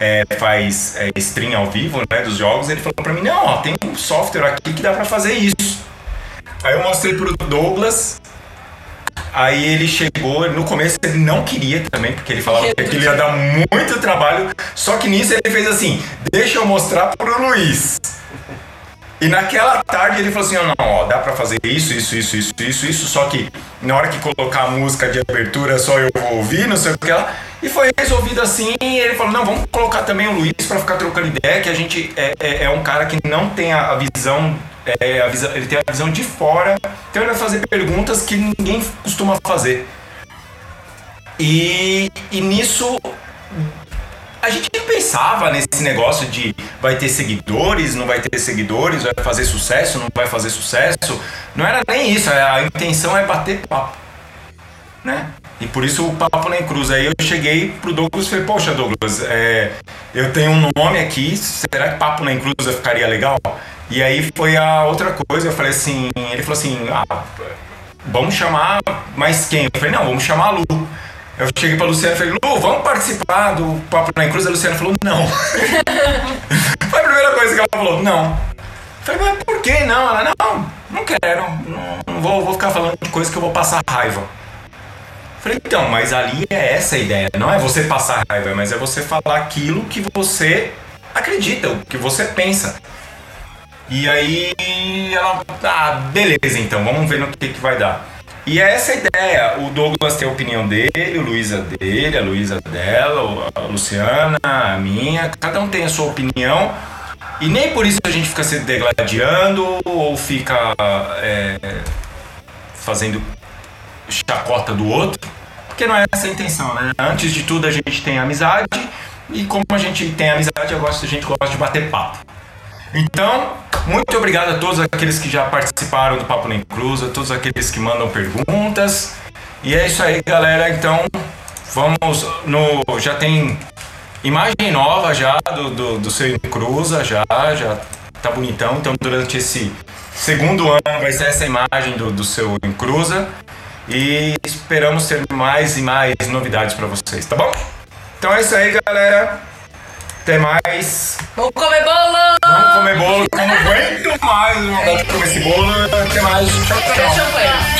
é, faz é, stream ao vivo, né, dos jogos, ele falou pra mim, não, ó, tem um software aqui que dá pra fazer isso. Aí eu mostrei pro Douglas, aí ele chegou, no começo ele não queria também, porque ele falava que aquilo ia dar muito trabalho, só que nisso ele fez assim, deixa eu mostrar pro Luiz. E naquela tarde ele falou assim, não, ó, dá pra fazer isso, isso, isso, isso, isso, isso, só que na hora que colocar a música de abertura só eu vou ouvir, não sei o que lá. E foi resolvido assim, e ele falou, não, vamos colocar também o Luiz pra ficar trocando ideia, que a gente é, é, é um cara que não tem a, a visão, é, visão, ele tem a visão de fora, então ele vai fazer perguntas que ninguém costuma fazer. E, e nisso a gente não pensava nesse negócio de vai ter seguidores, não vai ter seguidores, vai fazer sucesso, não vai fazer sucesso. Não era nem isso, a intenção é bater papo. Né? E por isso o papo nem cruz. Aí eu cheguei pro Douglas e falei, poxa Douglas, é, eu tenho um nome aqui, será que papo nem cruz ficaria legal? E aí foi a outra coisa, eu falei assim, ele falou assim, ah, vamos chamar mais quem? Eu falei, não, vamos chamar a Lu. Eu cheguei pra Luciana e falei, Lu, vamos participar do Papo na Cruz? A Luciana falou, não. Foi a primeira coisa que ela falou, não. Eu falei, mas por que não? Ela, não, não quero. Não, não vou, vou ficar falando de coisa que eu vou passar raiva. Falei, então, mas ali é essa a ideia. Não é você passar raiva, mas é você falar aquilo que você acredita, o que você pensa. E aí ela, ah, beleza então, vamos ver no que, que vai dar. E é essa a ideia. O Douglas tem a opinião dele, o Luísa dele, a Luísa dela, a Luciana, a minha. Cada um tem a sua opinião. E nem por isso a gente fica se degladiando ou fica é, fazendo chacota do outro. Porque não é essa a intenção, né? Antes de tudo a gente tem amizade. E como a gente tem amizade, eu gosto, a gente gosta de bater papo. Então, muito obrigado a todos aqueles que já participaram do Papo Nem Cruz, a todos aqueles que mandam perguntas. E é isso aí, galera. Então, vamos no. Já tem imagem nova já do, do, do seu Cruza, já, já tá bonitão. Então, durante esse segundo ano vai ser essa imagem do, do seu Cruza. E esperamos ter mais e mais novidades para vocês, tá bom? Então é isso aí, galera. Até mais. Vamos comer bolo! Vamos comer bolo. Eu não aguento mais vontade de comer esse bolo. Até mais. Tchau, tchau.